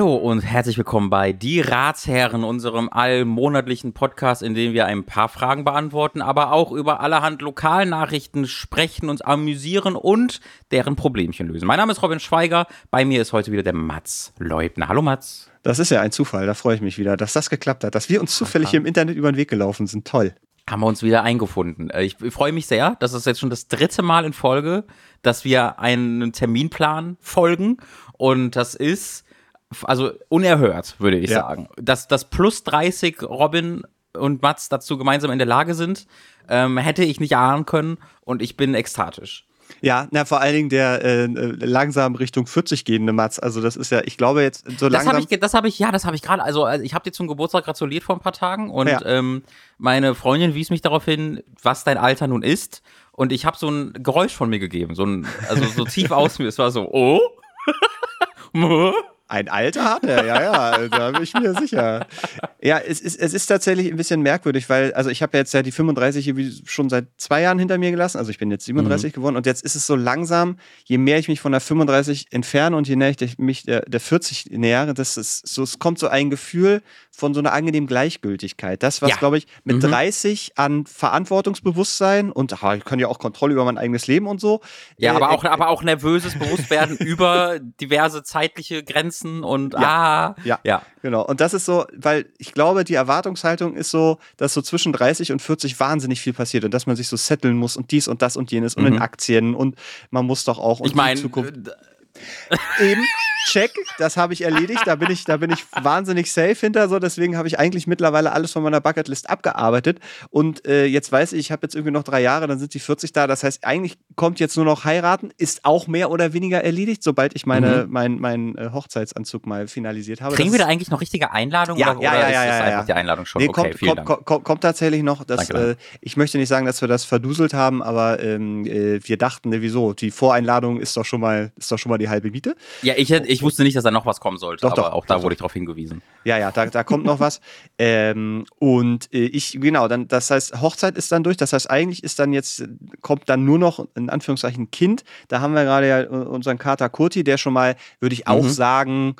Hallo und herzlich willkommen bei Die Ratsherren, unserem allmonatlichen Podcast, in dem wir ein paar Fragen beantworten, aber auch über allerhand Lokalnachrichten sprechen, uns amüsieren und deren Problemchen lösen. Mein Name ist Robin Schweiger, bei mir ist heute wieder der Mats Leubner. Hallo Mats. Das ist ja ein Zufall, da freue ich mich wieder, dass das geklappt hat, dass wir uns zufällig hier im Internet über den Weg gelaufen sind. Toll. Haben wir uns wieder eingefunden. Äh, ich freue mich sehr, das ist jetzt schon das dritte Mal in Folge, dass wir einen Terminplan folgen und das ist also unerhört, würde ich ja. sagen. Dass das plus 30 Robin und Mats dazu gemeinsam in der Lage sind, ähm, hätte ich nicht ahnen können und ich bin ekstatisch. Ja, na, vor allen Dingen der äh, langsam Richtung 40 gehende Mats. Also das ist ja, ich glaube jetzt so das langsam. Hab ich, das habe ich, ja, das habe ich gerade. Also, also ich habe dir zum Geburtstag gratuliert vor ein paar Tagen und ja. ähm, meine Freundin wies mich darauf hin, was dein Alter nun ist. Und ich habe so ein Geräusch von mir gegeben, so ein, also so tief aus mir. Es war so, oh. Ein Alter hat er, ja, ja, da bin ich mir sicher. Ja, es ist, es ist tatsächlich ein bisschen merkwürdig, weil, also ich habe jetzt ja die 35 schon seit zwei Jahren hinter mir gelassen, also ich bin jetzt 37 mhm. geworden und jetzt ist es so langsam, je mehr ich mich von der 35 entferne und je näher ich mich der, der 40 nähere, das ist so, es kommt so ein Gefühl von so einer angenehmen Gleichgültigkeit. Das, was, ja. glaube ich, mit mhm. 30 an Verantwortungsbewusstsein und ach, ich kann ja auch Kontrolle über mein eigenes Leben und so. Ja, äh, aber, auch, äh, aber auch nervöses Bewusstwerden über diverse zeitliche Grenzen Grenzen und ja, ah. Ja, ja, genau. Und das ist so, weil ich glaube, die Erwartungshaltung ist so, dass so zwischen 30 und 40 wahnsinnig viel passiert und dass man sich so setteln muss und dies und das und jenes mhm. und in mhm. Aktien und man muss doch auch ich meine, eben check, das habe ich erledigt, da bin ich, da bin ich wahnsinnig safe hinter, so. Deswegen habe ich eigentlich mittlerweile alles von meiner Bucketlist abgearbeitet. Und äh, jetzt weiß ich, ich habe jetzt irgendwie noch drei Jahre, dann sind die 40 da, das heißt, eigentlich kommt jetzt nur noch heiraten, ist auch mehr oder weniger erledigt, sobald ich meine, mhm. mein, mein äh, Hochzeitsanzug mal finalisiert habe. Kriegen das wir da eigentlich noch richtige Einladungen ja, oder, ja, ja, oder ja, ist ja, einfach die Einladung schon? Nee, okay, kommt, kommt, kommt, kommt, tatsächlich noch, dass, äh, ich möchte nicht sagen, dass wir das verduselt haben, aber ähm, äh, wir dachten, ne, wieso, die Voreinladung ist doch schon mal, ist doch schon mal die halbe Miete. Ja, ich, ich wusste nicht, dass da noch was kommen sollte. Doch, aber doch, auch da doch, wurde ich darauf hingewiesen. Ja, ja, da, da kommt noch was. Ähm, und äh, ich, genau, dann, das heißt, Hochzeit ist dann durch. Das heißt, eigentlich ist dann jetzt, kommt dann nur noch in Anführungszeichen Kind. Da haben wir gerade ja unseren Kater Kurti, der schon mal, würde ich auch mhm. sagen,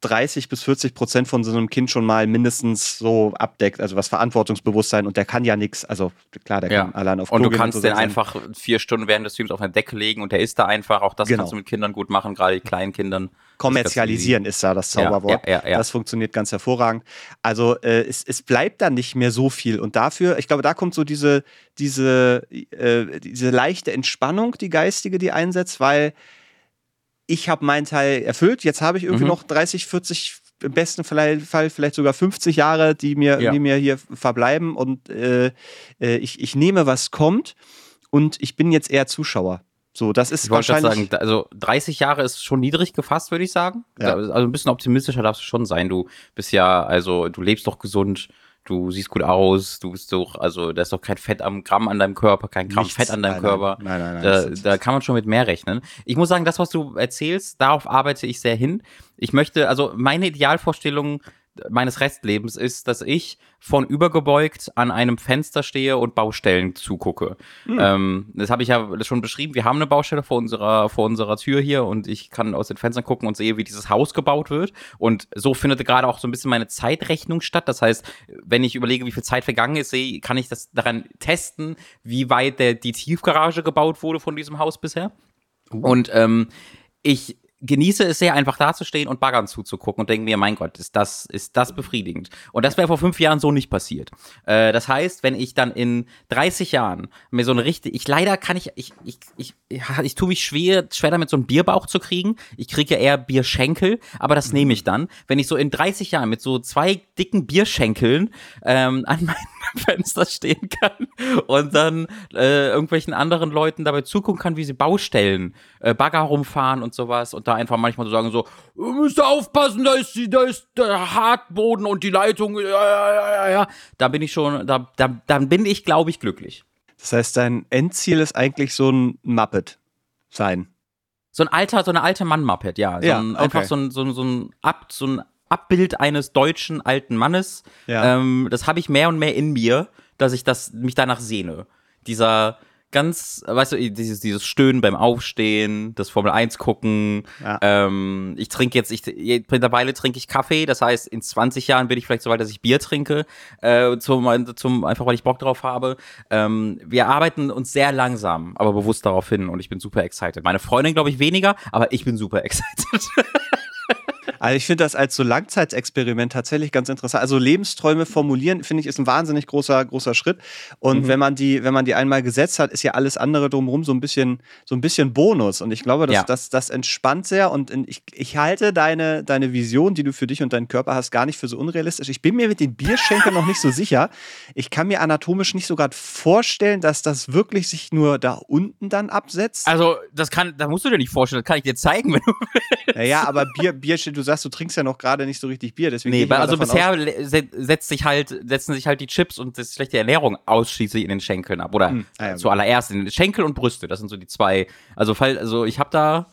30 bis 40 Prozent von so einem Kind schon mal mindestens so abdeckt, also was Verantwortungsbewusstsein und der kann ja nichts, also klar, der ja. kann allein auf Klo Und du kannst den einfach vier Stunden während des Streams auf eine Decke legen und der ist da einfach, auch das genau. kannst du mit Kindern gut machen, gerade die kleinen Kindern. Kommerzialisieren ist, ist da das Zauberwort. Ja, ja, das funktioniert ganz hervorragend. Also äh, es, es bleibt dann nicht mehr so viel und dafür, ich glaube, da kommt so diese, diese, äh, diese leichte Entspannung, die geistige, die einsetzt, weil ich habe meinen Teil erfüllt. Jetzt habe ich irgendwie mhm. noch 30, 40, im besten Fall vielleicht sogar 50 Jahre, die mir, ja. die mir hier verbleiben. Und äh, äh, ich, ich nehme, was kommt. Und ich bin jetzt eher Zuschauer. So, das ist ich wahrscheinlich. Sagen, also 30 Jahre ist schon niedrig gefasst, würde ich sagen. Ja. Also ein bisschen optimistischer darfst du schon sein. Du bist ja, also du lebst doch gesund du siehst gut aus, du bist doch, also da ist doch kein Fett am Gramm an deinem Körper, kein Gramm Nichts, Fett an deinem nein, Körper. Nein, nein, nein. Da, da kann man schon mit mehr rechnen. Ich muss sagen, das, was du erzählst, darauf arbeite ich sehr hin. Ich möchte, also meine Idealvorstellung meines Restlebens ist, dass ich von übergebeugt an einem Fenster stehe und Baustellen zugucke. Mhm. Ähm, das habe ich ja schon beschrieben. Wir haben eine Baustelle vor unserer, vor unserer Tür hier und ich kann aus den Fenstern gucken und sehe, wie dieses Haus gebaut wird. Und so findet gerade auch so ein bisschen meine Zeitrechnung statt. Das heißt, wenn ich überlege, wie viel Zeit vergangen ist, sehe, kann ich das daran testen, wie weit der, die Tiefgarage gebaut wurde von diesem Haus bisher. Uh. Und ähm, ich genieße es sehr, einfach dazustehen und Baggern zuzugucken und denke mir, mein Gott, ist das, ist das befriedigend. Und das wäre vor fünf Jahren so nicht passiert. Äh, das heißt, wenn ich dann in 30 Jahren mir so eine richtige, ich leider kann ich, ich, ich, ich, ich, ich tue mich schwer, schwer damit so einen Bierbauch zu kriegen. Ich kriege ja eher Bierschenkel, aber das nehme ich dann. Wenn ich so in 30 Jahren mit so zwei dicken Bierschenkeln ähm, an meinem Fenster stehen kann und dann äh, irgendwelchen anderen Leuten dabei zugucken kann, wie sie Baustellen, äh, Bagger rumfahren und sowas und da einfach manchmal so sagen so, ihr müsst aufpassen, da ist, da ist der Hartboden und die Leitung, ja, ja, ja, ja, ja. Da bin ich schon, da, da, dann bin ich, glaube ich, glücklich. Das heißt, dein Endziel ist eigentlich so ein Muppet sein. So ein alter, so eine alte Mann-Muppet, ja. So ja ein, okay. Einfach so ein, so, ein, so, ein Ab, so ein Abbild eines deutschen alten Mannes. Ja. Ähm, das habe ich mehr und mehr in mir, dass ich das, mich danach sehne. Dieser ganz, weißt du, dieses, dieses Stöhnen beim Aufstehen, das Formel 1 gucken. Ja. Ähm, ich trinke jetzt, ich, mittlerweile trinke ich Kaffee, das heißt, in 20 Jahren bin ich vielleicht so weit, dass ich Bier trinke, äh, zum, zum, einfach weil ich Bock drauf habe. Ähm, wir arbeiten uns sehr langsam, aber bewusst darauf hin und ich bin super excited. Meine Freundin, glaube ich, weniger, aber ich bin super excited. Also ich finde das als so Langzeitexperiment tatsächlich ganz interessant. Also Lebensträume formulieren, finde ich, ist ein wahnsinnig großer, großer Schritt. Und mhm. wenn man die, wenn man die einmal gesetzt hat, ist ja alles andere drumherum so ein bisschen, so ein bisschen Bonus. Und ich glaube, dass, ja. das, das entspannt sehr. Und ich, ich halte deine, deine Vision, die du für dich und deinen Körper hast, gar nicht für so unrealistisch. Ich bin mir mit den Bierschenkeln noch nicht so sicher. Ich kann mir anatomisch nicht so gerade vorstellen, dass das wirklich sich nur da unten dann absetzt. Also, das kann, das musst du dir nicht vorstellen, das kann ich dir zeigen, wenn du willst. Naja, aber Bier, Bier, du sagst, du trinkst ja noch gerade nicht so richtig Bier. Deswegen nee, also bisher setzt sich halt, setzen sich halt die Chips und die schlechte Ernährung ausschließlich in den Schenkeln ab. Oder hm. ah, ja, zuallererst in den Schenkel und Brüste. Das sind so die zwei. Also, also ich habe da.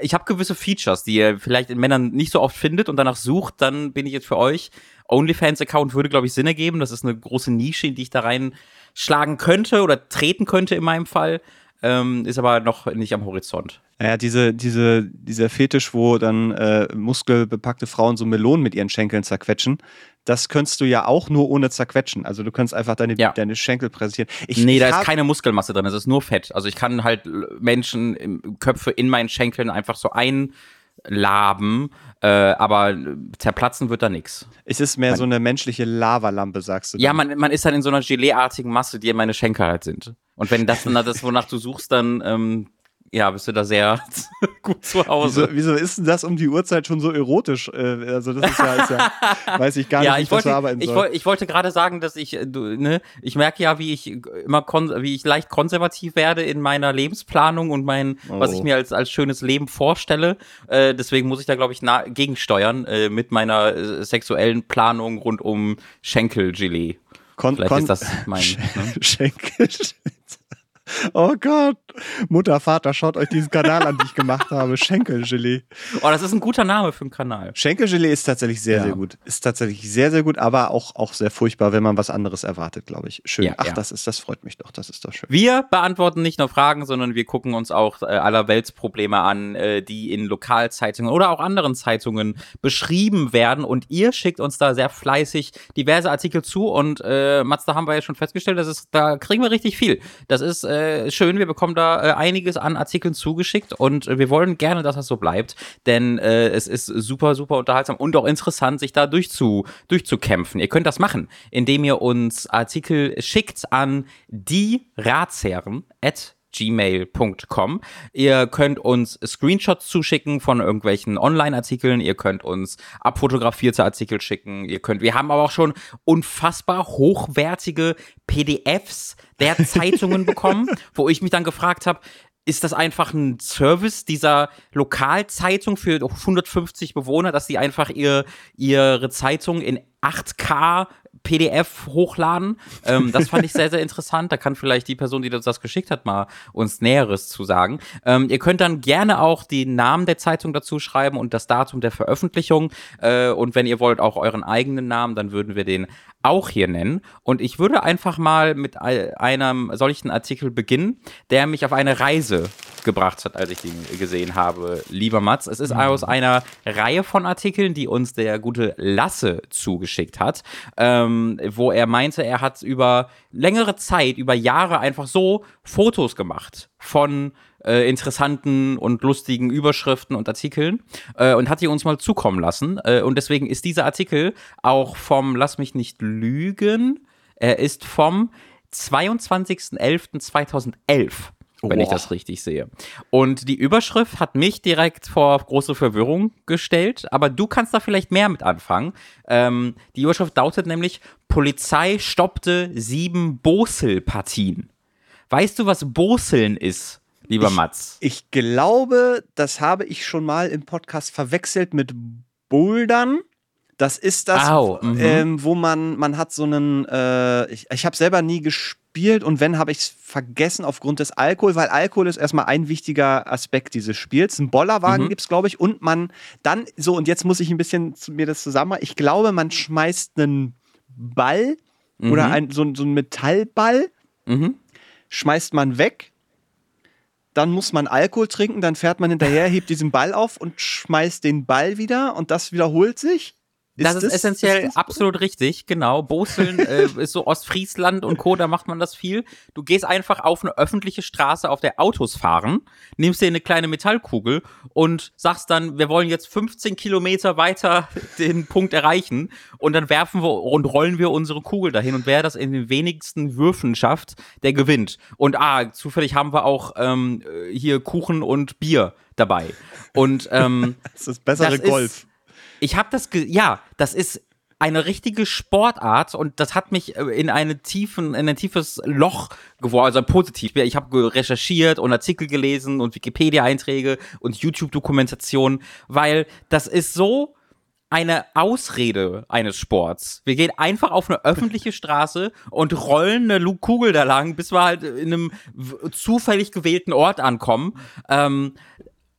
Ich habe gewisse Features, die ihr vielleicht in Männern nicht so oft findet und danach sucht, dann bin ich jetzt für euch. OnlyFans-Account würde, glaube ich, Sinn ergeben. Das ist eine große Nische, in die ich da reinschlagen könnte oder treten könnte in meinem Fall ähm, ist aber noch nicht am Horizont. Naja, diese, diese, dieser Fetisch, wo dann äh, muskelbepackte Frauen so Melonen mit ihren Schenkeln zerquetschen, das könntest du ja auch nur ohne zerquetschen. Also du kannst einfach deine, ja. deine Schenkel präsentieren. Ich, nee, ich da ist keine Muskelmasse drin, es ist nur Fett. Also ich kann halt Menschen, Köpfe in meinen Schenkeln einfach so ein laben, äh, aber zerplatzen wird da nichts. Es ist mehr man, so eine menschliche Lavalampe, sagst du. Dann. Ja, man, man ist dann in so einer Geleeartigen Masse, die meine Schenkel halt sind. Und wenn das dann das, wonach du suchst, dann ähm, ja, bist du da sehr gut zu Hause. Wieso, wieso, ist denn das um die Uhrzeit schon so erotisch? Äh, also das ist ja, ist ja weiß ich gar ja, nicht, wie ich wollte, arbeiten ich, soll. Ich wollte gerade sagen, dass ich, äh, du, ne, ich merke ja, wie ich immer, wie ich leicht konservativ werde in meiner Lebensplanung und mein, oh. was ich oh. mir als, als schönes Leben vorstelle. Äh, deswegen muss ich da, glaube ich, gegensteuern äh, mit meiner äh, sexuellen Planung rund um Schenkelgelee. Kon Vielleicht ist das mein ne? Schenkel. Oh Gott. Mutter, Vater, schaut euch diesen Kanal an, den ich gemacht habe. Schenkelgelee. Oh, das ist ein guter Name für einen Kanal. Schenkelgelee ist tatsächlich sehr, ja. sehr gut. Ist tatsächlich sehr, sehr gut, aber auch, auch sehr furchtbar, wenn man was anderes erwartet, glaube ich. Schön. Ja, Ach, ja. das ist, das freut mich doch. Das ist doch schön. Wir beantworten nicht nur Fragen, sondern wir gucken uns auch äh, aller Weltsprobleme an, äh, die in Lokalzeitungen oder auch anderen Zeitungen beschrieben werden. Und ihr schickt uns da sehr fleißig diverse Artikel zu. Und äh, Mats, da haben wir ja schon festgestellt, das ist, da kriegen wir richtig viel. Das ist äh, schön. Wir bekommen da äh, einiges an Artikeln zugeschickt und äh, wir wollen gerne, dass das so bleibt, denn äh, es ist super, super unterhaltsam und auch interessant, sich da durchzu, durchzukämpfen. Ihr könnt das machen, indem ihr uns Artikel schickt an die Ratsherren at gmail.com. Ihr könnt uns Screenshots zuschicken von irgendwelchen Online-Artikeln. Ihr könnt uns abfotografierte Artikel schicken. Ihr könnt, wir haben aber auch schon unfassbar hochwertige PDFs der Zeitungen bekommen, wo ich mich dann gefragt habe, ist das einfach ein Service dieser Lokalzeitung für 150 Bewohner, dass sie einfach ihr, ihre Zeitung in 8K PDF hochladen. Ähm, das fand ich sehr, sehr interessant. Da kann vielleicht die Person, die uns das geschickt hat, mal uns Näheres zu sagen. Ähm, ihr könnt dann gerne auch den Namen der Zeitung dazu schreiben und das Datum der Veröffentlichung. Äh, und wenn ihr wollt, auch euren eigenen Namen, dann würden wir den auch hier nennen. Und ich würde einfach mal mit einem solchen Artikel beginnen, der mich auf eine Reise gebracht hat, als ich ihn gesehen habe, lieber Mats. Es ist mhm. aus einer Reihe von Artikeln, die uns der gute Lasse zugeschickt hat, ähm, wo er meinte, er hat über längere Zeit, über Jahre einfach so Fotos gemacht von äh, interessanten und lustigen Überschriften und Artikeln äh, und hat die uns mal zukommen lassen. Äh, und deswegen ist dieser Artikel auch vom Lass mich nicht lügen. Er ist vom 22.11.2011 wenn ich das richtig sehe. Und die Überschrift hat mich direkt vor große Verwirrung gestellt, aber du kannst da vielleicht mehr mit anfangen. Ähm, die Überschrift lautet nämlich: Polizei stoppte sieben Bosel-Partien. Weißt du, was Boseln ist? lieber ich, Mats? Ich glaube, das habe ich schon mal im Podcast verwechselt mit Bouldern. Das ist das, Au, mhm. ähm, wo man, man hat so einen, äh, ich, ich habe selber nie gespielt und wenn, habe ich es vergessen aufgrund des Alkohol, weil Alkohol ist erstmal ein wichtiger Aspekt dieses Spiels. Ein Bollerwagen mhm. gibt es, glaube ich, und man dann, so und jetzt muss ich ein bisschen mir das zusammen, ich glaube, man schmeißt einen Ball mhm. oder ein, so, so einen Metallball. Mhm schmeißt man weg, dann muss man Alkohol trinken, dann fährt man hinterher, hebt diesen Ball auf und schmeißt den Ball wieder und das wiederholt sich. Das ist, das, essentiell ist das absolut richtig, genau. Boseln äh, ist so Ostfriesland und Co., da macht man das viel. Du gehst einfach auf eine öffentliche Straße, auf der Autos fahren, nimmst dir eine kleine Metallkugel und sagst dann, wir wollen jetzt 15 Kilometer weiter den Punkt erreichen und dann werfen wir und rollen wir unsere Kugel dahin und wer das in den wenigsten Würfen schafft, der gewinnt. Und ah, zufällig haben wir auch ähm, hier Kuchen und Bier dabei. Und ähm, das ist bessere das Golf. Ist, ich habe das, ja, das ist eine richtige Sportart und das hat mich äh, in eine tiefen, in ein tiefes Loch geworfen, also positiv. Ich habe recherchiert und Artikel gelesen und Wikipedia-Einträge und YouTube-Dokumentationen, weil das ist so eine Ausrede eines Sports. Wir gehen einfach auf eine öffentliche Straße und rollen eine Kugel da lang, bis wir halt in einem zufällig gewählten Ort ankommen. Ähm,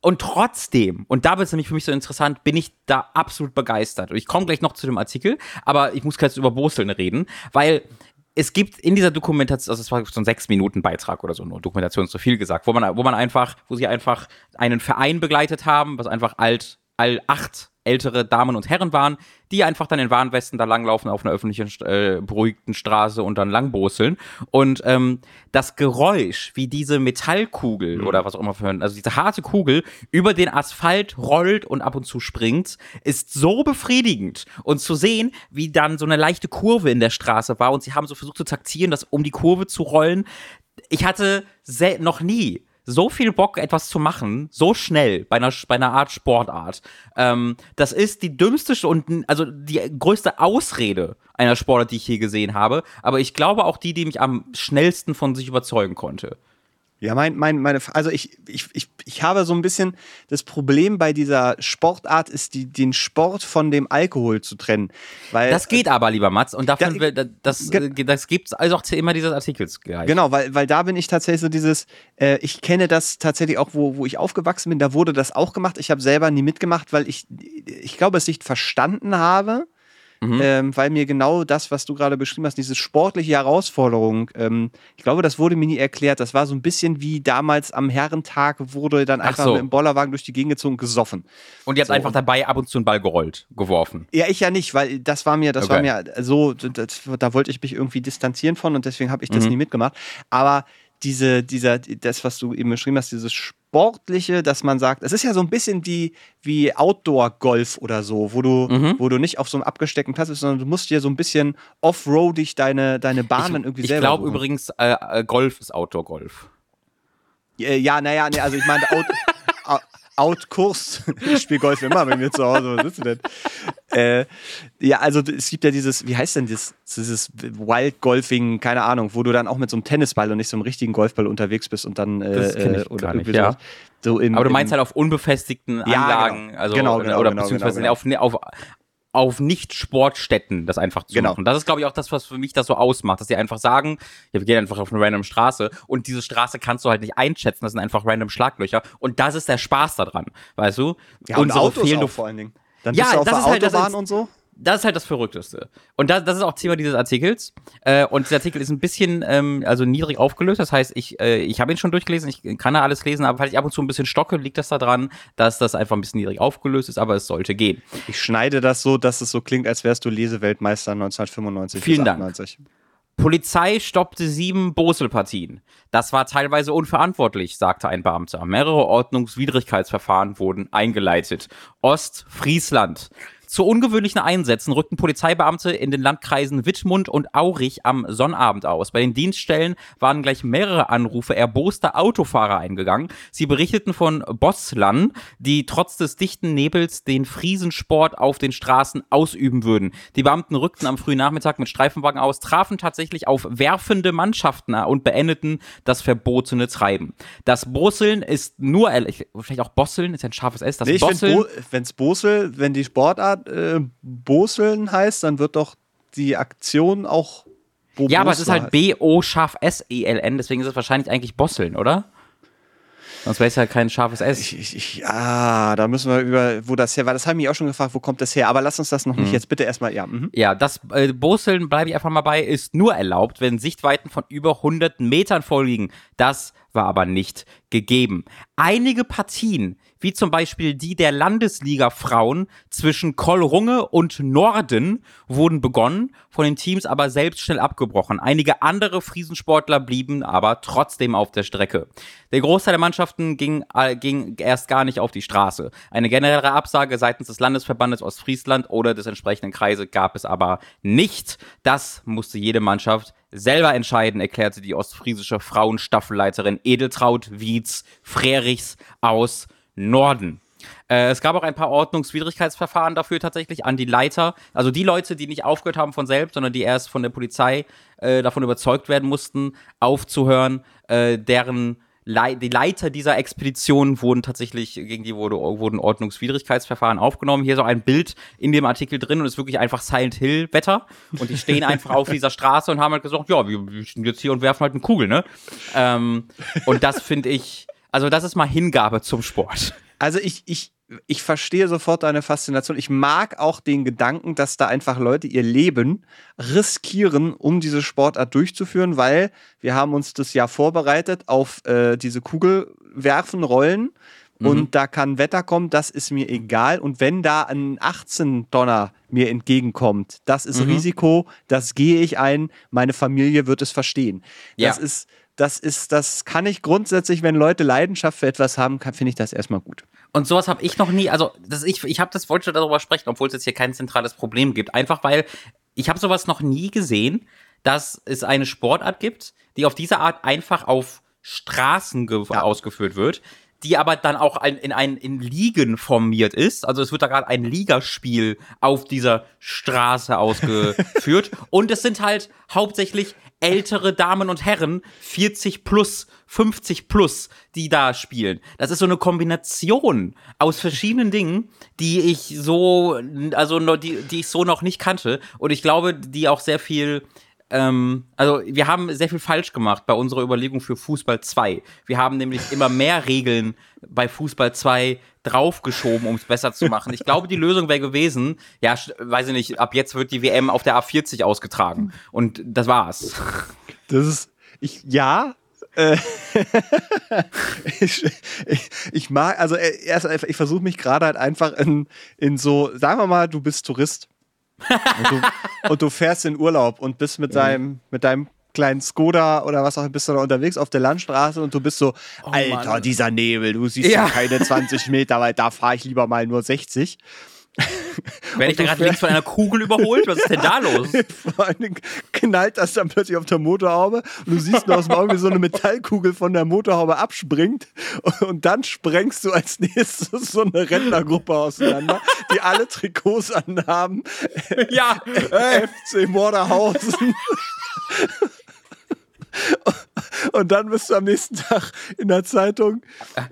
und trotzdem, und da wird es nämlich für mich so interessant, bin ich da absolut begeistert. Und ich komme gleich noch zu dem Artikel, aber ich muss jetzt über Boseln reden, weil es gibt in dieser Dokumentation, also es war so ein sechs Minuten Beitrag oder so, nur Dokumentation ist zu viel gesagt, wo man, wo man einfach, wo sie einfach einen Verein begleitet haben, was einfach alt, all acht ältere Damen und Herren waren, die einfach dann in Warnwesten da langlaufen auf einer öffentlichen, äh, beruhigten Straße und dann langboseln. Und ähm, das Geräusch, wie diese Metallkugel mhm. oder was auch immer für also diese harte Kugel über den Asphalt rollt und ab und zu springt, ist so befriedigend. Und zu sehen, wie dann so eine leichte Kurve in der Straße war und sie haben so versucht zu taktieren, das um die Kurve zu rollen. Ich hatte noch nie so viel Bock, etwas zu machen, so schnell bei einer, bei einer Art Sportart. Ähm, das ist die dümmste und also die größte Ausrede einer Sportart, die ich je gesehen habe. Aber ich glaube auch die, die mich am schnellsten von sich überzeugen konnte. Ja, mein, mein, meine, also ich, ich, ich, ich habe so ein bisschen das Problem bei dieser Sportart ist, die, den Sport von dem Alkohol zu trennen. Weil, das geht aber, lieber Mats, und davon da, will, das, das gibt es also auch immer dieses Artikels gleich. Genau, weil, weil da bin ich tatsächlich so dieses, äh, ich kenne das tatsächlich auch, wo, wo ich aufgewachsen bin, da wurde das auch gemacht. Ich habe selber nie mitgemacht, weil ich, ich glaube, es nicht verstanden habe Mhm. Ähm, weil mir genau das, was du gerade beschrieben hast, diese sportliche Herausforderung, ähm, ich glaube, das wurde mir nie erklärt. Das war so ein bisschen wie damals am Herrentag wurde dann einfach so. mit dem Bollerwagen durch die Gegend gezogen und gesoffen. Und ihr habt so. einfach dabei ab und zu einen Ball gerollt, geworfen. Ja, ich ja nicht, weil das war mir, das okay. war mir so, das, da wollte ich mich irgendwie distanzieren von und deswegen habe ich das mhm. nie mitgemacht. Aber diese, dieser, das, was du eben beschrieben hast, dieses Sportliche, dass man sagt, es ist ja so ein bisschen wie, wie Outdoor-Golf oder so, wo du, mhm. wo du nicht auf so einem abgesteckten Platz bist, sondern du musst dir so ein bisschen offroadig deine, deine Bahnen ich, irgendwie ich selber. Ich glaube übrigens, äh, äh, Golf ist Outdoor-Golf. Ja, naja, nee, also ich meine, Outkurs. Ich spiele Golf immer bei mir zu Hause. Was sitzt du denn? Äh, ja, also es gibt ja dieses, wie heißt denn das, dieses Wild Golfing, keine Ahnung, wo du dann auch mit so einem Tennisball und nicht so einem richtigen Golfball unterwegs bist und dann äh, das äh, ich oder nicht, ja. so im, Aber du meinst halt auf unbefestigten Anlagen, ja, genau. also genau, genau, oder genau, beziehungsweise genau. Auf, auf auf Nicht-Sportstätten das einfach zu genau. machen. Das ist, glaube ich, auch das, was für mich das so ausmacht, dass sie einfach sagen, ja, wir gehen einfach auf eine random Straße und diese Straße kannst du halt nicht einschätzen, das sind einfach random Schlaglöcher und das ist der Spaß daran, weißt du? Ja, und Autos fehlende vor allen Dingen. Dann ja, bist du auf das der ist halt, Autobahn das und so das ist halt das Verrückteste. Und das, das ist auch Thema dieses Artikels. Äh, und dieser Artikel ist ein bisschen ähm, also niedrig aufgelöst. Das heißt, ich, äh, ich habe ihn schon durchgelesen, ich kann da alles lesen, aber falls ich ab und zu ein bisschen stocke, liegt das daran, dass das einfach ein bisschen niedrig aufgelöst ist, aber es sollte gehen. Ich schneide das so, dass es so klingt, als wärst du Leseweltmeister 1995. Vielen Dank. Polizei stoppte sieben Boselpartien. Das war teilweise unverantwortlich, sagte ein Beamter. Mehrere Ordnungswidrigkeitsverfahren wurden eingeleitet. Ostfriesland. Zu ungewöhnlichen Einsätzen rückten Polizeibeamte in den Landkreisen Wittmund und Aurich am Sonnabend aus. Bei den Dienststellen waren gleich mehrere Anrufe erboster Autofahrer eingegangen. Sie berichteten von Bosslern, die trotz des dichten Nebels den Friesensport auf den Straßen ausüben würden. Die Beamten rückten am frühen Nachmittag mit Streifenwagen aus, trafen tatsächlich auf werfende Mannschaften und beendeten das verbotene Treiben. Das Bosseln ist nur, vielleicht auch Bosseln, ist ja ein scharfes S, das nee, Wenn es Bosel, wenn die Sportart äh, Boseln heißt, dann wird doch die Aktion auch Bo Ja, aber es ist halt B-O-S-E-L-N, deswegen ist es wahrscheinlich eigentlich Bosseln, oder? Sonst wäre es ja kein scharfes S. Ich, ich, ich, ah, da müssen wir über, wo das her war. Das haben mich auch schon gefragt, wo kommt das her? Aber lass uns das noch nicht. Mhm. Jetzt bitte erstmal, ja. Mhm. Ja, das äh, Boseln, bleibe ich einfach mal bei, ist nur erlaubt, wenn Sichtweiten von über 100 Metern vorliegen. Das war aber nicht gegeben. Einige Partien, wie zum Beispiel die der Landesliga Frauen zwischen Kollrunge und Norden, wurden begonnen, von den Teams aber selbst schnell abgebrochen. Einige andere Friesensportler blieben aber trotzdem auf der Strecke. Der Großteil der Mannschaften ging, äh, ging erst gar nicht auf die Straße. Eine generelle Absage seitens des Landesverbandes Ostfriesland oder des entsprechenden Kreises gab es aber nicht. Das musste jede Mannschaft selber entscheiden, erklärte die ostfriesische Frauenstaffelleiterin Edeltraut Wietz Frerichs aus Norden. Äh, es gab auch ein paar Ordnungswidrigkeitsverfahren dafür tatsächlich an die Leiter. Also die Leute, die nicht aufgehört haben von selbst, sondern die erst von der Polizei äh, davon überzeugt werden mussten, aufzuhören, äh, deren Le die Leiter dieser Expedition wurden tatsächlich, gegen die wurde, wurden Ordnungswidrigkeitsverfahren aufgenommen. Hier so ein Bild in dem Artikel drin und es ist wirklich einfach Silent Hill Wetter. Und die stehen einfach auf dieser Straße und haben halt gesagt, ja, wir, stehen jetzt hier und werfen halt eine Kugel, ne? Ähm, und das finde ich, also das ist mal Hingabe zum Sport. Also ich, ich, ich verstehe sofort deine Faszination. Ich mag auch den Gedanken, dass da einfach Leute ihr Leben riskieren, um diese Sportart durchzuführen, weil wir haben uns das Jahr vorbereitet auf äh, diese Kugel werfen, rollen. Und mhm. da kann Wetter kommen, das ist mir egal. Und wenn da ein 18 Donner mir entgegenkommt, das ist mhm. Risiko, das gehe ich ein, meine Familie wird es verstehen. Ja. Das ist, das ist, das kann ich grundsätzlich, wenn Leute Leidenschaft für etwas haben, finde ich das erstmal gut. Und sowas habe ich noch nie, also das, ich, ich habe das, wollte schon darüber sprechen, obwohl es jetzt hier kein zentrales Problem gibt. Einfach weil ich habe sowas noch nie gesehen, dass es eine Sportart gibt, die auf diese Art einfach auf Straßen ja. ausgeführt wird die aber dann auch ein, in ein in Ligen formiert ist. Also es wird da gerade ein Ligaspiel auf dieser Straße ausgeführt. und es sind halt hauptsächlich ältere Damen und Herren, 40 plus, 50 plus, die da spielen. Das ist so eine Kombination aus verschiedenen Dingen, die ich so, also die, die ich so noch nicht kannte. Und ich glaube, die auch sehr viel ähm, also wir haben sehr viel falsch gemacht bei unserer Überlegung für Fußball 2. Wir haben nämlich immer mehr Regeln bei Fußball 2 draufgeschoben, um es besser zu machen. Ich glaube, die Lösung wäre gewesen, ja, weiß ich nicht, ab jetzt wird die WM auf der A40 ausgetragen. Und das war's. Das ist, ich, ja, äh, ich, ich, ich, mag, also äh, erst ich versuche mich gerade halt einfach in, in so, sagen wir mal, du bist Tourist und du, und du, fährst in Urlaub und bist mit, deinem, mit deinem kleinen Skoda oder was auch immer, bist du da unterwegs auf der Landstraße und du bist so, oh, Alter, Mann. dieser Nebel, du siehst ja, ja keine 20 Meter, weil da fahre ich lieber mal nur 60. Werde ich da gerade links von einer Kugel überholt? Was ist denn da los? Vor allen Dingen knallt das dann plötzlich auf der Motorhaube und du siehst nur aus dem Auge, wie so eine Metallkugel von der Motorhaube abspringt und dann sprengst du als nächstes so eine Rentnergruppe auseinander, die alle Trikots anhaben. Ja, FC Morderhausen. Und dann bist du am nächsten Tag in der Zeitung.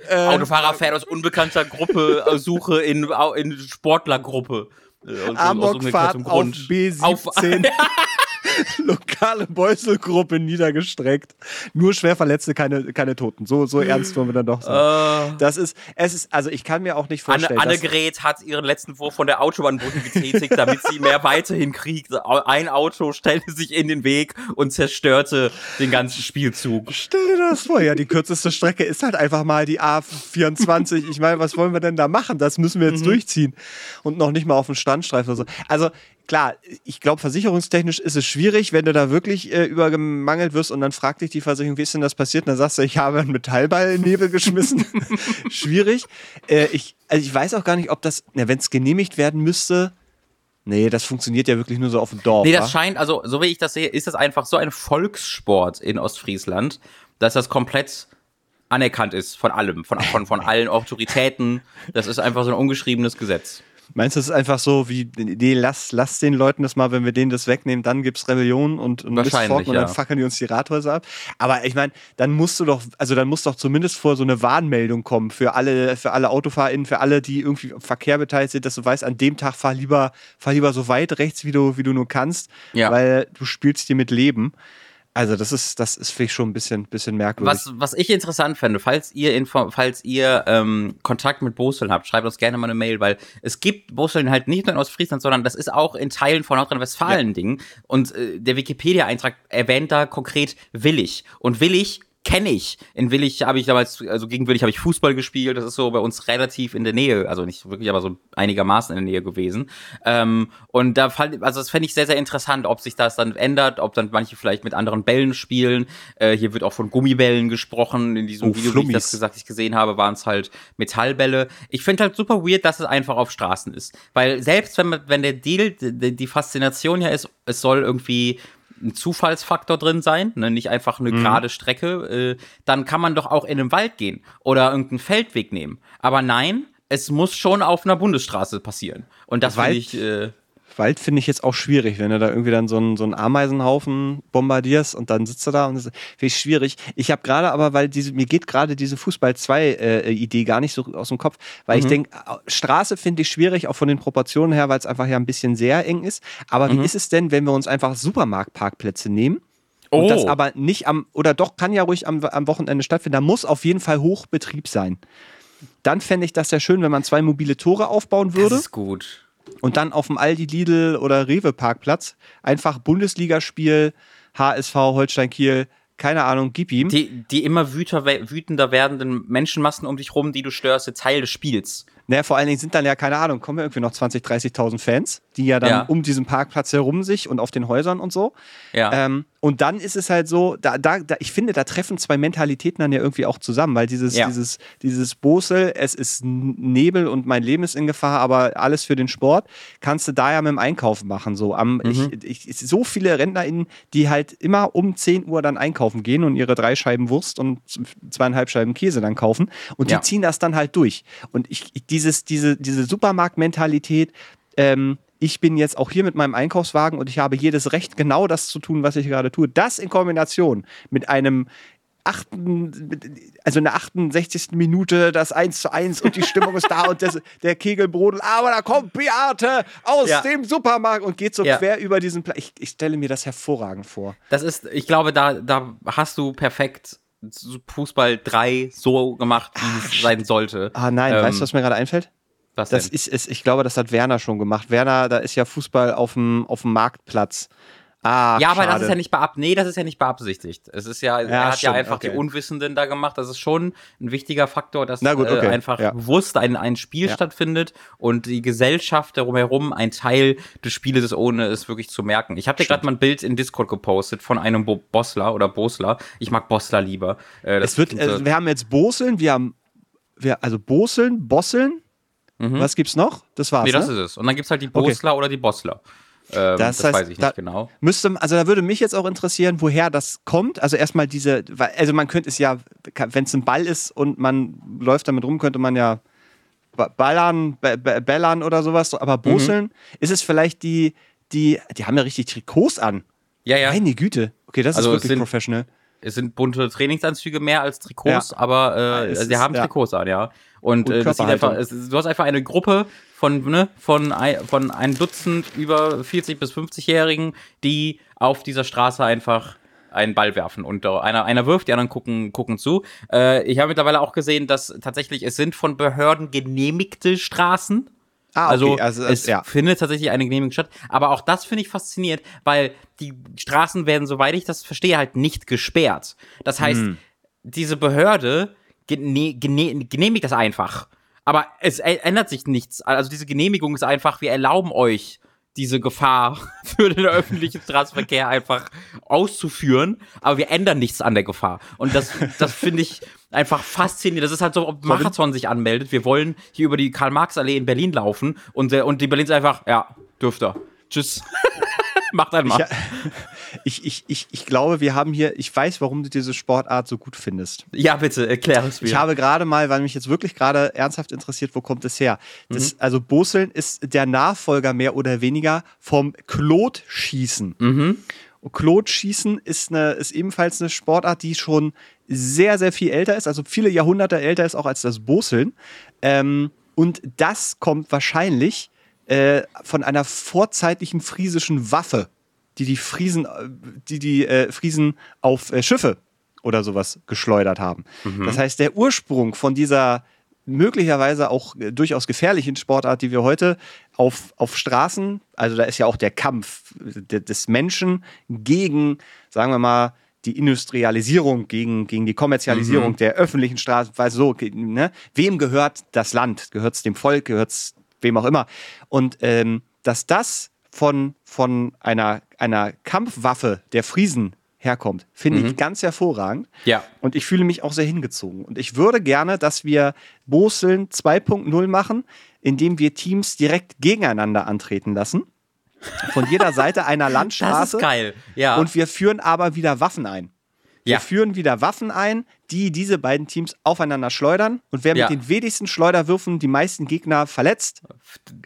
Äh, Autofahrer fährt aus unbekannter Gruppe, äh, Suche in, in Sportlergruppe. Äh, Amokfahrt auf B17. Auf, lokale Beuselgruppe niedergestreckt. Nur Schwerverletzte, keine, keine Toten. So, so ernst wollen wir dann doch sein. Uh, das ist, es ist, also ich kann mir auch nicht vorstellen. Anne, Annegret hat ihren letzten Wurf von der Autobahnbrücke getätigt, damit sie mehr Weite hinkriegt. Ein Auto stellte sich in den Weg und zerstörte den ganzen Spielzug. Stell dir das vor, ja, die kürzeste Strecke ist halt einfach mal die A24. Ich meine, was wollen wir denn da machen? Das müssen wir jetzt mhm. durchziehen. Und noch nicht mal auf dem Standstreifen oder so. Also, klar, ich glaube, versicherungstechnisch ist es schwierig, wenn du da wirklich äh, übergemangelt wirst und dann fragt dich die Versicherung, wie ist denn das passiert? Und dann sagst du, ich habe einen Metallball in den Nebel geschmissen. schwierig. Äh, ich, also ich weiß auch gar nicht, ob das, wenn es genehmigt werden müsste, Nee, das funktioniert ja wirklich nur so auf dem Dorf. Nee, das wa? scheint, also so wie ich das sehe, ist das einfach so ein Volkssport in Ostfriesland, dass das komplett anerkannt ist von allem, von, von, von allen Autoritäten. Das ist einfach so ein ungeschriebenes Gesetz. Meinst du, es ist einfach so wie, nee, lass, lass den Leuten das mal, wenn wir denen das wegnehmen, dann gibt es Rebellion und, und Missfolgen und dann fackeln die uns die Rathäuser ab. Aber ich meine, dann musst du doch, also dann muss doch zumindest vor so eine Warnmeldung kommen für alle, für alle AutofahrerInnen, für alle, die irgendwie im Verkehr beteiligt sind, dass du weißt, an dem Tag fahr lieber, fahr lieber so weit rechts, wie du, wie du nur kannst, ja. weil du spielst dir mit Leben. Also das ist, das ist finde ich schon ein bisschen, bisschen merkwürdig. Was, was ich interessant fände, falls ihr, Info, falls ihr ähm, Kontakt mit Boseln habt, schreibt uns gerne mal eine Mail, weil es gibt Boseln halt nicht nur in Ostfriesland, sondern das ist auch in Teilen von Nordrhein-Westfalen ja. Ding. Und äh, der Wikipedia-Eintrag erwähnt da konkret Willig. Und Willig kenne ich. In Willig habe ich damals, also gegen Willig habe ich Fußball gespielt. Das ist so bei uns relativ in der Nähe, also nicht wirklich, aber so einigermaßen in der Nähe gewesen. Ähm, und da fand, also das fände ich sehr, sehr interessant, ob sich das dann ändert, ob dann manche vielleicht mit anderen Bällen spielen. Äh, hier wird auch von Gummibällen gesprochen. In diesem oh, Video, Flummis. wie ich das gesagt, ich gesehen habe, waren es halt Metallbälle. Ich finde halt super weird, dass es einfach auf Straßen ist. Weil selbst wenn man, wenn der Deal, die, die Faszination ja ist, es soll irgendwie ein Zufallsfaktor drin sein, ne, nicht einfach eine mhm. gerade Strecke, äh, dann kann man doch auch in den Wald gehen oder irgendeinen Feldweg nehmen. Aber nein, es muss schon auf einer Bundesstraße passieren. Und das finde ich. Äh, Wald finde ich jetzt auch schwierig, wenn du da irgendwie dann so einen, so einen Ameisenhaufen bombardierst und dann sitzt du da und das finde ich schwierig. Ich habe gerade aber, weil diese, mir geht gerade diese Fußball 2 äh, Idee gar nicht so aus dem Kopf, weil mhm. ich denke, Straße finde ich schwierig, auch von den Proportionen her, weil es einfach ja ein bisschen sehr eng ist. Aber mhm. wie ist es denn, wenn wir uns einfach Supermarktparkplätze nehmen? Und oh. das aber nicht am, oder doch kann ja ruhig am, am Wochenende stattfinden. Da muss auf jeden Fall Hochbetrieb sein. Dann fände ich das ja schön, wenn man zwei mobile Tore aufbauen würde. Das ist gut und dann auf dem Aldi, Lidl oder Rewe Parkplatz einfach Bundesligaspiel, HSV, Holstein Kiel, keine Ahnung, gib ihm. Die, die immer wütender werdenden Menschenmassen um dich rum, die du störst, Teil des Spiels. Naja, vor allen Dingen sind dann ja, keine Ahnung, kommen ja irgendwie noch 20, 30.000 Fans, die ja dann ja. um diesen Parkplatz herum sich und auf den Häusern und so. Ja. Ähm, und dann ist es halt so, da, da, da, ich finde, da treffen zwei Mentalitäten dann ja irgendwie auch zusammen, weil dieses, ja. dieses, dieses Bosel, es ist Nebel und mein Leben ist in Gefahr, aber alles für den Sport, kannst du da ja mit dem Einkaufen machen. So, am, mhm. ich, ich, so viele RentnerInnen, die halt immer um 10 Uhr dann einkaufen gehen und ihre drei Scheiben Wurst und zweieinhalb Scheiben Käse dann kaufen und die ziehen das dann halt durch. Und ich, die dieses, diese, diese Supermarktmentalität, ähm, ich bin jetzt auch hier mit meinem Einkaufswagen und ich habe jedes Recht, genau das zu tun, was ich gerade tue. Das in Kombination mit einem achten, also in der 68. Minute das 1 zu 1 und die Stimmung ist da und das, der Kegel brodelt, aber da kommt Beate aus ja. dem Supermarkt und geht so ja. quer über diesen Platz. Ich, ich, stelle mir das hervorragend vor. Das ist, ich glaube, da, da hast du perfekt Fußball 3 so gemacht, wie es sein sollte. Ah nein, ähm, weißt du, was mir gerade einfällt? Was das ist, ist, ich glaube, das hat Werner schon gemacht. Werner, da ist ja Fußball auf dem, auf dem Marktplatz. Ah, ja, aber schade. das ist ja nicht beab nee, das ist ja nicht beabsichtigt. Es ist ja, ja er hat stimmt, ja einfach okay. die Unwissenden da gemacht. Das ist schon ein wichtiger Faktor, dass gut, okay. äh, einfach ja. bewusst ein, ein Spiel ja. stattfindet und die Gesellschaft darum herum ein Teil des Spieles ist, ohne es wirklich zu merken. Ich habe dir gerade mal ein Bild in Discord gepostet von einem Bo Bossler oder Bosler. Ich mag Bossler lieber. Äh, es wird, äh, wir haben jetzt Boseln, wir haben, wir, also Boseln, Bosseln. Mhm. Was gibt's noch? Das war's. Nee, das ne? ist es. Und dann gibt's halt die Bosler okay. oder die Bossler. Ähm, das, das heißt, weiß ich nicht genau. Müsste, also da würde mich jetzt auch interessieren, woher das kommt. Also erstmal diese, also man könnte es ja, wenn es ein Ball ist und man läuft damit rum, könnte man ja ballern, bellern oder sowas, aber boseln. Mhm. Ist es vielleicht die, die, die haben ja richtig Trikots an. Ja, ja. Meine Güte. Okay, das also ist wirklich sind, professional. Es sind bunte Trainingsanzüge mehr als Trikots, ja. aber äh, sie haben Trikots an, ja. Und, äh, das sieht einfach, es, du hast einfach eine Gruppe von, ne, von, ein, von ein Dutzend über 40 bis 50-Jährigen, die auf dieser Straße einfach einen Ball werfen und einer, einer wirft, die anderen gucken, gucken zu. Äh, ich habe mittlerweile auch gesehen, dass tatsächlich es sind von Behörden genehmigte Straßen. Ah, okay. also, also es ja. findet tatsächlich eine Genehmigung statt. Aber auch das finde ich faszinierend, weil die Straßen werden, soweit ich das verstehe, halt nicht gesperrt. Das heißt, hm. diese Behörde gene gene genehmigt das einfach. Aber es ändert sich nichts. Also diese Genehmigung ist einfach, wir erlauben euch diese Gefahr für den öffentlichen Straßenverkehr einfach auszuführen, aber wir ändern nichts an der Gefahr. Und das, das finde ich einfach faszinierend. Das ist halt so, ob Marathon sich anmeldet. Wir wollen hier über die Karl-Marx-Allee in Berlin laufen und, und die Berlin ist einfach, ja, dürft ihr. Tschüss. Macht einmal. Ich, ich, ich, ich glaube, wir haben hier, ich weiß, warum du diese Sportart so gut findest. Ja, bitte, erklär es mir. Ich habe gerade mal, weil mich jetzt wirklich gerade ernsthaft interessiert, wo kommt es her? Das, mhm. Also Boseln ist der Nachfolger mehr oder weniger vom Klotschießen. Mhm. Und Klotschießen ist, eine, ist ebenfalls eine Sportart, die schon sehr, sehr viel älter ist, also viele Jahrhunderte älter ist auch als das Boseln. Ähm, und das kommt wahrscheinlich äh, von einer vorzeitlichen friesischen Waffe die die Friesen, die die äh, Friesen auf äh, Schiffe oder sowas geschleudert haben. Mhm. Das heißt, der Ursprung von dieser möglicherweise auch äh, durchaus gefährlichen Sportart, die wir heute auf, auf Straßen, also da ist ja auch der Kampf des Menschen gegen, sagen wir mal, die Industrialisierung, gegen, gegen die Kommerzialisierung mhm. der öffentlichen Straßen, weil so, ne? wem gehört das Land? Gehört es dem Volk? Gehört es wem auch immer? Und ähm, dass das von, von einer, einer Kampfwaffe der Friesen herkommt, finde mhm. ich ganz hervorragend. Ja. Und ich fühle mich auch sehr hingezogen. Und ich würde gerne, dass wir Boseln 2.0 machen, indem wir Teams direkt gegeneinander antreten lassen. Von jeder Seite einer Landstraße. Das ist geil. Ja. Und wir führen aber wieder Waffen ein. Wir ja. führen wieder Waffen ein, die diese beiden Teams aufeinander schleudern. Und wer ja. mit den wenigsten Schleuderwürfen die meisten Gegner verletzt,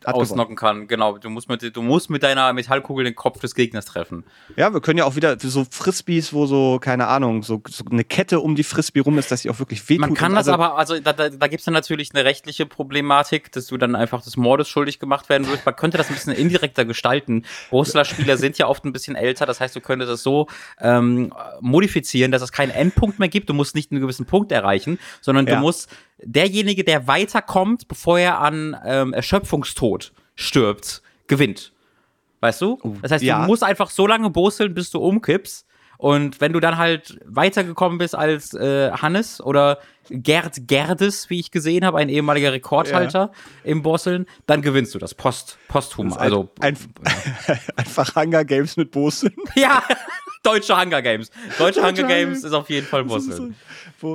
ausnocken kann. Genau, du musst, mit, du musst mit deiner Metallkugel den Kopf des Gegners treffen. Ja, wir können ja auch wieder so Frisbees, wo so, keine Ahnung, so, so eine Kette um die Frisbee rum ist, dass sie auch wirklich wehtut. Man kann das also, aber, also da, da, da gibt es dann natürlich eine rechtliche Problematik, dass du dann einfach des Mordes schuldig gemacht werden wirst. Man könnte das ein bisschen indirekter gestalten. Brustler-Spieler sind ja oft ein bisschen älter, das heißt, du könntest das so ähm, modifizieren, dass es keinen Endpunkt mehr gibt. Du musst nicht einen gewissen Punkt erreichen, sondern ja. du musst derjenige, der weiterkommt, bevor er an ähm, Erschöpfungstod stirbt, gewinnt. Weißt du? Oh, das heißt, ja. du musst einfach so lange boseln, bis du umkippst. Und wenn du dann halt weitergekommen bist als äh, Hannes oder Gerd Gerdes, wie ich gesehen habe, ein ehemaliger Rekordhalter ja. im Bosseln, dann gewinnst du das Post, posthum. Das also ein, einfach Hunger Games mit Bosseln. Ja, deutsche Hunger Games. Deutsche Hunger Games ist auf jeden Fall Bosseln.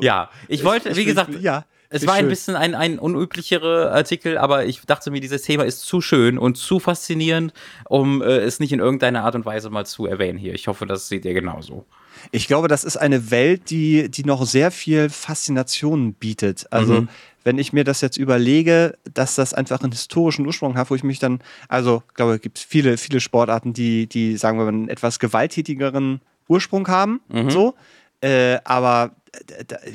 Ja, ich wollte, wie gesagt, ja. Es war ein bisschen ein, ein unüblicherer Artikel, aber ich dachte mir, dieses Thema ist zu schön und zu faszinierend, um äh, es nicht in irgendeiner Art und Weise mal zu erwähnen hier. Ich hoffe, das seht ihr genauso. Ich glaube, das ist eine Welt, die, die noch sehr viel Faszination bietet. Also, mhm. Wenn ich mir das jetzt überlege, dass das einfach einen historischen Ursprung hat, wo ich mich dann, also, ich glaube, es gibt viele, viele Sportarten, die, die, sagen wir mal, einen etwas gewalttätigeren Ursprung haben, mhm. so. Äh, aber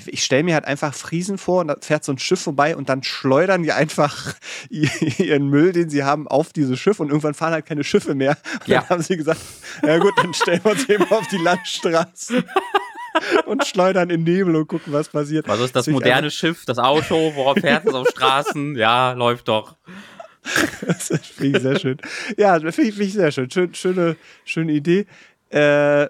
ich stelle mir halt einfach Friesen vor und da fährt so ein Schiff vorbei und dann schleudern die einfach ihren Müll, den sie haben, auf dieses Schiff und irgendwann fahren halt keine Schiffe mehr. Und ja. dann haben sie gesagt, ja gut, dann stellen wir uns eben auf die Landstraße. und schleudern in Nebel und gucken, was passiert. Was ist das moderne Schiff, das Auto, worauf fährt es auf Straßen? Ja, läuft doch. das finde ich sehr schön. Ja, finde ich, find ich sehr schön. schön. Schöne, schöne Idee. Äh,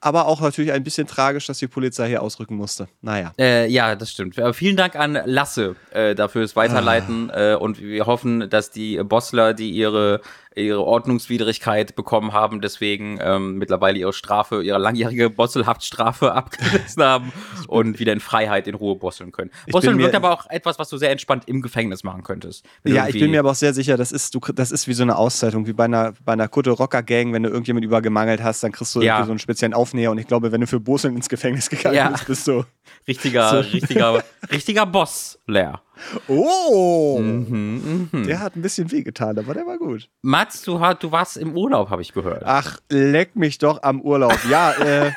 aber auch natürlich ein bisschen tragisch, dass die Polizei hier ausrücken musste. Naja. Äh, ja, das stimmt. Äh, vielen Dank an Lasse äh, dafür fürs Weiterleiten ah. äh, und wir hoffen, dass die Bossler, die ihre ihre Ordnungswidrigkeit bekommen haben, deswegen ähm, mittlerweile ihre Strafe, ihre langjährige Bosselhaftstrafe abgesessen haben und wieder in Freiheit in Ruhe bosseln können. Bosseln wirkt aber auch etwas, was du sehr entspannt im Gefängnis machen könntest. Ja, ich bin mir aber auch sehr sicher, das ist, du, das ist wie so eine Auszeitung, wie bei einer, bei einer Kutte-Rocker-Gang, wenn du irgendjemand übergemangelt hast, dann kriegst du ja. so einen speziellen Aufnäher und ich glaube, wenn du für Bosseln ins Gefängnis gegangen ja. bist, bist du richtiger, so. richtiger, richtiger Boss, Leer. Oh, mhm, mh. der hat ein bisschen wehgetan, aber der war gut. Mats, du, du warst im Urlaub, habe ich gehört. Ach, leck mich doch am Urlaub. Ja, äh,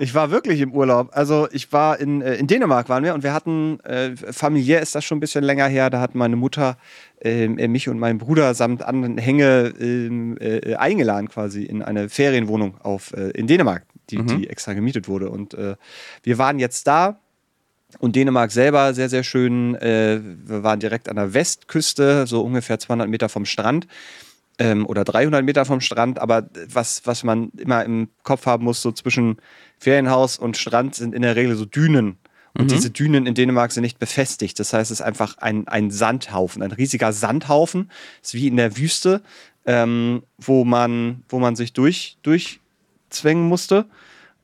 ich war wirklich im Urlaub. Also ich war in, äh, in Dänemark waren wir und wir hatten, äh, familiär ist das schon ein bisschen länger her, da hat meine Mutter ähm, äh, mich und meinen Bruder samt anderen Hänge ähm, äh, eingeladen quasi in eine Ferienwohnung auf, äh, in Dänemark, die, mhm. die extra gemietet wurde. Und äh, wir waren jetzt da und Dänemark selber sehr, sehr schön. Äh, wir waren direkt an der Westküste, so ungefähr 200 Meter vom Strand ähm, oder 300 Meter vom Strand. Aber was, was man immer im Kopf haben muss, so zwischen Ferienhaus und Strand sind in der Regel so Dünen. Und mhm. diese Dünen in Dänemark sind nicht befestigt. Das heißt, es ist einfach ein, ein Sandhaufen, ein riesiger Sandhaufen. Es ist wie in der Wüste, ähm, wo, man, wo man sich durch, durchzwängen musste.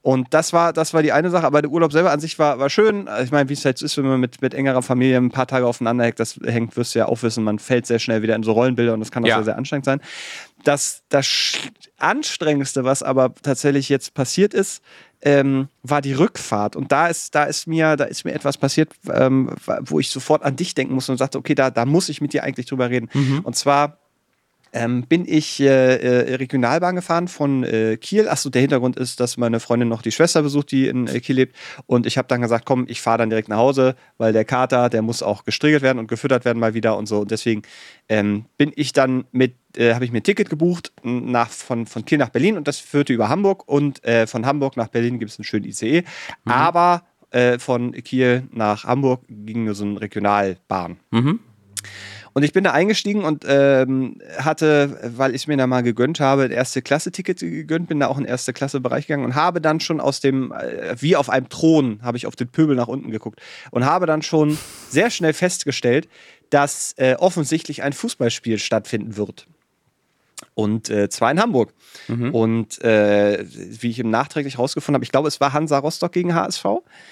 Und das war, das war die eine Sache, aber der Urlaub selber an sich war, war schön. Also ich meine, wie es halt ist, wenn man mit, mit engerer Familie ein paar Tage aufeinander hängt, das hängt, wirst du ja auch wissen, man fällt sehr schnell wieder in so Rollenbilder und das kann auch ja. sehr, sehr anstrengend sein. Das, das Anstrengendste, was aber tatsächlich jetzt passiert ist, ähm, war die Rückfahrt. Und da ist, da ist mir, da ist mir etwas passiert, ähm, wo ich sofort an dich denken muss und sagte, okay, da, da muss ich mit dir eigentlich drüber reden. Mhm. Und zwar ähm, bin ich äh, äh, Regionalbahn gefahren von äh, Kiel. Achso, der Hintergrund ist, dass meine Freundin noch die Schwester besucht, die in äh, Kiel lebt. Und ich habe dann gesagt, komm, ich fahre dann direkt nach Hause, weil der Kater, der muss auch gestriegelt werden und gefüttert werden mal wieder und so. Und deswegen ähm, bin ich dann mit, äh, habe ich mir ein Ticket gebucht nach, von, von Kiel nach Berlin und das führte über Hamburg. Und äh, von Hamburg nach Berlin gibt es einen schönen ICE. Mhm. Aber von Kiel nach Hamburg ging nur so eine Regionalbahn. Mhm. Und ich bin da eingestiegen und ähm, hatte, weil ich mir da mal gegönnt habe, ein Erste-Klasse-Ticket gegönnt, bin da auch in Erste-Klasse-Bereich gegangen und habe dann schon aus dem, äh, wie auf einem Thron, habe ich auf den Pöbel nach unten geguckt und habe dann schon sehr schnell festgestellt, dass äh, offensichtlich ein Fußballspiel stattfinden wird. Und äh, zwar in Hamburg. Mhm. Und äh, wie ich im nachträglich rausgefunden habe, ich glaube, es war Hansa Rostock gegen HSV.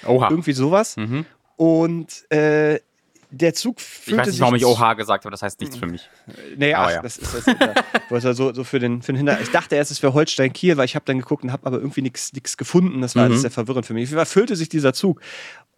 Oha. Irgendwie sowas. Mhm. Und äh, der Zug fühlte Ich weiß nicht, warum ich OH gesagt habe, das heißt nichts für mich. Naja, ach, ja. das ist das, das so, so für den, für den Hinter Ich dachte erst, es wäre Holstein Kiel, weil ich habe dann geguckt und habe aber irgendwie nichts gefunden. Das war mhm. sehr verwirrend für mich. Wie füllte sich dieser Zug?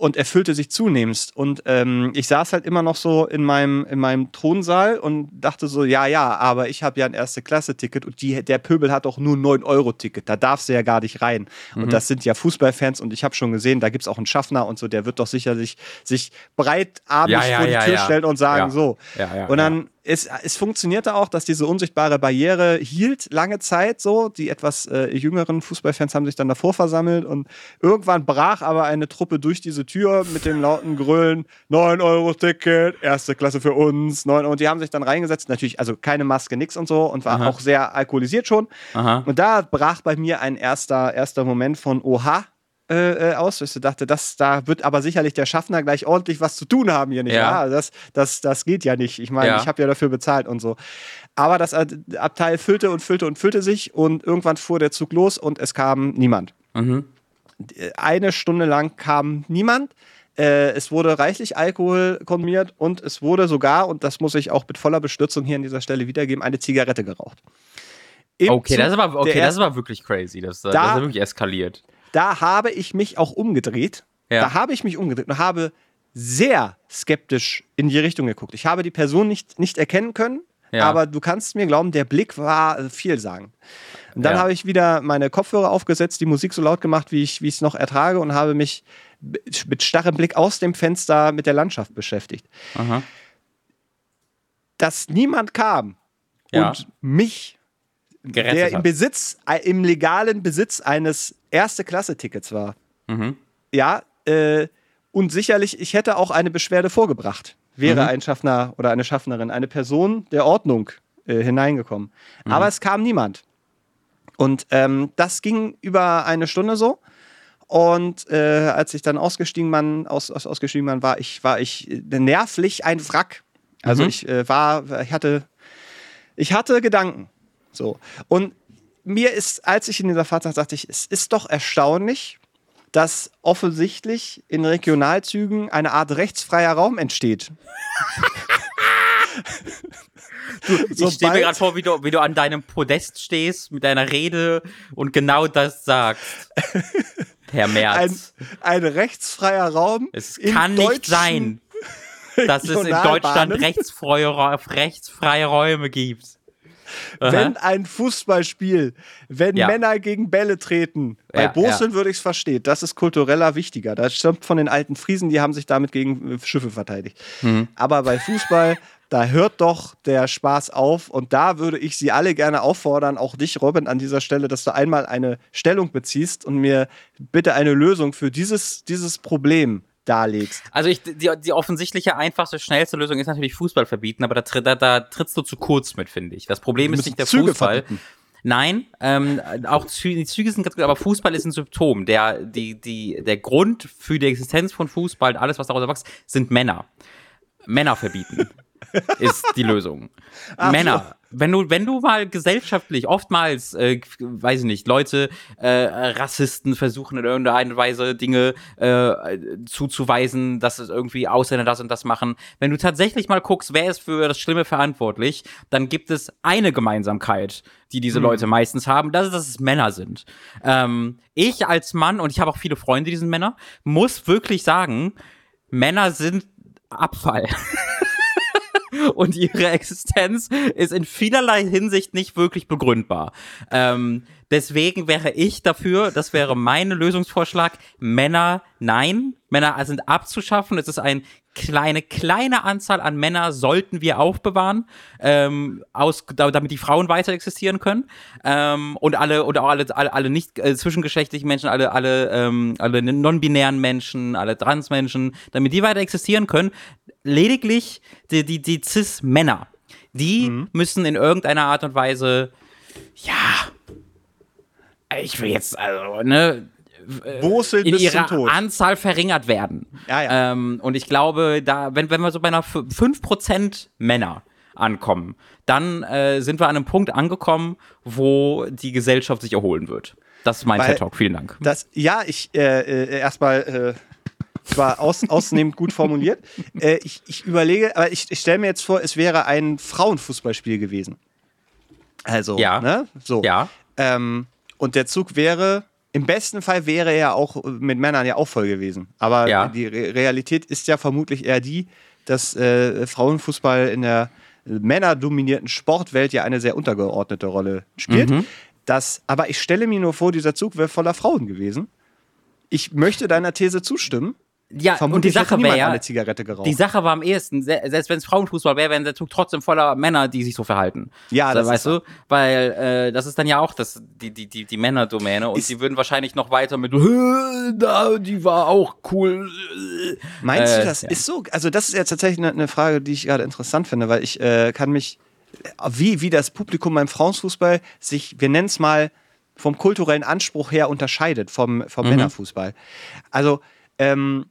Und erfüllte sich zunehmend. Und ähm, ich saß halt immer noch so in meinem, in meinem Thronsaal und dachte so, ja, ja, aber ich habe ja ein Erste-Klasse-Ticket und die, der Pöbel hat doch nur ein 9-Euro-Ticket. Da darfst du ja gar nicht rein. Mhm. Und das sind ja Fußballfans und ich habe schon gesehen, da gibt es auch einen Schaffner und so, der wird doch sicherlich sich breitarmig ja, ja, vor die ja, Tür stellen und sagen so. und dann es, es funktionierte auch, dass diese unsichtbare Barriere hielt lange Zeit so. Die etwas äh, jüngeren Fußballfans haben sich dann davor versammelt und irgendwann brach aber eine Truppe durch diese Tür mit dem lauten Grölen: 9 Euro Ticket, erste Klasse für uns, 9 Euro. Und die haben sich dann reingesetzt. Natürlich, also keine Maske, nix und so und war Aha. auch sehr alkoholisiert schon. Aha. Und da brach bei mir ein erster, erster Moment von Oha äh, äh, aus. Ich dachte, das, da wird aber sicherlich der Schaffner gleich ordentlich was zu tun haben hier nicht. Ja. ja das, das, das geht ja nicht. Ich meine, ja. ich habe ja dafür bezahlt und so. Aber das Abteil füllte und füllte und füllte sich und irgendwann fuhr der Zug los und es kam niemand. Mhm. Eine Stunde lang kam niemand. Äh, es wurde reichlich Alkohol konsumiert und es wurde sogar, und das muss ich auch mit voller Bestürzung hier an dieser Stelle wiedergeben, eine Zigarette geraucht. Im okay, das ist, aber, okay das ist aber wirklich crazy. Das, da, das ist wirklich eskaliert da habe ich mich auch umgedreht. Ja. Da habe ich mich umgedreht und habe sehr skeptisch in die Richtung geguckt. Ich habe die Person nicht, nicht erkennen können, ja. aber du kannst mir glauben, der Blick war äh, vielsagend. Und dann ja. habe ich wieder meine Kopfhörer aufgesetzt, die Musik so laut gemacht, wie ich es noch ertrage und habe mich mit starrem Blick aus dem Fenster mit der Landschaft beschäftigt. Aha. Dass niemand kam ja. und mich Gerettet der im Besitz, äh, im legalen Besitz eines Erste-Klasse-Tickets war. Mhm. Ja, äh, und sicherlich, ich hätte auch eine Beschwerde vorgebracht, wäre mhm. ein Schaffner oder eine Schaffnerin, eine Person der Ordnung äh, hineingekommen. Mhm. Aber es kam niemand. Und ähm, das ging über eine Stunde so. Und äh, als ich dann ausgestiegen, man, aus, aus, ausgestiegen man, war ich, war ich äh, nervlich ein Wrack. Also mhm. ich äh, war, ich hatte, ich hatte Gedanken. So. Und mir ist, als ich in dieser Fahrt saß, dachte ich, es ist doch erstaunlich, dass offensichtlich in Regionalzügen eine Art rechtsfreier Raum entsteht. Du, ich stelle mir gerade vor, wie du, wie du an deinem Podest stehst mit deiner Rede und genau das sagst. Herr Merz. Ein, ein rechtsfreier Raum. Es kann nicht sein, dass es in Deutschland rechtsfreie, rechtsfreie Räume gibt. Wenn ein Fußballspiel, wenn ja. Männer gegen Bälle treten, bei ja, Boseln ja. würde ich es verstehen, das ist kultureller wichtiger. Das stammt von den alten Friesen, die haben sich damit gegen äh, Schiffe verteidigt. Mhm. Aber bei Fußball, da hört doch der Spaß auf und da würde ich Sie alle gerne auffordern, auch dich, Robin, an dieser Stelle, dass du einmal eine Stellung beziehst und mir bitte eine Lösung für dieses, dieses Problem darlegst. Also ich, die, die offensichtliche, einfachste, schnellste Lösung ist natürlich Fußball verbieten, aber da, da, da trittst du zu kurz mit, finde ich. Das Problem ist nicht der Züge Fußball. Verbieten. Nein, ähm, auch Zü die Züge sind ganz gut, aber Fußball ist ein Symptom. Der, die, die, der Grund für die Existenz von Fußball, alles, was daraus erwächst, sind Männer. Männer verbieten ist die Lösung. Ach Männer. Wenn du, wenn du mal gesellschaftlich, oftmals, äh, weiß ich nicht, Leute, äh, Rassisten versuchen in irgendeiner Weise Dinge äh, zuzuweisen, dass es irgendwie Ausländer das und das machen. Wenn du tatsächlich mal guckst, wer ist für das Schlimme verantwortlich, dann gibt es eine Gemeinsamkeit, die diese mhm. Leute meistens haben, das ist, dass es Männer sind. Ähm, ich als Mann, und ich habe auch viele Freunde, die sind Männer, muss wirklich sagen, Männer sind Abfall. und ihre Existenz ist in vielerlei Hinsicht nicht wirklich begründbar. Ähm, deswegen wäre ich dafür, das wäre mein Lösungsvorschlag, Männer nein, Männer sind abzuschaffen. Es ist eine kleine, kleine Anzahl an Männer sollten wir aufbewahren, ähm, aus, damit die Frauen weiter existieren können. Ähm, und alle, oder auch alle, alle, alle nicht äh, zwischengeschlechtlichen Menschen, alle, alle, ähm, alle non-binären Menschen, alle Transmenschen, damit die weiter existieren können. Lediglich die, die, die Cis-Männer, die mhm. müssen in irgendeiner Art und Weise, ja, ich will jetzt, also, ne, Wurzeln in ihrer Anzahl verringert werden. Ja, ja. Ähm, und ich glaube, da, wenn, wenn wir so bei einer 5% Männer ankommen, dann äh, sind wir an einem Punkt angekommen, wo die Gesellschaft sich erholen wird. Das ist mein TED-Talk. Vielen Dank. Das, ja, ich äh, äh, erstmal. Äh war aus, ausnehmend gut formuliert. Äh, ich, ich, überlege, aber ich, ich stelle mir jetzt vor, es wäre ein Frauenfußballspiel gewesen. Also, ja. ne? So. Ja. Ähm, und der Zug wäre im besten Fall wäre er auch mit Männern ja auch voll gewesen. Aber ja. die Re Realität ist ja vermutlich eher die, dass äh, Frauenfußball in der männerdominierten Sportwelt ja eine sehr untergeordnete Rolle spielt. Mhm. Das, aber ich stelle mir nur vor, dieser Zug wäre voller Frauen gewesen. Ich möchte deiner These zustimmen. Ja, Vermutlich und die Sache wäre ja, eine Zigarette geraucht. Die Sache war am ehesten, selbst wenn es Frauenfußball wäre, wäre der Zug trotzdem voller Männer, die sich so verhalten. Ja, das weißt du, weil äh, das ist dann ja auch das die die die, die Männerdomäne und ist, die würden wahrscheinlich noch weiter mit da die war auch cool. Meinst äh, du, das ja. ist so? Also das ist jetzt tatsächlich eine, eine Frage, die ich gerade interessant finde, weil ich äh, kann mich wie wie das Publikum beim Frauenfußball sich, wir nennen es mal vom kulturellen Anspruch her unterscheidet vom vom mhm. Männerfußball. Also ähm,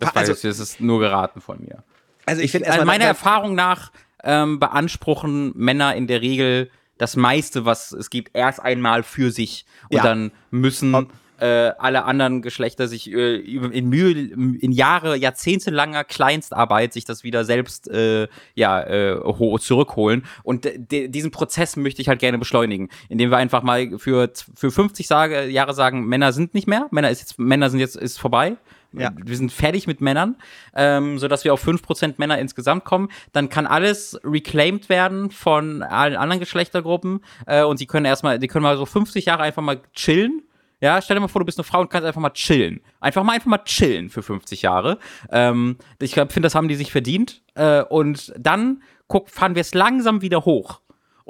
das, also, ich, das ist nur geraten von mir. Also ich finde also meiner Erfahrung nach ähm, beanspruchen Männer in der Regel das meiste, was es gibt, erst einmal für sich und ja. dann müssen äh, alle anderen Geschlechter sich äh, in Mühe, in Jahre, jahrzehntelanger Kleinstarbeit sich das wieder selbst äh, ja äh, zurückholen. Und diesen Prozess möchte ich halt gerne beschleunigen, indem wir einfach mal für für 50 Sage, Jahre sagen, Männer sind nicht mehr, Männer ist jetzt Männer sind jetzt ist vorbei. Ja. Wir sind fertig mit Männern, ähm, sodass wir auf 5% Männer insgesamt kommen. Dann kann alles reclaimed werden von allen anderen Geschlechtergruppen äh, und die können erstmal, die können mal so 50 Jahre einfach mal chillen. Ja, stell dir mal vor, du bist eine Frau und kannst einfach mal chillen. Einfach mal einfach mal chillen für 50 Jahre. Ähm, ich finde, das haben die sich verdient. Äh, und dann guck, fahren wir es langsam wieder hoch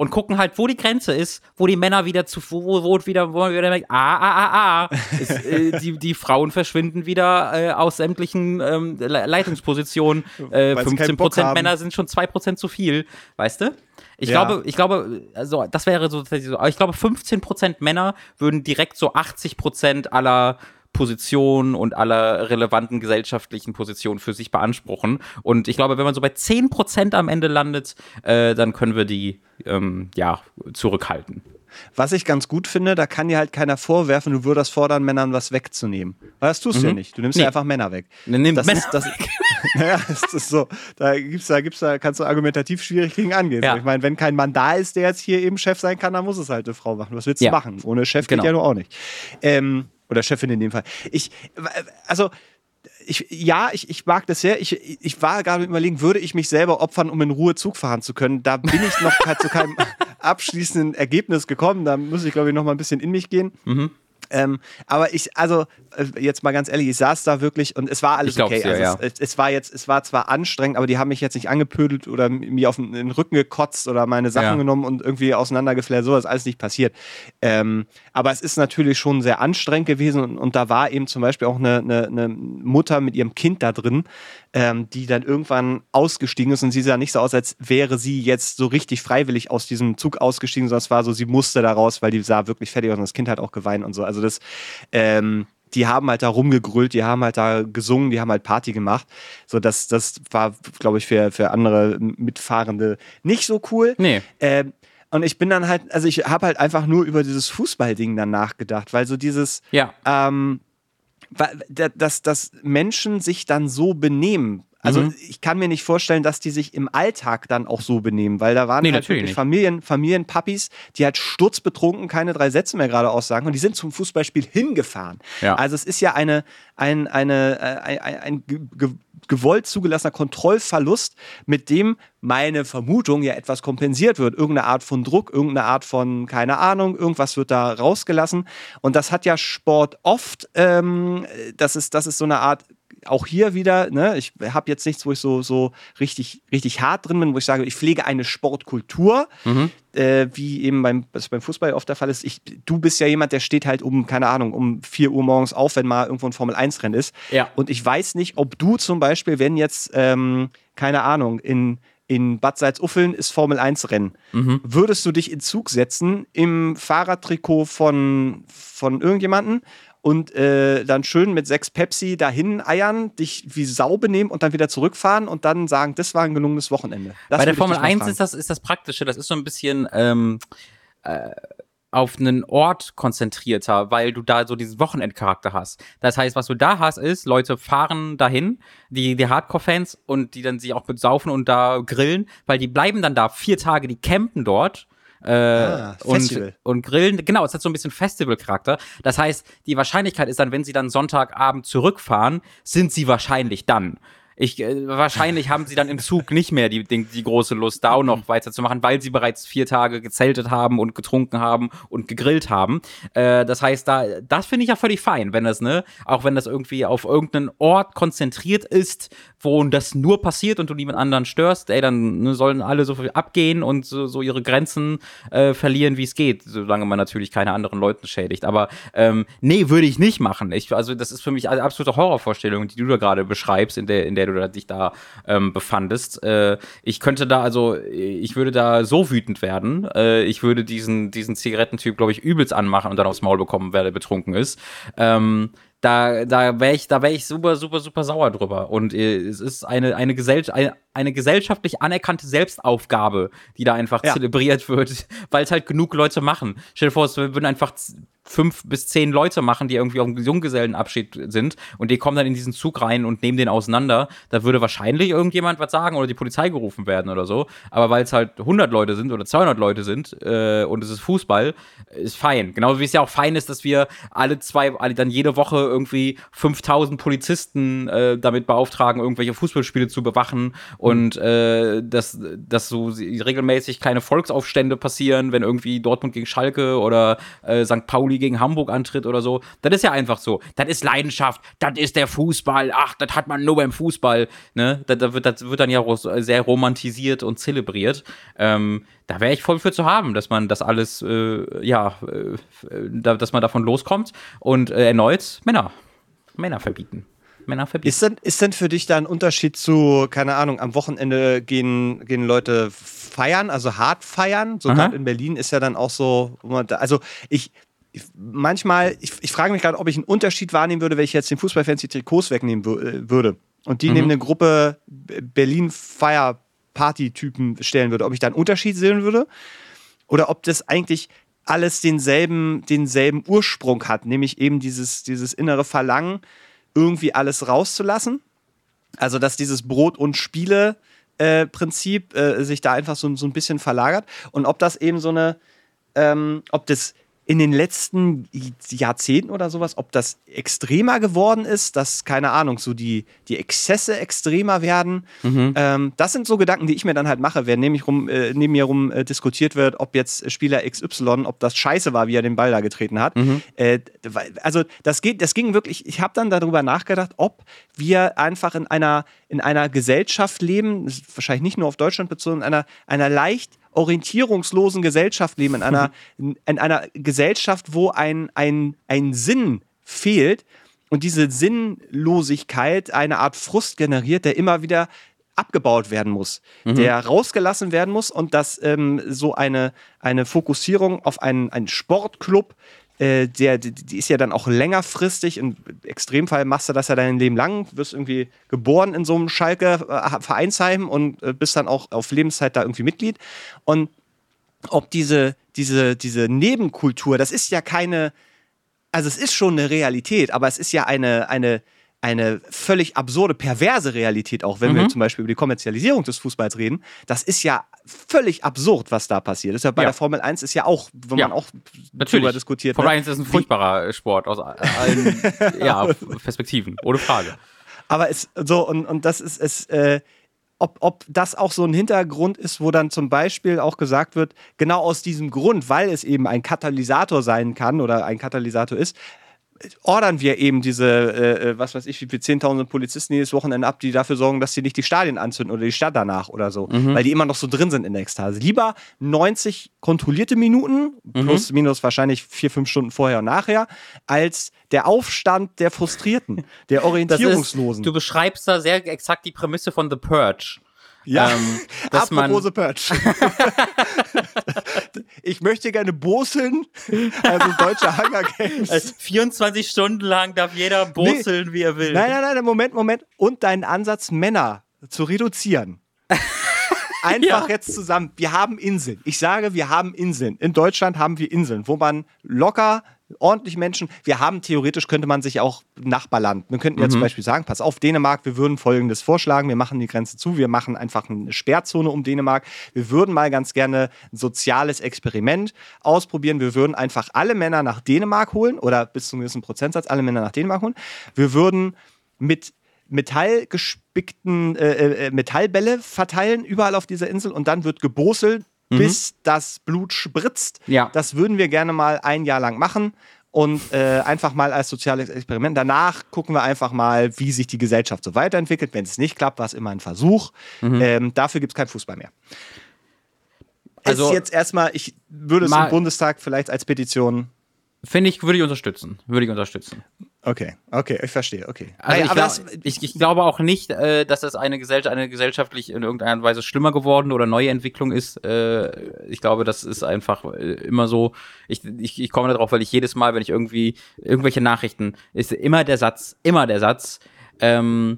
und gucken halt, wo die Grenze ist, wo die Männer wieder zu, wo, wo wieder, wo man wieder merkt, ah, ah, ah, ah, ist, äh, die, die Frauen verschwinden wieder äh, aus sämtlichen ähm, Leitungspositionen. Äh, 15% Männer sind schon 2% zu viel, weißt du? Ich ja. glaube, ich glaube, also das wäre so, ich glaube, 15% Männer würden direkt so 80% aller Positionen und aller relevanten gesellschaftlichen Positionen für sich beanspruchen. Und ich glaube, wenn man so bei 10% am Ende landet, äh, dann können wir die ähm, ja, zurückhalten. Was ich ganz gut finde, da kann dir halt keiner vorwerfen, du würdest fordern, Männern was wegzunehmen. Weil das tust du ja mhm. nicht. Du nimmst nee. ja einfach Männer weg. Nimm das Männer ist, das, naja, das ist so. Da gibt's da, gibt's da, kannst du argumentativ schwierig gegen angehen. Ja. Ich meine, wenn kein Mann da ist, der jetzt hier eben Chef sein kann, dann muss es halt eine Frau machen. Was willst du ja. machen? Ohne Chef genau. geht ja nur auch nicht. Ähm, oder Chefin in dem Fall. Ich, also, ich, ja, ich, ich mag das sehr. Ich, ich war gerade überlegen, würde ich mich selber opfern, um in Ruhe Zug fahren zu können. Da bin ich noch zu keinem abschließenden Ergebnis gekommen. Da muss ich, glaube ich, noch mal ein bisschen in mich gehen. Mhm. Ähm, aber ich, also äh, jetzt mal ganz ehrlich, ich saß da wirklich und es war alles okay. Also ja, es, es, war jetzt, es war zwar anstrengend, aber die haben mich jetzt nicht angepödelt oder mir auf den, Rücken gekotzt oder meine Sachen ja. genommen und irgendwie auseinandergeflärt. So ist alles nicht passiert. Ähm, aber es ist natürlich schon sehr anstrengend gewesen und, und da war eben zum Beispiel auch eine, eine, eine Mutter mit ihrem Kind da drin, ähm, die dann irgendwann ausgestiegen ist und sie sah nicht so aus, als wäre sie jetzt so richtig freiwillig aus diesem Zug ausgestiegen, sondern es war so, sie musste da raus, weil die sah wirklich fertig aus und das Kind hat auch geweint und so. Also das, ähm, die haben halt da rumgegrüllt, die haben halt da gesungen, die haben halt Party gemacht. So, das, das war, glaube ich, für, für andere Mitfahrende nicht so cool. Nee. Ähm, und ich bin dann halt, also ich habe halt einfach nur über dieses Fußballding dann nachgedacht, weil so dieses, ja. ähm, dass, dass Menschen sich dann so benehmen. Also mhm. ich kann mir nicht vorstellen, dass die sich im Alltag dann auch so benehmen, weil da waren nee, halt wirklich Familien, Familienpappis, die halt sturzbetrunken keine drei Sätze mehr gerade aussagen und die sind zum Fußballspiel hingefahren. Ja. Also es ist ja eine, ein, eine, äh, ein, ein, ein gewollt zugelassener Kontrollverlust, mit dem meine Vermutung ja etwas kompensiert wird. Irgendeine Art von Druck, irgendeine Art von, keine Ahnung, irgendwas wird da rausgelassen. Und das hat ja Sport oft, ähm, das, ist, das ist so eine Art auch hier wieder, ne, ich habe jetzt nichts, wo ich so, so richtig, richtig hart drin bin, wo ich sage, ich pflege eine Sportkultur, mhm. äh, wie eben beim, was beim Fußball oft der Fall ist. Ich, du bist ja jemand, der steht halt um, keine Ahnung, um 4 Uhr morgens auf, wenn mal irgendwo ein Formel-1-Rennen ist. Ja. Und ich weiß nicht, ob du zum Beispiel, wenn jetzt, ähm, keine Ahnung, in in Bad Salzuffeln ist Formel 1 Rennen. Mhm. Würdest du dich in Zug setzen im Fahrradtrikot von, von irgendjemanden und äh, dann schön mit sechs Pepsi dahin eiern, dich wie Sau benehmen und dann wieder zurückfahren und dann sagen, das war ein gelungenes Wochenende. Das Bei der Formel 1 ist das, ist das Praktische, das ist so ein bisschen ähm, äh, auf einen Ort konzentrierter, weil du da so diesen Wochenendcharakter hast. Das heißt, was du da hast, ist, Leute fahren dahin, die, die Hardcore-Fans und die dann sich auch besaufen und da grillen, weil die bleiben dann da vier Tage, die campen dort äh, ah, und, und Grillen. Genau, es hat so ein bisschen Festival-Charakter. Das heißt, die Wahrscheinlichkeit ist dann, wenn sie dann Sonntagabend zurückfahren, sind sie wahrscheinlich dann. Ich, äh, wahrscheinlich haben sie dann im Zug nicht mehr die, die, die, große Lust, da auch noch weiterzumachen, weil sie bereits vier Tage gezeltet haben und getrunken haben und gegrillt haben. Äh, das heißt, da, das finde ich ja völlig fein, wenn das, ne, auch wenn das irgendwie auf irgendeinen Ort konzentriert ist, wo das nur passiert und du niemand anderen störst, ey, dann ne, sollen alle so viel abgehen und so, so ihre Grenzen äh, verlieren, wie es geht, solange man natürlich keine anderen Leuten schädigt. Aber ähm, nee, würde ich nicht machen. Ich, also das ist für mich eine absolute Horrorvorstellung, die du da gerade beschreibst, in der, in der du du dich da ähm, befandest. Äh, ich könnte da, also, ich würde da so wütend werden. Äh, ich würde diesen, diesen Zigarettentyp, glaube ich, übelst anmachen und dann aufs Maul bekommen, wer betrunken ist. Ähm, da, da wäre ich, da wäre ich super, super, super sauer drüber. Und äh, es ist eine, eine, Gesell eine, eine gesellschaftlich anerkannte Selbstaufgabe, die da einfach ja. zelebriert wird, weil es halt genug Leute machen. Stell dir vor, es würden einfach fünf bis zehn Leute machen, die irgendwie auf einem Junggesellenabschied sind und die kommen dann in diesen Zug rein und nehmen den auseinander, da würde wahrscheinlich irgendjemand was sagen oder die Polizei gerufen werden oder so. Aber weil es halt 100 Leute sind oder 200 Leute sind äh, und es ist Fußball, ist fein. Genauso wie es ja auch fein ist, dass wir alle zwei, alle dann jede Woche irgendwie 5000 Polizisten äh, damit beauftragen, irgendwelche Fußballspiele zu bewachen und äh, dass, dass so regelmäßig kleine Volksaufstände passieren, wenn irgendwie Dortmund gegen Schalke oder äh, St. Pauli gegen Hamburg antritt oder so. Das ist ja einfach so. Das ist Leidenschaft, das ist der Fußball, ach, das hat man nur beim Fußball. Ne? Das, das, wird, das wird dann ja sehr romantisiert und zelebriert. Ähm, da wäre ich voll für zu haben, dass man das alles, äh, ja, äh, dass man davon loskommt und äh, erneut Männer, Männer verbieten. Männer verbieten. Ist denn, ist denn für dich da ein Unterschied zu, keine Ahnung, am Wochenende gehen, gehen Leute feiern, also hart feiern? So gerade in Berlin ist ja dann auch so, also ich, manchmal, ich, ich frage mich gerade, ob ich einen Unterschied wahrnehmen würde, wenn ich jetzt den Fußballfans die Trikots wegnehmen äh, würde und die mhm. neben eine Gruppe Berlin Fire Party Typen stellen würde, ob ich da einen Unterschied sehen würde oder ob das eigentlich alles denselben, denselben Ursprung hat, nämlich eben dieses, dieses innere Verlangen, irgendwie alles rauszulassen. Also, dass dieses Brot- und Spiele-Prinzip äh, äh, sich da einfach so, so ein bisschen verlagert und ob das eben so eine, ähm, ob das in den letzten Jahrzehnten oder sowas, ob das extremer geworden ist, dass, keine Ahnung, so die, die Exzesse extremer werden. Mhm. Ähm, das sind so Gedanken, die ich mir dann halt mache, wenn neben, rum, äh, neben mir rum äh, diskutiert wird, ob jetzt Spieler XY, ob das scheiße war, wie er den Ball da getreten hat. Mhm. Äh, also das, geht, das ging wirklich, ich habe dann darüber nachgedacht, ob wir einfach in einer, in einer Gesellschaft leben, wahrscheinlich nicht nur auf Deutschland bezogen, in einer, einer leicht orientierungslosen Gesellschaft leben, in einer, in einer Gesellschaft, wo ein, ein, ein Sinn fehlt und diese Sinnlosigkeit eine Art Frust generiert, der immer wieder abgebaut werden muss, mhm. der rausgelassen werden muss und dass ähm, so eine, eine Fokussierung auf einen, einen Sportclub äh, der, die, ist ja dann auch längerfristig. Im Extremfall machst du das ja dein Leben lang, wirst irgendwie geboren in so einem Schalke-Vereinsheim äh, und äh, bist dann auch auf Lebenszeit da irgendwie Mitglied. Und ob diese, diese, diese Nebenkultur, das ist ja keine, also es ist schon eine Realität, aber es ist ja eine, eine, eine völlig absurde, perverse Realität, auch wenn mhm. wir zum Beispiel über die Kommerzialisierung des Fußballs reden. Das ist ja völlig absurd, was da passiert. Das ist ja bei ja. der Formel 1 ist ja auch, wo ja. man auch Natürlich. darüber diskutiert. Formel 1 ne? ist ein furchtbarer Sport aus allen ja, Perspektiven, ohne Frage. Aber es so, und, und das ist es, äh, ob, ob das auch so ein Hintergrund ist, wo dann zum Beispiel auch gesagt wird, genau aus diesem Grund, weil es eben ein Katalysator sein kann oder ein Katalysator ist, ordern wir eben diese, äh, äh was weiß ich, wie viele 10.000 Polizisten jedes Wochenende ab, die dafür sorgen, dass sie nicht die Stadien anzünden oder die Stadt danach oder so, mhm. weil die immer noch so drin sind in der Ekstase. Lieber 90 kontrollierte Minuten, mhm. plus minus wahrscheinlich vier, fünf Stunden vorher und nachher, als der Aufstand der Frustrierten, der Orientierungslosen. Ist, du beschreibst da sehr exakt die Prämisse von The Purge. Ja, ähm, dass apropos The Purge. ich möchte gerne boseln, also deutsche Hunger Games. Also 24 Stunden lang darf jeder boseln, nee. wie er will. Nein, nein, nein, Moment, Moment. Und deinen Ansatz, Männer zu reduzieren. Einfach ja. jetzt zusammen. Wir haben Inseln. Ich sage, wir haben Inseln. In Deutschland haben wir Inseln, wo man locker ordentlich Menschen. Wir haben theoretisch, könnte man sich auch Nachbarland. Wir könnten ja mhm. zum Beispiel sagen, pass auf, Dänemark, wir würden folgendes vorschlagen, wir machen die Grenze zu, wir machen einfach eine Sperrzone um Dänemark. Wir würden mal ganz gerne ein soziales Experiment ausprobieren. Wir würden einfach alle Männer nach Dänemark holen oder bis zu einem gewissen Prozentsatz alle Männer nach Dänemark holen. Wir würden mit metallgespickten äh, äh, Metallbälle verteilen überall auf dieser Insel und dann wird geboselt mhm. bis das Blut spritzt. Ja. Das würden wir gerne mal ein Jahr lang machen und äh, einfach mal als soziales Experiment. Danach gucken wir einfach mal, wie sich die Gesellschaft so weiterentwickelt. Wenn es nicht klappt, war es immer ein Versuch. Mhm. Ähm, dafür gibt es keinen Fußball mehr. Also ist jetzt erstmal, ich würde es im Bundestag vielleicht als Petition Finde ich, würde ich unterstützen. Würde ich unterstützen. Okay, okay, ich verstehe, okay. Also ich, glaub, ich, ich, glaube auch nicht, äh, dass das eine, Gesellschaft, eine gesellschaftlich in irgendeiner Weise schlimmer geworden oder neue Entwicklung ist. Äh, ich glaube, das ist einfach äh, immer so. Ich, ich, ich komme darauf, weil ich jedes Mal, wenn ich irgendwie irgendwelche Nachrichten, ist immer der Satz, immer der Satz, ähm,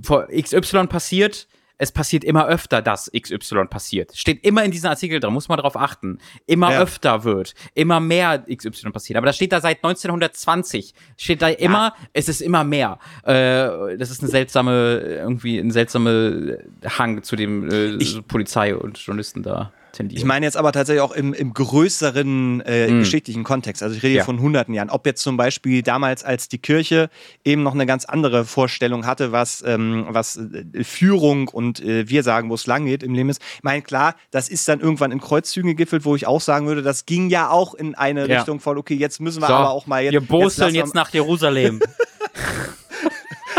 vor XY passiert, es passiert immer öfter, dass XY passiert. Steht immer in diesem Artikel drin, muss man darauf achten. Immer ja. öfter wird, immer mehr XY passiert. Aber das steht da seit 1920. Steht da immer, ja. es ist immer mehr. Äh, das ist eine seltsame, irgendwie ein seltsamer Hang zu dem äh, Polizei und Journalisten da tendieren. Ich meine jetzt aber tatsächlich auch im, im größeren äh, mm. geschichtlichen Kontext. Also ich rede ja. hier von hunderten Jahren. Ob jetzt zum Beispiel damals, als die Kirche eben noch eine ganz andere Vorstellung hatte, was, ähm, was äh, Führung und äh, wir sagen, wo es lang geht im Leben ist. Ich meine, klar, das ist dann irgendwann in Kreuzzügen gegipfelt, wo ich auch sagen würde, das ging ja auch in eine ja. Richtung von, okay, jetzt müssen wir so, aber auch mal jetzt. Wir boseln jetzt, jetzt nach Jerusalem.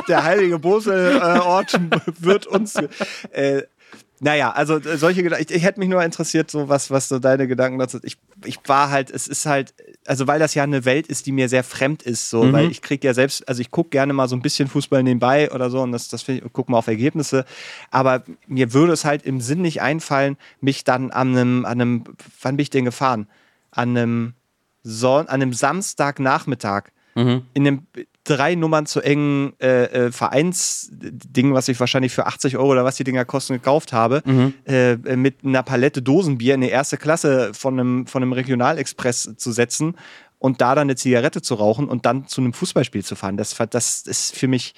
der heilige Boselort äh, wird uns. Äh, naja, also äh, solche Gedanken, ich, ich, hätte mich nur interessiert, so was, was so deine Gedanken dazu Ich, ich war halt, es ist halt, also weil das ja eine Welt ist, die mir sehr fremd ist, so, mhm. weil ich kriege ja selbst, also ich gucke gerne mal so ein bisschen Fußball nebenbei oder so und das, das finde ich, gucke mal auf Ergebnisse, aber mir würde es halt im Sinn nicht einfallen, mich dann an einem, an einem, wann bin ich denn gefahren? An einem, Son an einem Samstagnachmittag mhm. in einem drei Nummern zu engen äh, äh, Vereinsding, was ich wahrscheinlich für 80 Euro oder was die Dinger kosten, gekauft habe, mhm. äh, mit einer Palette Dosenbier in die erste Klasse von einem, von einem Regionalexpress zu setzen und da dann eine Zigarette zu rauchen und dann zu einem Fußballspiel zu fahren. Das, das ist für mich,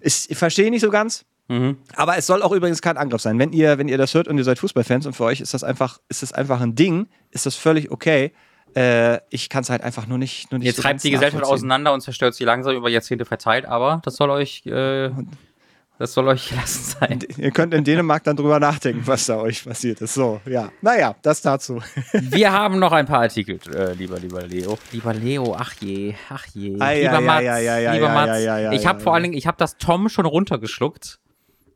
ist, ich verstehe nicht so ganz. Mhm. Aber es soll auch übrigens kein Angriff sein. Wenn ihr, wenn ihr das hört und ihr seid Fußballfans und für euch ist das einfach, ist das einfach ein Ding, ist das völlig okay. Äh, ich kann es halt einfach nur nicht. Nur nicht Jetzt so treibt die Gesellschaft auseinander und zerstört sie langsam über Jahrzehnte verteilt, aber das soll euch. Äh, das soll euch gelassen sein. Ihr könnt in Dänemark dann drüber nachdenken, was da euch passiert ist. So, ja. Naja, das dazu. Wir haben noch ein paar Artikel, äh, lieber, lieber Leo. Lieber Leo, ach je, ach je. Ah, lieber ja, Mats, ja, ja, lieber Mats. ich habe vor allen Dingen, ich habe das Tom schon runtergeschluckt.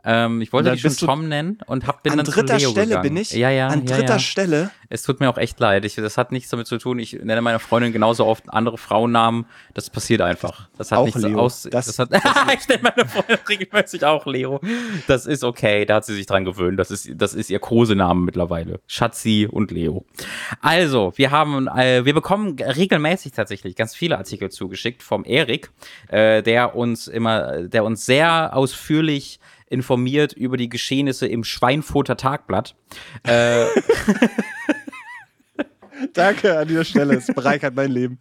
Ähm, ich wollte dich schon Tom nennen und hab, bin an dann dritter zu Leo Stelle gegangen. bin ich. Ja, ja. An dritter ja, ja. Stelle. Es tut mir auch echt leid. Ich, das hat nichts damit zu tun. Ich nenne meiner Freundin genauso oft andere Frauennamen. Das passiert einfach. Das hat auch nichts Leo. aus. Das, das hat, ich nenne meine Freundin regelmäßig auch Leo. Das ist okay. Da hat sie sich dran gewöhnt. Das ist, das ist ihr Kosename mittlerweile. Schatzi und Leo. Also, wir haben, äh, wir bekommen regelmäßig tatsächlich ganz viele Artikel zugeschickt vom Erik, äh, der uns immer, der uns sehr ausführlich informiert über die Geschehnisse im Schweinfurter Tagblatt. Äh, Danke an dieser Stelle, es bereichert mein Leben.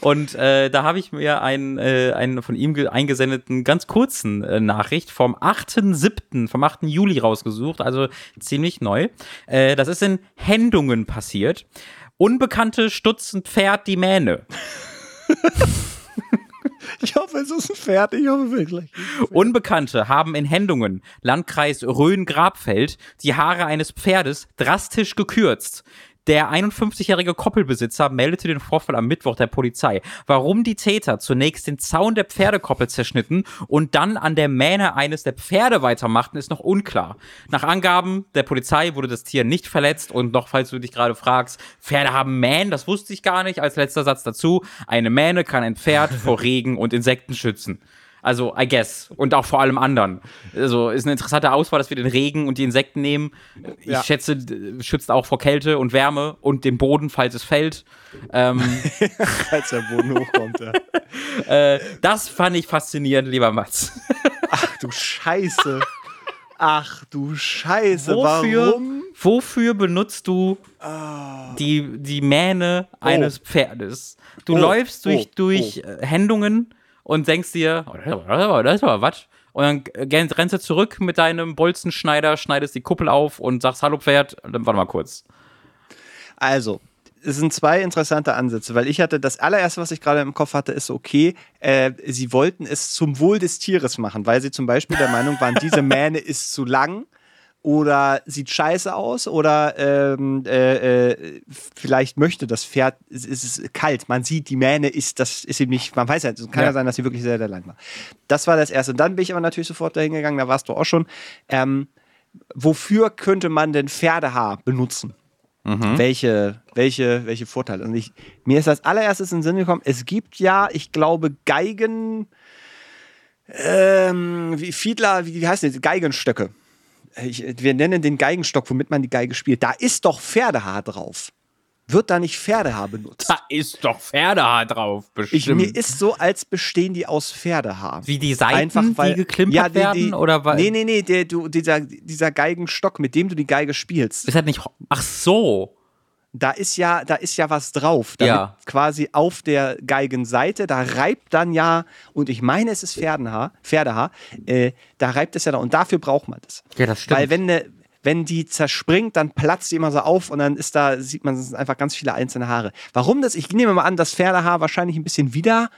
Und äh, da habe ich mir einen, äh, einen von ihm eingesendeten ganz kurzen äh, Nachricht vom 8.7., vom 8. Juli rausgesucht, also ziemlich neu. Äh, das ist in Händungen passiert. Unbekannte stutzen Pferd die Mähne. Ich hoffe, es ist ein Pferd. Ich hoffe wirklich. Unbekannte haben in Hendungen, Landkreis Rhön-Grabfeld, die Haare eines Pferdes drastisch gekürzt. Der 51-jährige Koppelbesitzer meldete den Vorfall am Mittwoch der Polizei. Warum die Täter zunächst den Zaun der Pferdekoppel zerschnitten und dann an der Mähne eines der Pferde weitermachten, ist noch unklar. Nach Angaben der Polizei wurde das Tier nicht verletzt und noch, falls du dich gerade fragst, Pferde haben Mähnen, das wusste ich gar nicht. Als letzter Satz dazu, eine Mähne kann ein Pferd vor Regen und Insekten schützen. Also, I guess. Und auch vor allem anderen. Also, ist eine interessante Auswahl, dass wir den Regen und die Insekten nehmen. Ich ja. schätze, schützt auch vor Kälte und Wärme und den Boden, falls es fällt. Ähm, falls der Boden hochkommt, ja. äh, das fand ich faszinierend, lieber Mats. Ach du Scheiße. Ach du Scheiße, wofür, warum? Wofür benutzt du oh. die, die Mähne oh. eines Pferdes? Du oh. läufst durch, oh. durch oh. Händungen und denkst dir, oh, das ist aber was. Und dann rennst du zurück mit deinem Bolzenschneider, schneidest die Kuppel auf und sagst, hallo Pferd, dann warte mal kurz. Also, es sind zwei interessante Ansätze, weil ich hatte das allererste, was ich gerade im Kopf hatte, ist okay, äh, sie wollten es zum Wohl des Tieres machen, weil sie zum Beispiel der Meinung waren, diese Mähne ist zu lang oder sieht scheiße aus oder ähm, äh, äh, vielleicht möchte das Pferd, es, ist kalt, man sieht, die Mähne ist, das ist ihm nicht, man weiß ja, es kann ja. ja sein, dass sie wirklich sehr, sehr lang war. Das war das Erste. Und dann bin ich aber natürlich sofort dahin gegangen, da warst du auch schon. Ähm, wofür könnte man denn Pferdehaar benutzen? Mhm. Welche, welche, welche Vorteile? Und ich, mir ist als allererstes in den Sinn gekommen, es gibt ja, ich glaube, Geigen, ähm, wie Fiedler, wie, wie heißt das? Geigenstöcke ich, wir nennen den Geigenstock, womit man die Geige spielt. Da ist doch Pferdehaar drauf. Wird da nicht Pferdehaar benutzt? Da ist doch Pferdehaar drauf, bestimmt. Ich, mir ist so, als bestehen die aus Pferdehaar. Wie die Seiten, Einfach, weil, die geklimpert ja, die, werden? Die, oder weil? Nee, nee, nee, der, du, dieser, dieser Geigenstock, mit dem du die Geige spielst. Ist halt nicht. Ach so da ist ja, da ist ja was drauf. Ja. Quasi auf der Geigenseite, da reibt dann ja, und ich meine, es ist Pferdenhaar, Pferdehaar, äh, da reibt es ja da. Und dafür braucht man das. Ja, das stimmt. Weil wenn ne, wenn die zerspringt, dann platzt die immer so auf und dann ist da, sieht man, einfach ganz viele einzelne Haare. Warum das? Ich nehme mal an, dass Pferdehaar wahrscheinlich ein bisschen wieder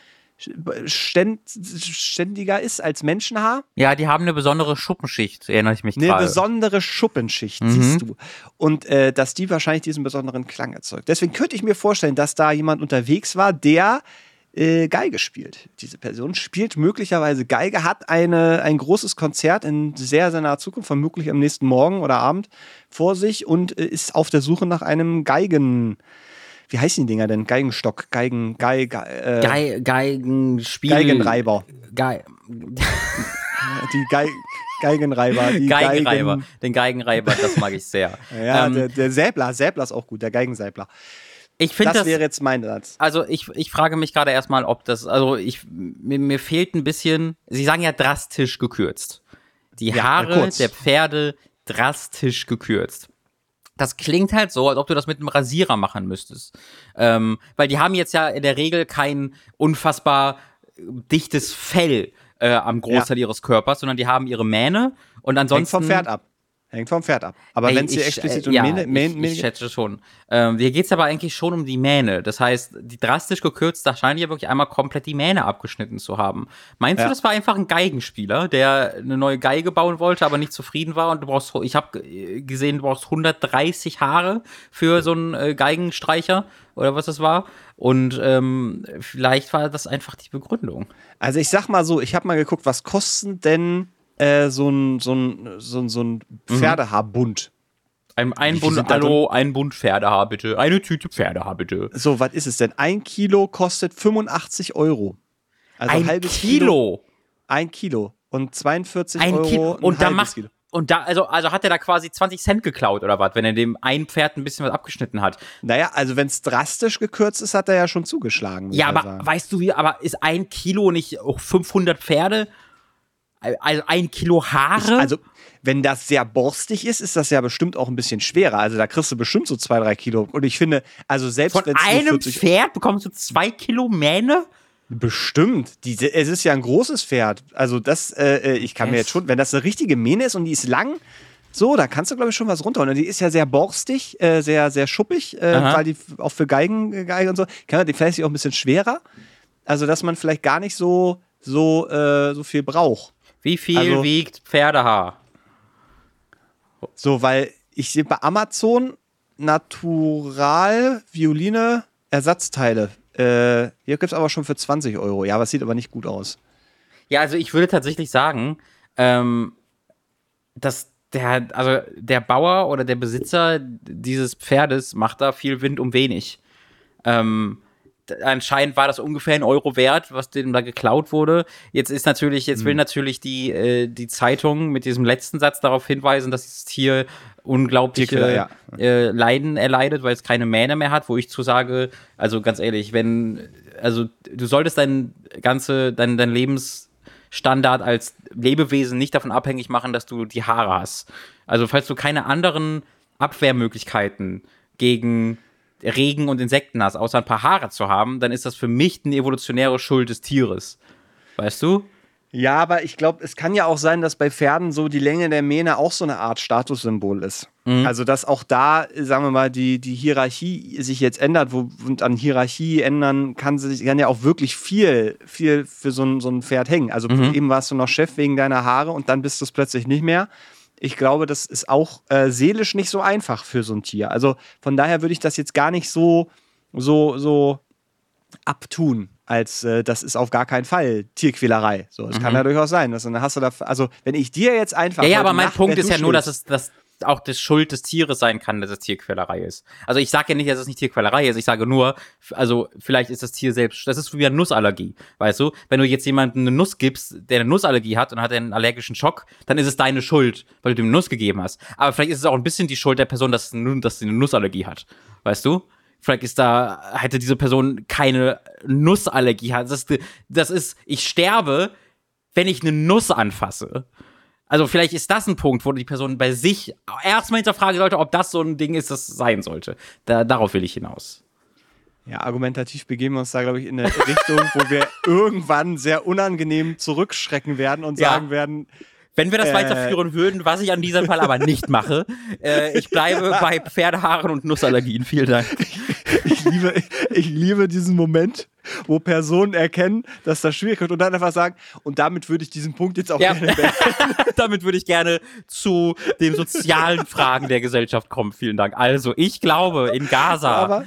ständiger ist als Menschenhaar. Ja, die haben eine besondere Schuppenschicht, erinnere ich mich Eine grade. besondere Schuppenschicht, mhm. siehst du. Und äh, dass die wahrscheinlich diesen besonderen Klang erzeugt. Deswegen könnte ich mir vorstellen, dass da jemand unterwegs war, der äh, Geige spielt. Diese Person spielt möglicherweise Geige, hat eine, ein großes Konzert in sehr, sehr naher Zukunft, vermutlich am nächsten Morgen oder Abend vor sich und äh, ist auf der Suche nach einem Geigen wie heißen die Dinger denn? Geigenstock, Geigen, Geige, äh, Ge Geigenspiel. Geigenreiber. Ge die Ge Geigenreiber. Die Geigenreiber. Geigen Den Geigenreiber, das mag ich sehr. ja, ähm, der, der Säbler, Säbler ist auch gut, der Geigensäbler. Ich finde das, das wäre jetzt mein Satz. Also ich, ich frage mich gerade erstmal, ob das, also ich, mir, mir fehlt ein bisschen, Sie sagen ja drastisch gekürzt. Die Haare ja, der Pferde drastisch gekürzt das klingt halt so, als ob du das mit einem Rasierer machen müsstest. Ähm, weil die haben jetzt ja in der Regel kein unfassbar dichtes Fell äh, am Großteil ja. ihres Körpers, sondern die haben ihre Mähne und ansonsten. Hängt vom Pferd ab. Hängt vom Pferd ab. Aber wenn es hier explizit äh, um ja, Mähne, Mähne, Mähne ich, ich schätze schon. Ähm, hier geht es aber eigentlich schon um die Mähne. Das heißt, die drastisch gekürzt, da scheint ja wirklich einmal komplett die Mähne abgeschnitten zu haben. Meinst ja. du, das war einfach ein Geigenspieler, der eine neue Geige bauen wollte, aber nicht zufrieden war und du brauchst, ich habe gesehen, du brauchst 130 Haare für so einen äh, Geigenstreicher oder was das war. Und ähm, vielleicht war das einfach die Begründung. Also ich sag mal so, ich habe mal geguckt, was kosten denn äh, so ein, so ein, so ein, so ein mhm. Pferdehaarbund. Ein, ein Bund, hallo, ein Bund Pferdehaar bitte. Eine Tüte Pferdehaar bitte. So, was ist es denn? Ein Kilo kostet 85 Euro. Also ein halbes Kilo? Kilo? Ein Kilo. Und 42 ein Euro. Kilo. Und da macht, Kilo. Und da, also, also hat er da quasi 20 Cent geklaut oder was, wenn er dem ein Pferd ein bisschen was abgeschnitten hat. Naja, also wenn es drastisch gekürzt ist, hat er ja schon zugeschlagen. Ja, aber sagen. weißt du wie, aber ist ein Kilo nicht 500 Pferde? Also ein Kilo Haare? Ich, also, wenn das sehr borstig ist, ist das ja bestimmt auch ein bisschen schwerer. Also, da kriegst du bestimmt so zwei, drei Kilo. Und ich finde, also selbst Von einem Pferd bekommst du zwei Kilo Mähne? Bestimmt. Die, es ist ja ein großes Pferd. Also, das, äh, äh ich kann es. mir jetzt schon, wenn das eine richtige Mähne ist und die ist lang, so, da kannst du, glaube ich, schon was runterholen. Und die ist ja sehr borstig, äh, sehr, sehr schuppig, äh, weil die auch für Geigen, Geige und so, kann die vielleicht auch ein bisschen schwerer. Also, dass man vielleicht gar nicht so, so, äh, so viel braucht. Wie viel also, wiegt Pferdehaar? So, weil ich sehe bei Amazon Natural Violine Ersatzteile. Äh, hier gibt es aber schon für 20 Euro. Ja, es sieht aber nicht gut aus. Ja, also ich würde tatsächlich sagen, ähm, dass der, also der Bauer oder der Besitzer dieses Pferdes macht da viel Wind um wenig. Ähm, anscheinend war das ungefähr ein Euro wert, was dem da geklaut wurde. Jetzt ist natürlich, jetzt will hm. natürlich die, äh, die Zeitung mit diesem letzten Satz darauf hinweisen, dass dieses Tier unglaubliche ja. äh, Leiden erleidet, weil es keine Mähne mehr hat, wo ich zu sage, also ganz ehrlich, wenn, also du solltest dein ganze, dein, dein Lebensstandard als Lebewesen nicht davon abhängig machen, dass du die Haare hast. Also falls du keine anderen Abwehrmöglichkeiten gegen Regen und Insekten hast, außer ein paar Haare zu haben, dann ist das für mich eine evolutionäre Schuld des Tieres. Weißt du? Ja, aber ich glaube, es kann ja auch sein, dass bei Pferden so die Länge der Mähne auch so eine Art Statussymbol ist. Mhm. Also, dass auch da, sagen wir mal, die, die Hierarchie sich jetzt ändert wo, und an Hierarchie ändern kann, sich, kann ja auch wirklich viel, viel für so ein, so ein Pferd hängen. Also, mhm. eben warst du noch Chef wegen deiner Haare und dann bist du es plötzlich nicht mehr ich glaube, das ist auch äh, seelisch nicht so einfach für so ein Tier. Also von daher würde ich das jetzt gar nicht so, so, so abtun, als äh, das ist auf gar keinen Fall Tierquälerei. So, es mhm. kann ja durchaus sein. Dass, dann hast du da, also wenn ich dir jetzt einfach. Ja, ja, aber mein Nacht, Punkt ist ja nur, dass es, dass auch das Schuld des Tieres sein kann, dass es Tierquälerei ist. Also ich sage ja nicht, dass es nicht Tierquälerei ist, ich sage nur, also vielleicht ist das Tier selbst, das ist wie eine Nussallergie, weißt du? Wenn du jetzt jemandem eine Nuss gibst, der eine Nussallergie hat und hat einen allergischen Schock, dann ist es deine Schuld, weil du dem Nuss gegeben hast. Aber vielleicht ist es auch ein bisschen die Schuld der Person, dass, dass sie eine Nussallergie hat, weißt du? Vielleicht ist da, hätte diese Person keine Nussallergie. Das ist, das ist, ich sterbe, wenn ich eine Nuss anfasse. Also vielleicht ist das ein Punkt, wo die Person bei sich erstmal hinterfragen sollte, ob das so ein Ding ist, das sein sollte. Da, darauf will ich hinaus. Ja, argumentativ begeben wir uns da, glaube ich, in eine Richtung, wo wir irgendwann sehr unangenehm zurückschrecken werden und sagen werden, wenn wir das äh, weiterführen würden, was ich an diesem Fall aber nicht mache, äh, ich bleibe bei Pferdehaaren und Nussallergien. Vielen Dank. Ich liebe, ich liebe diesen Moment, wo Personen erkennen, dass das schwierig wird und dann einfach sagen, und damit würde ich diesen Punkt jetzt auch ja. gerne beenden. damit würde ich gerne zu den sozialen Fragen der Gesellschaft kommen. Vielen Dank. Also, ich glaube, in Gaza. Aber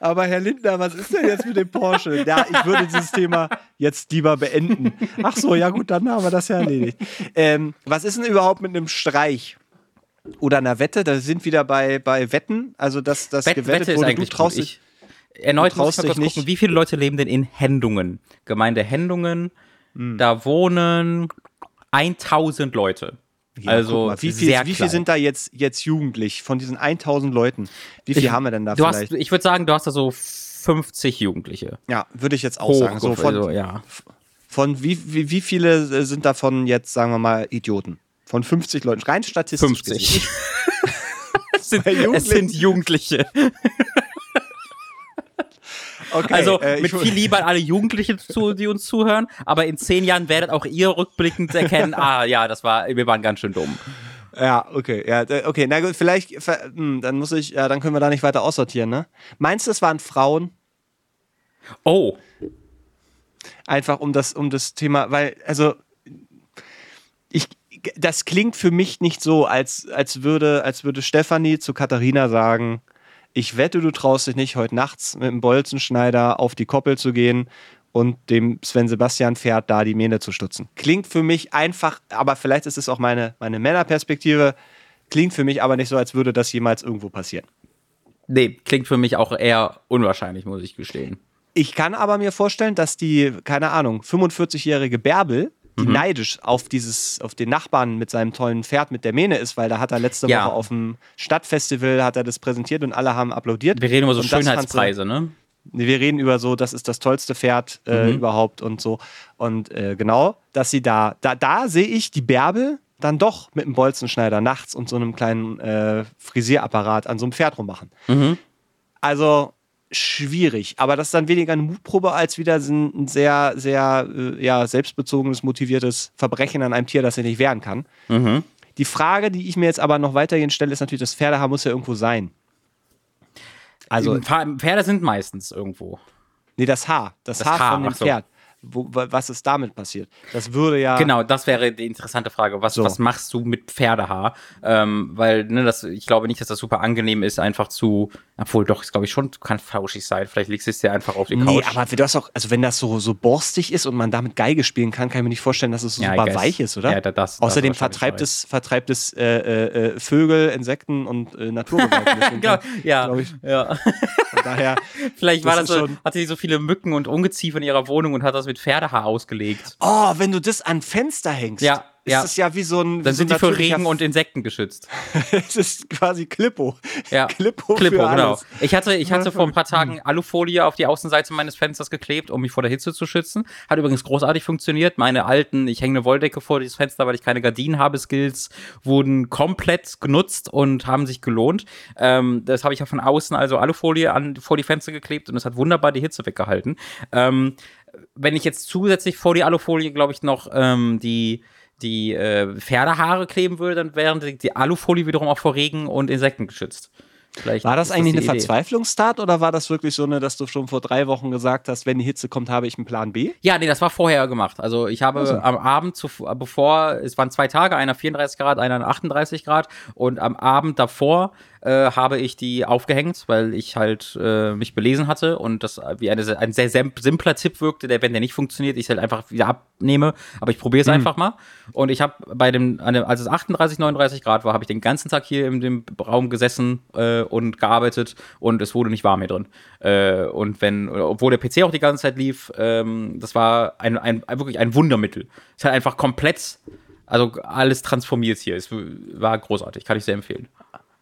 aber Herr Lindner, was ist denn jetzt mit dem Porsche? Ja, ich würde dieses Thema jetzt lieber beenden. Ach so, ja gut, dann haben wir das ja erledigt. Ähm, was ist denn überhaupt mit einem Streich? Oder einer Wette, da sind wieder bei, bei Wetten, also dass das Wett, gewettet Wette wurde, du traust dich. Erneut muss ich mal kurz gucken, wie viele Leute leben denn in Hendungen? Gemeinde Hendungen, hm. da wohnen 1000 Leute. Ja, also mal, wie, viel, wie viel sind da jetzt, jetzt jugendlich von diesen 1000 Leuten? Wie viel ich, haben wir denn da vielleicht? Hast, ich würde sagen, du hast da so 50 Jugendliche. Ja, würde ich jetzt auch Hoch, sagen. So von, also, ja. von wie, wie, wie viele sind davon jetzt, sagen wir mal, Idioten? Von 50 Leuten, rein statistisch. 50. es, sind, es sind Jugendliche. Okay, also äh, mit viel Liebe an alle Jugendlichen, zu, die uns zuhören, aber in zehn Jahren werdet auch ihr rückblickend erkennen, ah ja, das war, wir waren ganz schön dumm. Ja, okay, ja, okay, na gut, vielleicht, hm, dann muss ich, ja, dann können wir da nicht weiter aussortieren, ne? Meinst du, es waren Frauen? Oh. Einfach um das, um das Thema, weil, also, ich, das klingt für mich nicht so, als, als würde, als würde Stefanie zu Katharina sagen, ich wette, du traust dich nicht, heute nachts mit dem Bolzenschneider auf die Koppel zu gehen und dem Sven Sebastian Pferd da die Mähne zu stutzen. Klingt für mich einfach, aber vielleicht ist es auch meine, meine Männerperspektive, klingt für mich aber nicht so, als würde das jemals irgendwo passieren. Nee, klingt für mich auch eher unwahrscheinlich, muss ich gestehen. Ich kann aber mir vorstellen, dass die, keine Ahnung, 45-jährige Bärbel die mhm. neidisch auf dieses, auf den Nachbarn mit seinem tollen Pferd mit der Mähne ist, weil da hat er letzte ja. Woche auf dem Stadtfestival hat er das präsentiert und alle haben applaudiert. Wir reden über so und Schönheitspreise, ne? Wir reden über so, das ist das tollste Pferd äh, mhm. überhaupt und so. Und äh, genau, dass sie da, da, da sehe ich die Bärbel dann doch mit einem Bolzenschneider nachts und so einem kleinen äh, Frisierapparat an so einem Pferd rummachen. Mhm. Also schwierig. Aber das ist dann weniger eine Mutprobe als wieder ein sehr, sehr äh, ja, selbstbezogenes, motiviertes Verbrechen an einem Tier, das er nicht wehren kann. Mhm. Die Frage, die ich mir jetzt aber noch weitergehend stelle, ist natürlich, das Pferdehaar muss ja irgendwo sein. Also Pferde sind meistens irgendwo. Nee, das Haar. Das, das Haar, Haar, von dem so. Pferd wo, was ist damit passiert? Das würde ja. Genau, das wäre die interessante Frage. Was, so. was machst du mit Pferdehaar? Ähm, weil, ne, das, ich glaube nicht, dass das super angenehm ist, einfach zu. Obwohl, doch, ist glaube ich schon, kann flauschig sein. Vielleicht legst du es dir einfach auf die Couch. Nee, aber du hast auch, also wenn das so, so borstig ist und man damit Geige spielen kann, kann ich mir nicht vorstellen, dass es so ja, super weich ist, oder? Ja, das, Außerdem das vertreibt, es, vertreibt es äh, äh, äh, Vögel, Insekten und äh, Naturgewalten. genau, ja. Ich. ja. Von daher. Vielleicht war das so, hatte sie so viele Mücken und Ungeziefer in ihrer Wohnung und hat das mit mit Pferdehaar ausgelegt. Oh, wenn du das an Fenster hängst. Ja. Ist ja. das ja wie so ein. Dann sind so die für Regen und Insekten geschützt. Es ist quasi Klippo. Ja. Klippo, Klippo für genau. Ich hatte, ich hatte vor ein paar Tagen Alufolie auf die Außenseite meines Fensters geklebt, um mich vor der Hitze zu schützen. Hat übrigens großartig funktioniert. Meine alten, ich hänge eine Wolldecke vor dieses Fenster, weil ich keine Gardinen habe, Skills wurden komplett genutzt und haben sich gelohnt. Ähm, das habe ich ja von außen also Alufolie an, vor die Fenster geklebt und es hat wunderbar die Hitze weggehalten. Ähm, wenn ich jetzt zusätzlich vor die Alufolie, glaube ich, noch ähm, die, die äh, Pferdehaare kleben würde, dann wären die, die Alufolie wiederum auch vor Regen und Insekten geschützt. Vielleicht war das eigentlich das eine Verzweiflungsstart oder war das wirklich so eine, dass du schon vor drei Wochen gesagt hast, wenn die Hitze kommt, habe ich einen Plan B? Ja, nee, das war vorher gemacht. Also ich habe also. am Abend zuvor, bevor, es waren zwei Tage, einer 34 Grad, einer 38 Grad und am Abend davor äh, habe ich die aufgehängt, weil ich halt äh, mich belesen hatte und das wie eine, ein sehr simpler Tipp wirkte, der, wenn der nicht funktioniert, ich halt einfach wieder abnehme, aber ich probiere es mhm. einfach mal. Und ich habe bei dem, als es 38, 39 Grad war, habe ich den ganzen Tag hier in dem Raum gesessen äh, und gearbeitet und es wurde nicht warm hier drin. Äh, und wenn, obwohl der PC auch die ganze Zeit lief, ähm, das war ein, ein, wirklich ein Wundermittel. Es hat einfach komplett also alles transformiert hier. Es war großartig, kann ich sehr empfehlen.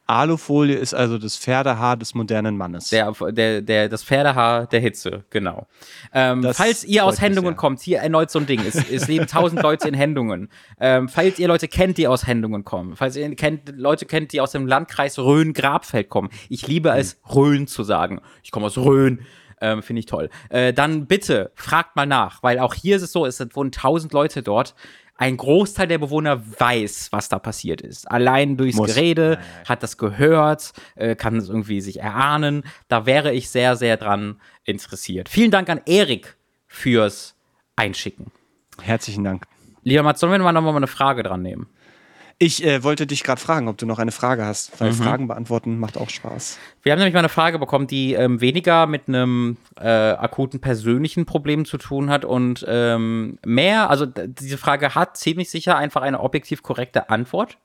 Alufolie ist also das Pferdehaar des modernen Mannes. Der, der, der, das Pferdehaar der Hitze, genau. Ähm, falls ihr aus Händungen kommt, hier erneut so ein Ding. Es, es leben tausend Leute in Händungen. Ähm, falls ihr Leute kennt, die aus Händungen kommen, falls ihr kennt, Leute kennt, die aus dem Landkreis Rhön-Grabfeld kommen. Ich liebe es, Rhön zu sagen. Ich komme aus Rhön. Ähm, Finde ich toll. Äh, dann bitte fragt mal nach, weil auch hier ist es so, es wohnen tausend Leute dort ein Großteil der Bewohner weiß, was da passiert ist. Allein durchs Muss. Gerede hat das gehört, äh, kann es irgendwie sich erahnen. Da wäre ich sehr, sehr dran interessiert. Vielen Dank an Erik fürs Einschicken. Herzlichen Dank. Lieber Mats, sollen wir mal nochmal eine Frage dran nehmen? Ich äh, wollte dich gerade fragen, ob du noch eine Frage hast, weil mhm. Fragen beantworten macht auch Spaß. Wir haben nämlich mal eine Frage bekommen, die ähm, weniger mit einem äh, akuten persönlichen Problem zu tun hat und ähm, mehr, also diese Frage hat ziemlich sicher einfach eine objektiv korrekte Antwort,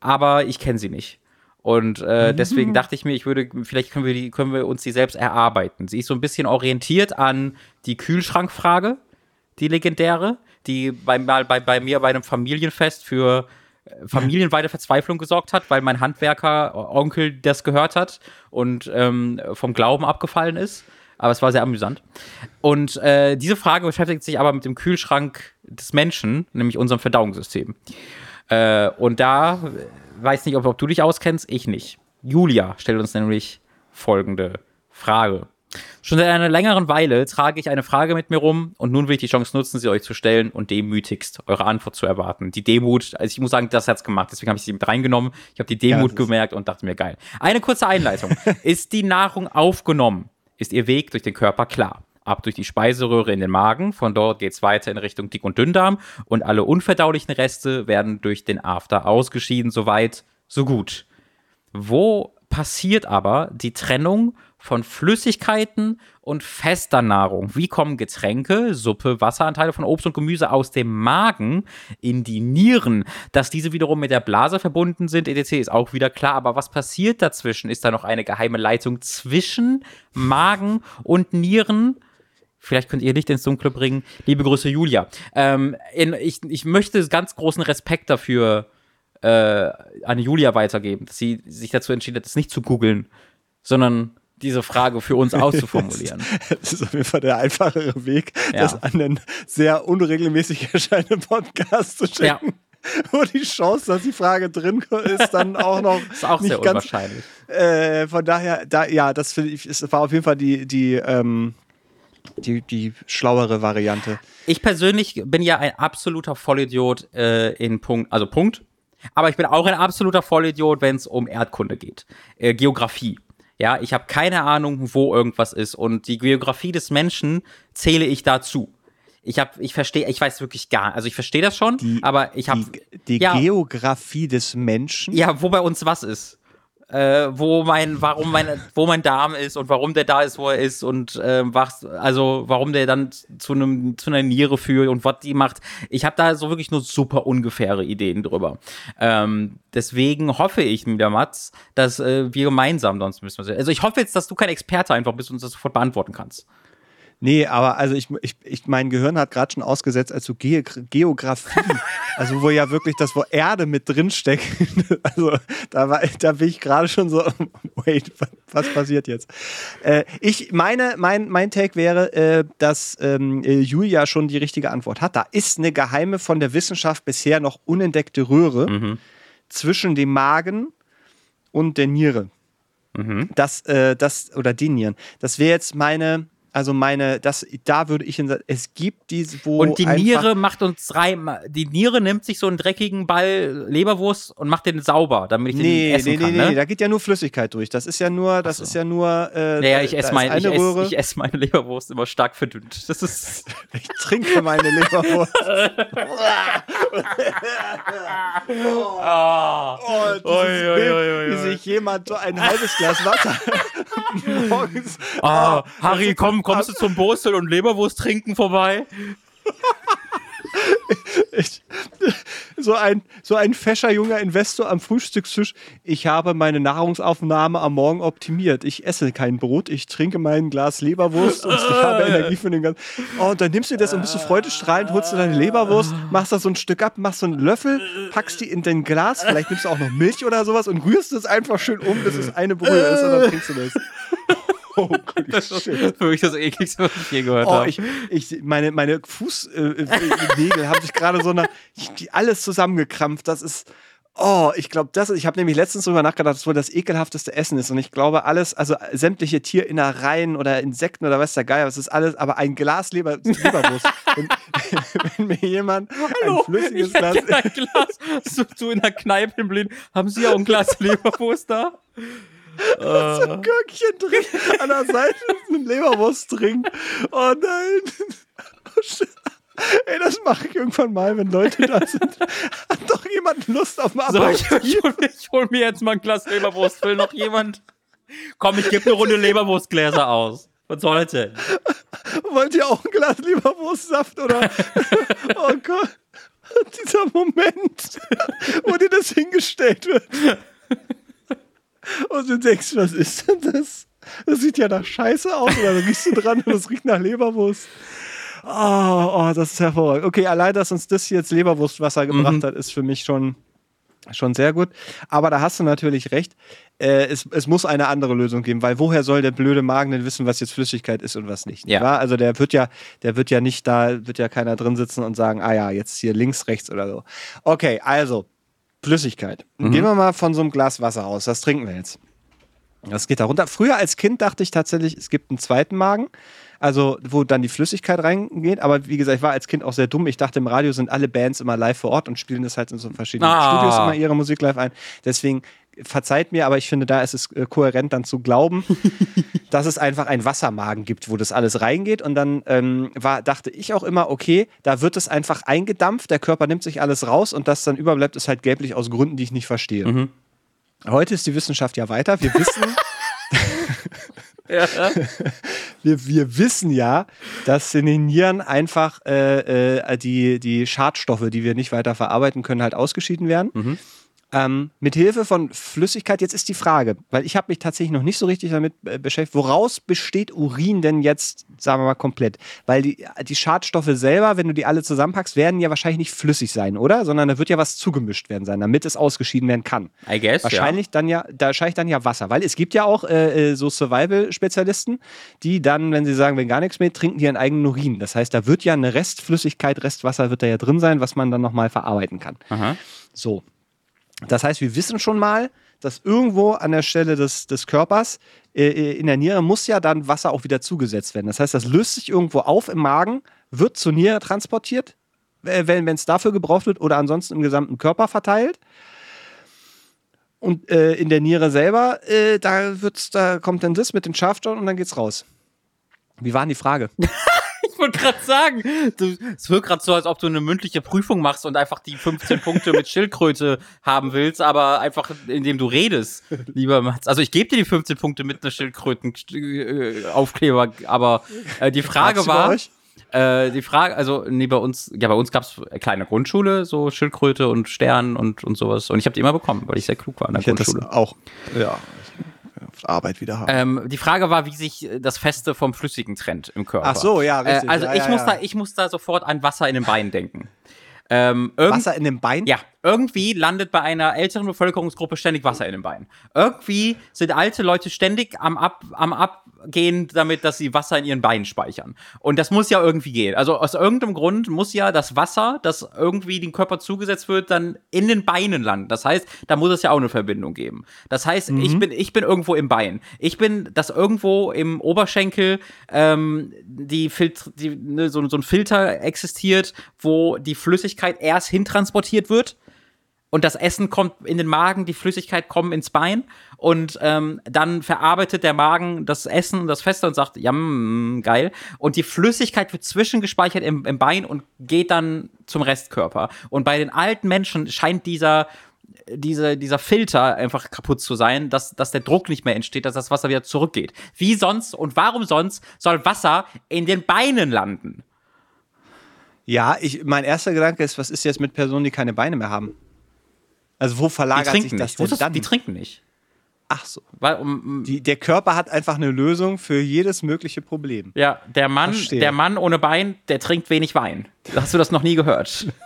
aber ich kenne sie nicht. Und äh, mhm. deswegen dachte ich mir, ich würde, vielleicht können wir, die, können wir uns die selbst erarbeiten. Sie ist so ein bisschen orientiert an die Kühlschrankfrage, die legendäre, die bei, bei, bei mir bei einem Familienfest für familienweite Verzweiflung gesorgt hat, weil mein Handwerker Onkel das gehört hat und ähm, vom Glauben abgefallen ist. Aber es war sehr amüsant. Und äh, diese Frage beschäftigt sich aber mit dem Kühlschrank des Menschen, nämlich unserem Verdauungssystem. Äh, und da weiß nicht, ob, ob du dich auskennst, ich nicht. Julia stellt uns nämlich folgende Frage. Schon seit einer längeren Weile trage ich eine Frage mit mir rum und nun will ich die Chance nutzen, sie euch zu stellen und demütigst eure Antwort zu erwarten. Die Demut, also ich muss sagen, das hat's gemacht, deswegen habe ich sie mit reingenommen. Ich habe die Demut ja, gemerkt und dachte mir, geil. Eine kurze Einleitung. ist die Nahrung aufgenommen? Ist ihr Weg durch den Körper klar? Ab durch die Speiseröhre in den Magen, von dort geht's weiter in Richtung Dick- und Dünndarm und alle unverdaulichen Reste werden durch den After ausgeschieden, soweit, so gut. Wo passiert aber die Trennung von Flüssigkeiten und fester Nahrung. Wie kommen Getränke, Suppe, Wasseranteile von Obst und Gemüse aus dem Magen in die Nieren? Dass diese wiederum mit der Blase verbunden sind, etc., ist auch wieder klar. Aber was passiert dazwischen? Ist da noch eine geheime Leitung zwischen Magen und Nieren? Vielleicht könnt ihr Licht ins Dunkle bringen. Liebe Grüße, Julia. Ähm, in, ich, ich möchte ganz großen Respekt dafür äh, an Julia weitergeben, dass sie sich dazu entschieden hat, es nicht zu googeln, sondern diese Frage für uns auszuformulieren. das ist auf jeden Fall der einfachere Weg, ja. das an einen sehr unregelmäßig erscheinenden Podcast zu schicken. Ja. Wo die Chance, dass die Frage drin ist, dann auch noch. ist auch sehr ganz, unwahrscheinlich. Äh, von daher, da, ja, das finde ich, es war auf jeden Fall die, die, ähm, die, die schlauere Variante. Ich persönlich bin ja ein absoluter Vollidiot äh, in Punkt, also Punkt. Aber ich bin auch ein absoluter Vollidiot, wenn es um Erdkunde geht. Äh, Geografie. Ja, ich habe keine Ahnung, wo irgendwas ist. Und die Geografie des Menschen zähle ich dazu. Ich habe, ich verstehe, ich weiß wirklich gar, also ich verstehe das schon, die, aber ich habe die, die ja, Geografie des Menschen. Ja, wo bei uns was ist äh, wo mein, warum mein, wo mein Darm ist und warum der da ist, wo er ist und äh, was, also warum der dann zu einem zu einer Niere führt und was die macht. Ich habe da so wirklich nur super ungefähre Ideen drüber. Ähm, deswegen hoffe ich, der Mats, dass äh, wir gemeinsam sonst müssen. Also ich hoffe jetzt, dass du kein Experte einfach bist und das sofort beantworten kannst. Nee, aber also ich, ich, ich mein Gehirn hat gerade schon ausgesetzt, also Ge Geografie, also wo ja wirklich das, wo Erde mit drin steckt. Also da, war, da bin ich gerade schon so, wait, was passiert jetzt? Äh, ich meine, mein, mein Take wäre, äh, dass ähm, äh, Julia schon die richtige Antwort hat. Da ist eine geheime von der Wissenschaft bisher noch unentdeckte Röhre mhm. zwischen dem Magen und der Niere. Mhm. Das, äh, das, oder den Nieren. Das wäre jetzt meine also meine, das, da würde ich, in, es gibt diese, wo Und die Niere macht uns rein, die Niere nimmt sich so einen dreckigen Ball Leberwurst und macht den sauber, damit ich nee, den essen nee, kann. Nee, nee, nee, da geht ja nur Flüssigkeit durch. Das ist ja nur, das so. ist ja nur. Äh, naja, ich esse mein, ich esse, ich esse meine Leberwurst immer stark verdünnt. Das ist. ich trinke meine Leberwurst. oh, oh, dieses oi, oi, oi, wie sich jemand so ein halbes Glas Wasser morgens. Oh, Harry, komm, kommst du zum Bostel und Leberwurst trinken vorbei? Ich, so, ein, so ein fescher junger Investor am Frühstückstisch. Ich habe meine Nahrungsaufnahme am Morgen optimiert. Ich esse kein Brot, ich trinke mein Glas Leberwurst und ich habe Energie für den ganzen. Oh, und dann nimmst du das und bist du freudestrahlend, holst du deine Leberwurst, machst da so ein Stück ab, machst so einen Löffel, packst die in dein Glas, vielleicht nimmst du auch noch Milch oder sowas und rührst es einfach schön um, bis es eine Brühe ist und dann trinkst du das. Oh, das ist für mich das ekligste, was ich je gehört oh, habe. Ich, ich, meine, meine Fußnägel äh, äh haben sich gerade so eine, die alles zusammengekrampft. Das ist, oh, ich glaube, das, ich habe nämlich letztens darüber nachgedacht, dass wohl das ekelhafteste Essen ist. Und ich glaube, alles, also sämtliche Tierinnereien oder Insekten oder was der Geier, das ist alles, aber ein Glas Leber, Leberwurst. wenn, wenn, mir jemand Hallo, ein flüssiges Glas. Ein Glas so, so in der Kneipe in Berlin, haben Sie auch ein Glas Leberwurst da? Ist ein Gürkchen drin, an der Seite ist ein Leberwurst drin. Oh nein. Oh, shit. Ey, das mache ich irgendwann mal, wenn Leute da sind. Hat doch jemand Lust auf ein so, ich, ich, hol, ich hol mir jetzt mal ein Glas Leberwurst. Will noch jemand? Komm, ich gebe eine Runde Leberwurstgläser aus. Was soll das denn? Wollt ihr auch ein Glas Leberwurstsaft oder? oh Gott. Dieser Moment, wo dir das hingestellt wird. Und du denkst, was ist denn das? Das sieht ja nach Scheiße aus. Oder dann riechst du dran und es riecht nach Leberwurst. Oh, oh, das ist hervorragend. Okay, allein, dass uns das jetzt Leberwurstwasser gebracht mhm. hat, ist für mich schon, schon sehr gut. Aber da hast du natürlich recht. Äh, es, es muss eine andere Lösung geben, weil woher soll der blöde Magen denn wissen, was jetzt Flüssigkeit ist und was nicht? Ja. Nicht also der wird ja, der wird ja nicht da, wird ja keiner drin sitzen und sagen, ah ja, jetzt hier links, rechts oder so. Okay, also Flüssigkeit. Mhm. Gehen wir mal von so einem Glas Wasser aus. Was trinken wir jetzt? Das geht da runter. Früher als Kind dachte ich tatsächlich, es gibt einen zweiten Magen, also wo dann die Flüssigkeit reingeht. Aber wie gesagt, ich war als Kind auch sehr dumm. Ich dachte, im Radio sind alle Bands immer live vor Ort und spielen das halt in so verschiedenen ah. Studios immer ihre Musik live ein. Deswegen verzeiht mir, aber ich finde, da ist es äh, kohärent dann zu glauben, dass es einfach einen Wassermagen gibt, wo das alles reingeht. Und dann ähm, war, dachte ich auch immer, okay, da wird es einfach eingedampft, der Körper nimmt sich alles raus und das dann überbleibt, ist halt gelblich aus Gründen, die ich nicht verstehe. Mhm. Heute ist die Wissenschaft ja weiter. Wir wissen. ja. wir, wir wissen ja, dass in den Nieren einfach äh, äh, die, die Schadstoffe, die wir nicht weiter verarbeiten können, halt ausgeschieden werden. Mhm. Ähm, mit Hilfe von Flüssigkeit, jetzt ist die Frage, weil ich habe mich tatsächlich noch nicht so richtig damit äh, beschäftigt, woraus besteht Urin denn jetzt, sagen wir mal, komplett? Weil die, die Schadstoffe selber, wenn du die alle zusammenpackst, werden ja wahrscheinlich nicht flüssig sein, oder? Sondern da wird ja was zugemischt werden sein, damit es ausgeschieden werden kann. I guess, Wahrscheinlich ja. dann ja, da wahrscheinlich dann ja Wasser, weil es gibt ja auch äh, äh, so Survival-Spezialisten, die dann, wenn sie sagen, wenn gar nichts mehr, trinken die ihren eigenen Urin. Das heißt, da wird ja eine Restflüssigkeit, Restwasser wird da ja drin sein, was man dann nochmal verarbeiten kann. Aha. So, das heißt, wir wissen schon mal, dass irgendwo an der Stelle des, des Körpers äh, äh, in der Niere muss ja dann Wasser auch wieder zugesetzt werden. Das heißt, das löst sich irgendwo auf im Magen, wird zur Niere transportiert, wenn es dafür gebraucht wird oder ansonsten im gesamten Körper verteilt. Und äh, in der Niere selber, äh, da wird's, da kommt dann das mit den Schafstoffen und dann geht's raus. Wie war denn die Frage? ich wollte gerade sagen, es wirkt gerade so, als ob du eine mündliche Prüfung machst und einfach die 15 Punkte mit Schildkröte haben willst, aber einfach indem du redest, lieber Mats. Also ich gebe dir die 15 Punkte mit einer Schildkrötenaufkleber, aber äh, die Frage war. Äh, die Frage, also nee, bei uns, ja, bei uns gab es kleine Grundschule, so Schildkröte und Stern und, und sowas. Und ich habe die immer bekommen, weil ich sehr klug war in der ich Grundschule. Auch, ja, Arbeit wieder haben. Ähm, die Frage war, wie sich das Feste vom Flüssigen trennt im Körper. Ach so, ja, richtig. Äh, also ja, ich, ja, muss ja. Da, ich muss da sofort an Wasser in den Beinen denken. Ähm, Wasser in den Beinen? Ja, irgendwie landet bei einer älteren Bevölkerungsgruppe ständig Wasser in den Beinen. Irgendwie sind alte Leute ständig am, Ab, am Abgehen damit, dass sie Wasser in ihren Beinen speichern. Und das muss ja irgendwie gehen. Also aus irgendeinem Grund muss ja das Wasser, das irgendwie dem Körper zugesetzt wird, dann in den Beinen landen. Das heißt, da muss es ja auch eine Verbindung geben. Das heißt, mhm. ich, bin, ich bin irgendwo im Bein. Ich bin das irgendwo im Oberschenkel ähm, die, Filter, die ne, so, so ein Filter existiert, wo die Flüssigkeit erst hintransportiert wird und das Essen kommt in den Magen, die Flüssigkeit kommt ins Bein und ähm, dann verarbeitet der Magen das Essen und das Feste und sagt, ja, mh, geil. Und die Flüssigkeit wird zwischengespeichert im, im Bein und geht dann zum Restkörper. Und bei den alten Menschen scheint dieser diese, dieser Filter einfach kaputt zu sein, dass, dass der Druck nicht mehr entsteht, dass das Wasser wieder zurückgeht. Wie sonst und warum sonst soll Wasser in den Beinen landen? Ja, ich, mein erster Gedanke ist, was ist jetzt mit Personen, die keine Beine mehr haben? Also wo verlagert sich das denn dann? Die trinken nicht. Ach so. Weil, um, die, der Körper hat einfach eine Lösung für jedes mögliche Problem. Ja, der Mann, der Mann ohne Bein, der trinkt wenig Wein. Hast du das noch nie gehört?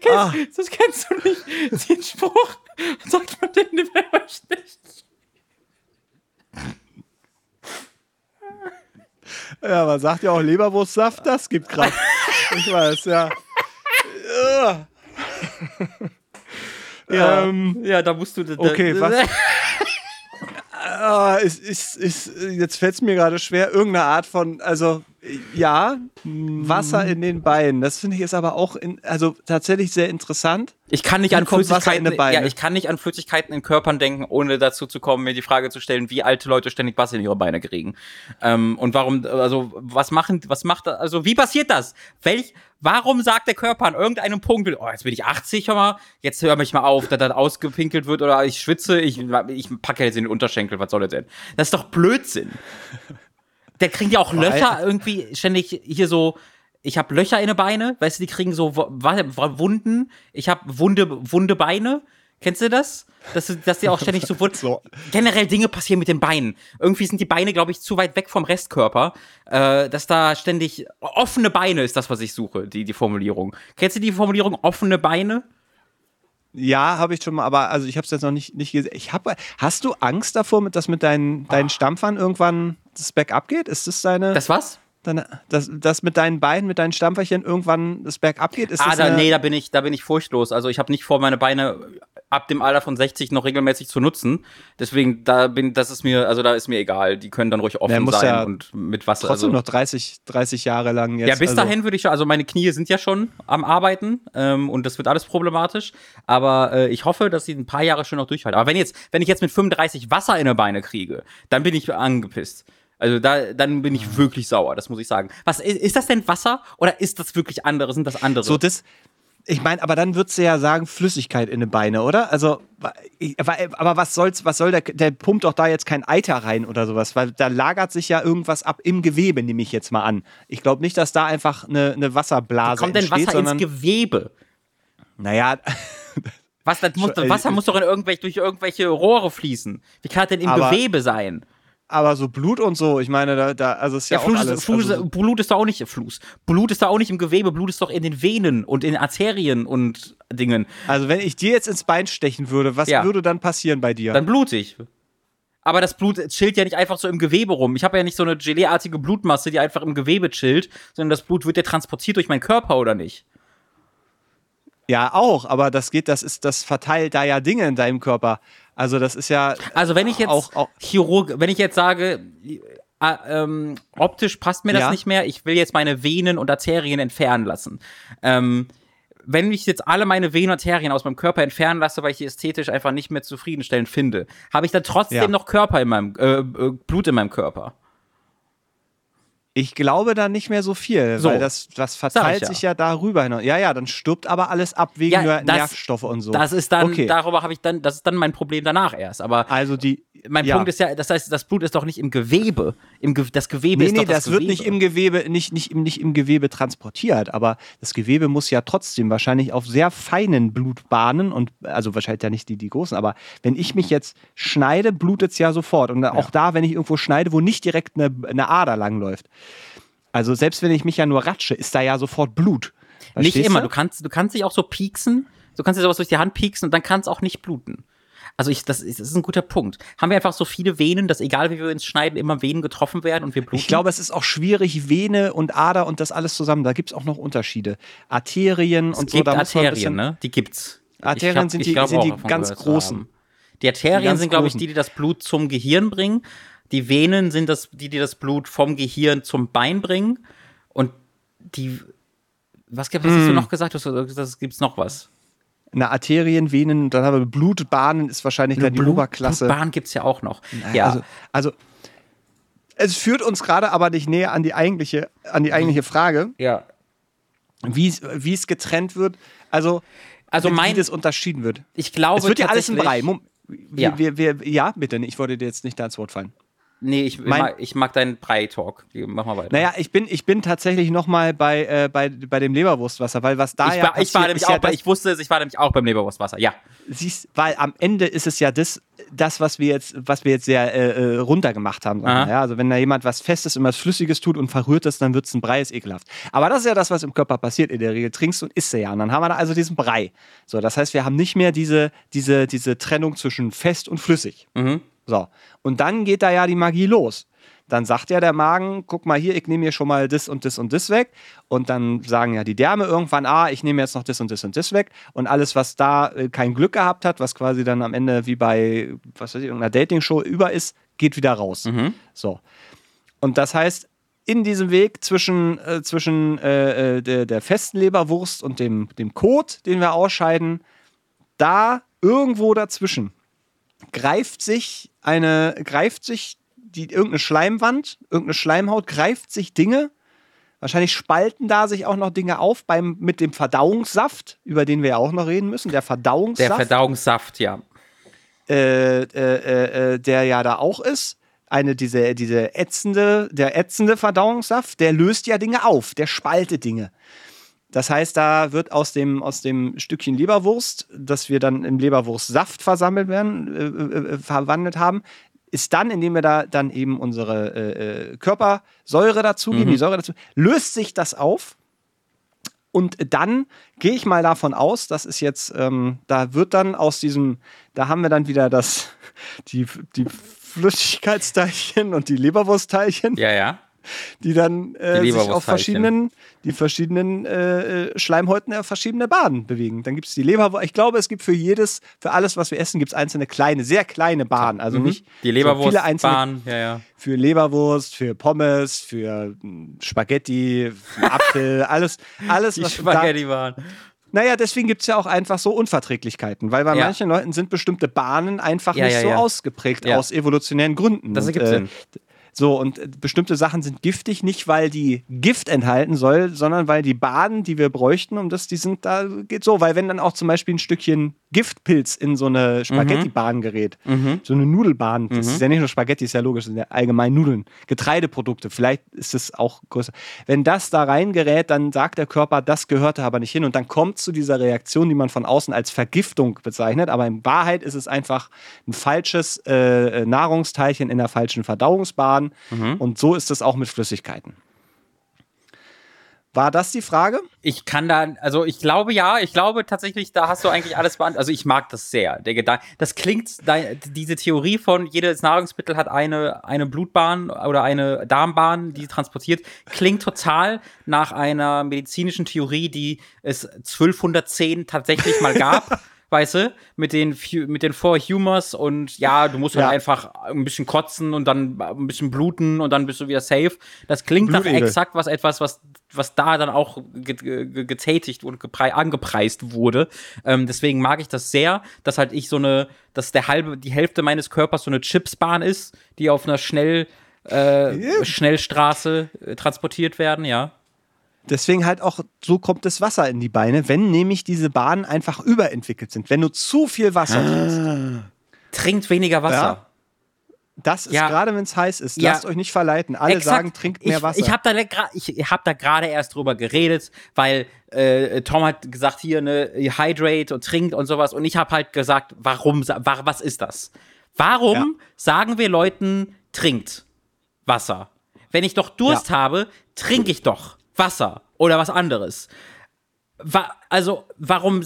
kennst, ah. Das kennst du nicht. Den Spruch sagt man den nicht. Ja, man sagt ja auch Leberwurstsaft, das gibt Kraft. ich weiß, ja. ja, ähm, ja, da musst du. Da, okay, was? ah, ist, ist, ist, jetzt fällt es mir gerade schwer, irgendeine Art von, also ja, Wasser in den Beinen. Das finde ich ist aber auch in, also tatsächlich sehr interessant. Ich kann nicht an Flüssigkeiten, ja, ich kann nicht an Flüssigkeiten in Körpern denken, ohne dazu zu kommen, mir die Frage zu stellen, wie alte Leute ständig Wasser in ihre Beine kriegen. Ähm, und warum, also was machen, was macht, also wie passiert das? Welch, warum sagt der Körper an irgendeinem Punkt, oh, jetzt bin ich 80, hör mal, jetzt hör mich mal auf, dass das ausgepinkelt wird oder ich schwitze, ich, ich packe jetzt in den Unterschenkel, was soll das denn? Das ist doch Blödsinn. Der kriegt ja auch Löcher irgendwie ständig hier so. Ich habe Löcher in den Beine, weißt du, die kriegen so Wunden. Ich habe wunde, wunde Beine. Kennst du das? Dass, dass die auch ständig so, so generell Dinge passieren mit den Beinen. Irgendwie sind die Beine, glaube ich, zu weit weg vom Restkörper, äh, dass da ständig offene Beine ist das, was ich suche, die, die Formulierung. Kennst du die Formulierung offene Beine? Ja, habe ich schon mal, aber also ich habe es jetzt noch nicht, nicht gesehen. Ich hab, hast du Angst davor, dass mit deinen, deinen Stampfern irgendwann das Backup geht? Ist das deine. Das was? Deine, das, das mit deinen Beinen, mit deinen Stampferchen irgendwann das Backup geht? Ist ah, da, nee, da bin ich, da bin ich furchtlos. Also ich habe nicht vor, meine Beine ab dem Alter von 60 noch regelmäßig zu nutzen. Deswegen, da bin, das ist mir, also da ist mir egal. Die können dann ruhig offen ja, sein ja und mit Wasser. Trotzdem also, noch 30, 30 Jahre lang jetzt. Ja, bis also. dahin würde ich schon, also meine Knie sind ja schon am Arbeiten ähm, und das wird alles problematisch. Aber äh, ich hoffe, dass sie ein paar Jahre schon noch durchhalten. Aber wenn jetzt, wenn ich jetzt mit 35 Wasser in die Beine kriege, dann bin ich angepisst. Also da, dann bin ich wirklich sauer, das muss ich sagen. Was ist, ist das denn Wasser oder ist das wirklich andere? Sind das andere? So das, ich meine, aber dann würdest du ja sagen, Flüssigkeit in den Beine, oder? Also, aber was soll's, was soll der, der pumpt doch da jetzt kein Eiter rein oder sowas, weil da lagert sich ja irgendwas ab im Gewebe, nehme ich jetzt mal an. Ich glaube nicht, dass da einfach eine, eine Wasserblase Wie kommt denn Wasser ins Gewebe? Naja. Was, das muss, Wasser muss doch in irgendwelche, durch irgendwelche Rohre fließen. Wie kann das denn im Gewebe sein? Aber so Blut und so, ich meine, da, da also ist ja, ja auch alles. Fluss, also Blut ist da auch nicht im Fluss. Blut ist da auch nicht im Gewebe, Blut ist doch in den Venen und in Arterien und Dingen. Also wenn ich dir jetzt ins Bein stechen würde, was ja. würde dann passieren bei dir? Dann blutig. Aber das Blut chillt ja nicht einfach so im Gewebe rum. Ich habe ja nicht so eine geleeartige Blutmasse, die einfach im Gewebe chillt, sondern das Blut wird ja transportiert durch meinen Körper, oder nicht? Ja, auch, aber das geht, das ist, das verteilt da ja Dinge in deinem Körper. Also das ist ja. Also wenn ich jetzt auch, auch Chirurg, wenn ich jetzt sage, äh, ähm, optisch passt mir das ja. nicht mehr, ich will jetzt meine Venen und Arterien entfernen lassen. Ähm, wenn ich jetzt alle meine Venen und Arterien aus meinem Körper entfernen lasse, weil ich die ästhetisch einfach nicht mehr zufriedenstellend finde, habe ich dann trotzdem ja. noch Körper in meinem, äh, äh, Blut in meinem Körper. Ich glaube da nicht mehr so viel, so, weil das, das verteilt ja. sich ja darüber hinaus. Ja, ja, dann stirbt aber alles ab wegen ja, das, Nervstoffe und so. Das ist dann, okay. darüber habe ich dann, das ist dann mein Problem danach erst. Aber also die, mein ja. Punkt ist ja, das heißt, das Blut ist doch nicht im Gewebe. Im Ge das Gewebe nee, ist nee, doch das, das wird nicht im Gewebe, nicht, nicht, im, nicht im Gewebe transportiert, aber das Gewebe muss ja trotzdem wahrscheinlich auf sehr feinen Blutbahnen und also wahrscheinlich ja nicht die, die großen, aber wenn ich mich jetzt schneide, blutet es ja sofort. Und auch da, wenn ich irgendwo schneide, wo nicht direkt eine, eine Ader langläuft. Also selbst wenn ich mich ja nur ratsche, ist da ja sofort Blut. Verstehst nicht immer. Du? du kannst, du kannst dich auch so pieksen. Du kannst dir sowas durch die Hand pieksen und dann kann es auch nicht bluten. Also ich, das, ist, das ist ein guter Punkt. Haben wir einfach so viele Venen, dass egal wie wir uns schneiden, immer Venen getroffen werden und wir bluten? Ich glaube, es ist auch schwierig, Vene und Ader und das alles zusammen. Da gibt es auch noch Unterschiede. Arterien es und so. Da Arterien, bisschen, ne? Die gibt's. Arterien hab, sind die, sind die ganz großen. Die Arterien die sind, glaube ich, die, die das Blut zum Gehirn bringen. Die Venen sind das, die, die das Blut vom Gehirn zum Bein bringen. Und die, was, was hast du hm. noch gesagt? Das, gibt's noch was na, Arterien, Venen, dann haben wir Blutbahnen, ist wahrscheinlich dann die Blut, Oberklasse. Blutbahnen gibt es ja auch noch. Naja, ja. Also, also, es führt uns gerade aber nicht näher an die eigentliche, an die eigentliche Frage. Ja. Wie es getrennt wird. Also, also mein, wie das unterschieden wird. Ich glaube, es wird ja alles im Brei. Wir, ja. Wir, wir, ja, bitte, ich wollte dir jetzt nicht da ins Wort fallen. Nee, ich, mein, mag, ich mag deinen Brei-Talk. Mach mal weiter. Naja, ich bin, ich bin tatsächlich noch mal bei, äh, bei, bei dem Leberwurstwasser, weil was da ich ja war, ich war nämlich auch, ja ich wusste es, ich war nämlich auch beim Leberwurstwasser, ja. Siehst, weil am Ende ist es ja das, das was wir jetzt, was wir jetzt sehr äh, äh runtergemacht haben. Ja, also wenn da jemand was Festes und was Flüssiges tut und verrührt es, dann wird es ein Brei, ist ekelhaft. Aber das ist ja das, was im Körper passiert in der Regel. Trinkst und isst ja. Und dann haben wir da also diesen Brei. So, das heißt, wir haben nicht mehr diese, diese, diese Trennung zwischen fest und flüssig. Mhm. So. Und dann geht da ja die Magie los dann sagt ja der Magen, guck mal hier, ich nehme hier schon mal das und das und das weg. Und dann sagen ja die Därme irgendwann, ah, ich nehme jetzt noch das und das und das weg. Und alles, was da äh, kein Glück gehabt hat, was quasi dann am Ende wie bei, was weiß ich, irgendeiner Dating-Show über ist, geht wieder raus. Mhm. So. Und das heißt, in diesem Weg zwischen, äh, zwischen äh, äh der, der, festen Leberwurst und dem, dem Kot, den wir ausscheiden, da irgendwo dazwischen greift sich eine, greift sich die, irgendeine Schleimwand, irgendeine Schleimhaut greift sich Dinge. Wahrscheinlich spalten da sich auch noch Dinge auf beim, mit dem Verdauungssaft, über den wir ja auch noch reden müssen. Der Verdauungssaft. Der Verdauungssaft, ja. Äh, äh, äh, äh, der ja da auch ist. Eine, diese, diese ätzende, der ätzende Verdauungssaft, der löst ja Dinge auf, der spaltet Dinge. Das heißt, da wird aus dem, aus dem Stückchen Leberwurst, das wir dann im Leberwurstsaft versammelt werden, äh, äh, verwandelt haben, ist dann, indem wir da dann eben unsere äh, äh Körpersäure dazugeben, mhm. die Säure dazu, löst sich das auf. Und dann gehe ich mal davon aus, das ist jetzt, ähm, da wird dann aus diesem, da haben wir dann wieder das, die, die Flüssigkeitsteilchen und die Leberwurstteilchen. Ja, ja die dann äh, die sich auf verschiedenen, die verschiedenen äh, äh, Schleimhäuten der verschiedenen Bahnen bewegen. Dann gibt es die Leberwurst. Ich glaube, es gibt für jedes, für alles, was wir essen, gibt es einzelne kleine, sehr kleine Bahnen. Also mhm. nicht die Leberwurstbahn, so ja, ja. Für Leberwurst, für Pommes, für hm, Spaghetti, für Apfel, alles, alles, die was Spaghetti-Bahn. Naja, deswegen gibt es ja auch einfach so Unverträglichkeiten, weil bei ja. manchen Leuten sind bestimmte Bahnen einfach ja, nicht ja, so ausgeprägt aus evolutionären Gründen. Das ergibt und, äh, Sinn. So, und äh, bestimmte Sachen sind giftig, nicht weil die Gift enthalten soll, sondern weil die Baden, die wir bräuchten, um das, die sind da, geht so. Weil wenn dann auch zum Beispiel ein Stückchen Giftpilz in so eine Spaghetti-Bahn gerät, mhm. so eine Nudelbahn, das mhm. ist ja nicht nur Spaghetti, ist ja logisch, das sind ja allgemein Nudeln, Getreideprodukte, vielleicht ist es auch größer. Wenn das da reingerät, dann sagt der Körper, das gehörte aber nicht hin und dann kommt zu dieser Reaktion, die man von außen als Vergiftung bezeichnet, aber in Wahrheit ist es einfach ein falsches äh, Nahrungsteilchen in der falschen Verdauungsbahn Mhm. Und so ist es auch mit Flüssigkeiten. War das die Frage? Ich kann da, also ich glaube ja, ich glaube tatsächlich, da hast du eigentlich alles beantwortet. Also ich mag das sehr. Der Gedanke, das klingt, diese Theorie von jedes Nahrungsmittel hat eine, eine Blutbahn oder eine Darmbahn, die transportiert, klingt total nach einer medizinischen Theorie, die es 1210 tatsächlich mal gab. weißt du, mit den, mit den Four Humors und ja, du musst halt einfach ein bisschen kotzen und dann ein bisschen bluten und dann bist du wieder safe. Das klingt nach exakt was etwas, was, was da dann auch getätigt und angepreist wurde. Ähm, deswegen mag ich das sehr, dass halt ich so eine, dass der halbe, die Hälfte meines Körpers so eine Chipsbahn ist, die auf einer schnell, äh, yeah. Schnellstraße äh, transportiert werden, ja. Deswegen halt auch, so kommt das Wasser in die Beine, wenn nämlich diese Bahnen einfach überentwickelt sind. Wenn du zu viel Wasser trinkst. Ah. Trinkt weniger Wasser. Ja. Das ist ja. gerade, wenn es heiß ist. Lasst ja. euch nicht verleiten. Alle Exakt. sagen, trinkt mehr Wasser. Ich, ich habe da, ich hab da gerade erst drüber geredet, weil äh, Tom hat gesagt, hier, ne, hydrate und trinkt und sowas. Und ich habe halt gesagt, warum, was ist das? Warum ja. sagen wir Leuten, trinkt Wasser? Wenn ich doch Durst habe, trinke ich doch. Wasser oder was anderes. Also, warum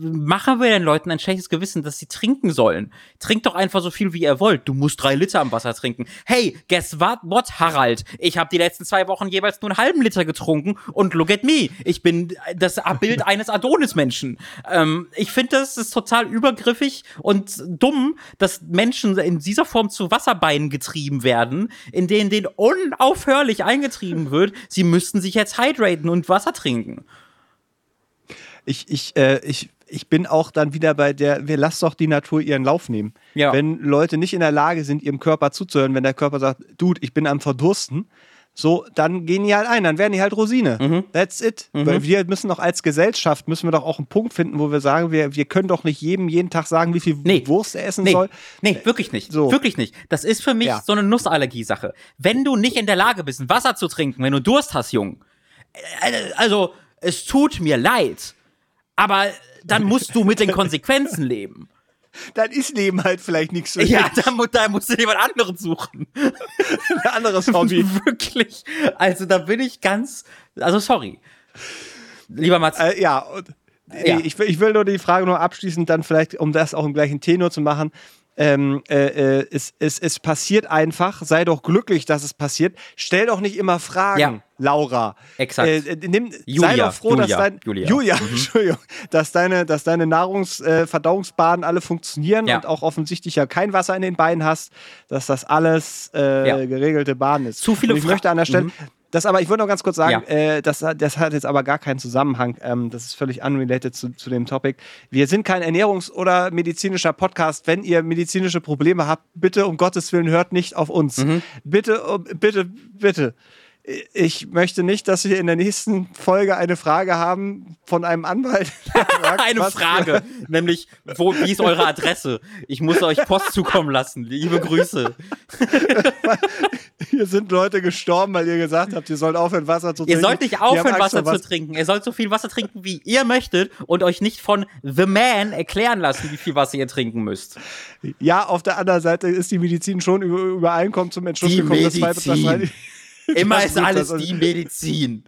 machen wir den Leuten ein schlechtes Gewissen, dass sie trinken sollen? Trinkt doch einfach so viel, wie ihr wollt. Du musst drei Liter am Wasser trinken. Hey, guess what, what Harald? Ich habe die letzten zwei Wochen jeweils nur einen halben Liter getrunken und look at me. Ich bin das Bild eines Adonis-Menschen. Ähm, ich finde, das ist total übergriffig und dumm, dass Menschen in dieser Form zu Wasserbeinen getrieben werden, in denen denen unaufhörlich eingetrieben wird, sie müssten sich jetzt hydraten und Wasser trinken ich, ich, äh, ich, ich bin auch dann wieder bei der, wir lassen doch die Natur ihren Lauf nehmen. Ja. Wenn Leute nicht in der Lage sind, ihrem Körper zuzuhören, wenn der Körper sagt, Dude, ich bin am Verdursten, so, dann gehen die halt ein, dann werden die halt Rosine. Mhm. That's it. Mhm. Weil wir müssen doch als Gesellschaft, müssen wir doch auch einen Punkt finden, wo wir sagen, wir, wir können doch nicht jedem jeden Tag sagen, wie viel nee. Wurst er essen nee. soll. Nee, wirklich nicht. So. Wirklich nicht. Das ist für mich ja. so eine Nussallergie-Sache. Wenn du nicht in der Lage bist, Wasser zu trinken, wenn du Durst hast, Jung, äh, also, es tut mir leid aber dann musst du mit den Konsequenzen leben. Dann ist Leben halt vielleicht nichts für Ja, da, da musst du jemand anderen suchen. Ein anderes Hobby. Wirklich. Also da bin ich ganz, also sorry. Lieber Mats. Äh, ja, und, ja. Ich, ich will nur die Frage nur abschließend dann vielleicht, um das auch im gleichen Tenor zu machen, ähm, äh, äh, es, es, es passiert einfach, sei doch glücklich, dass es passiert. Stell doch nicht immer Fragen, ja. Laura. Exakt. Äh, äh nimm, Julia, sei doch froh, Julia, dass dein, Julia, Julia mhm. Entschuldigung, dass deine, dass deine Nahrungsverdauungsbahnen äh, alle funktionieren ja. und auch offensichtlich ja kein Wasser in den Beinen hast, dass das alles äh, ja. geregelte Bahn ist. Zu viele und ich möchte an der Stelle, mhm. Das aber, ich würde noch ganz kurz sagen, ja. äh, das, das hat jetzt aber gar keinen Zusammenhang. Ähm, das ist völlig unrelated zu, zu dem Topic. Wir sind kein Ernährungs- oder medizinischer Podcast. Wenn ihr medizinische Probleme habt, bitte um Gottes Willen hört nicht auf uns. Mhm. Bitte, bitte, bitte ich möchte nicht, dass wir in der nächsten Folge eine Frage haben von einem Anwalt. Sagt, eine Frage, nämlich, wo, wie ist eure Adresse? Ich muss euch Post zukommen lassen. Liebe Grüße. Hier sind Leute gestorben, weil ihr gesagt habt, ihr sollt aufhören, Wasser zu trinken. Ihr sollt nicht aufhören, Wasser zu trinken. Ihr sollt so viel Wasser trinken, wie ihr möchtet und euch nicht von The Man erklären lassen, wie viel Wasser ihr trinken müsst. Ja, auf der anderen Seite ist die Medizin schon übereinkommen zum Entschluss die gekommen, Medizin. dass zwei, Immer ist alles die Medizin.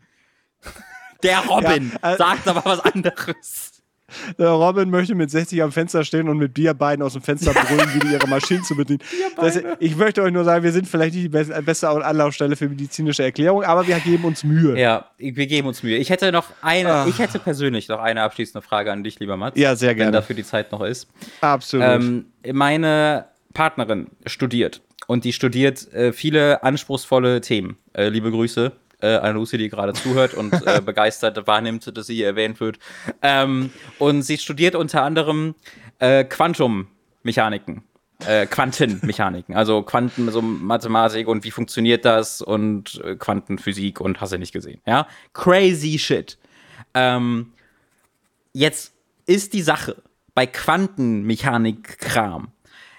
Der Robin ja, also sagt aber was anderes. Der Robin möchte mit 60 am Fenster stehen und mit Bierbeinen aus dem Fenster brüllen, wie die ihre Maschinen zu bedienen. Das, ich möchte euch nur sagen, wir sind vielleicht nicht die beste Anlaufstelle für medizinische Erklärung, aber wir geben uns Mühe. Ja, wir geben uns Mühe. Ich hätte noch eine, Ach. ich hätte persönlich noch eine abschließende Frage an dich, lieber Mats. Ja, sehr gerne. Wenn dafür die Zeit noch ist. Absolut. Ähm, meine Partnerin studiert und die studiert äh, viele anspruchsvolle Themen. Äh, liebe Grüße äh, an Lucy, die gerade zuhört und äh, begeistert wahrnimmt, dass sie hier erwähnt wird. Ähm, und sie studiert unter anderem äh, Quantummechaniken. Äh, Quantenmechaniken, also Quanten, so Mathematik und wie funktioniert das und äh, Quantenphysik und hast du nicht gesehen, ja? Crazy shit. Ähm, jetzt ist die Sache bei Quantenmechanik-Kram,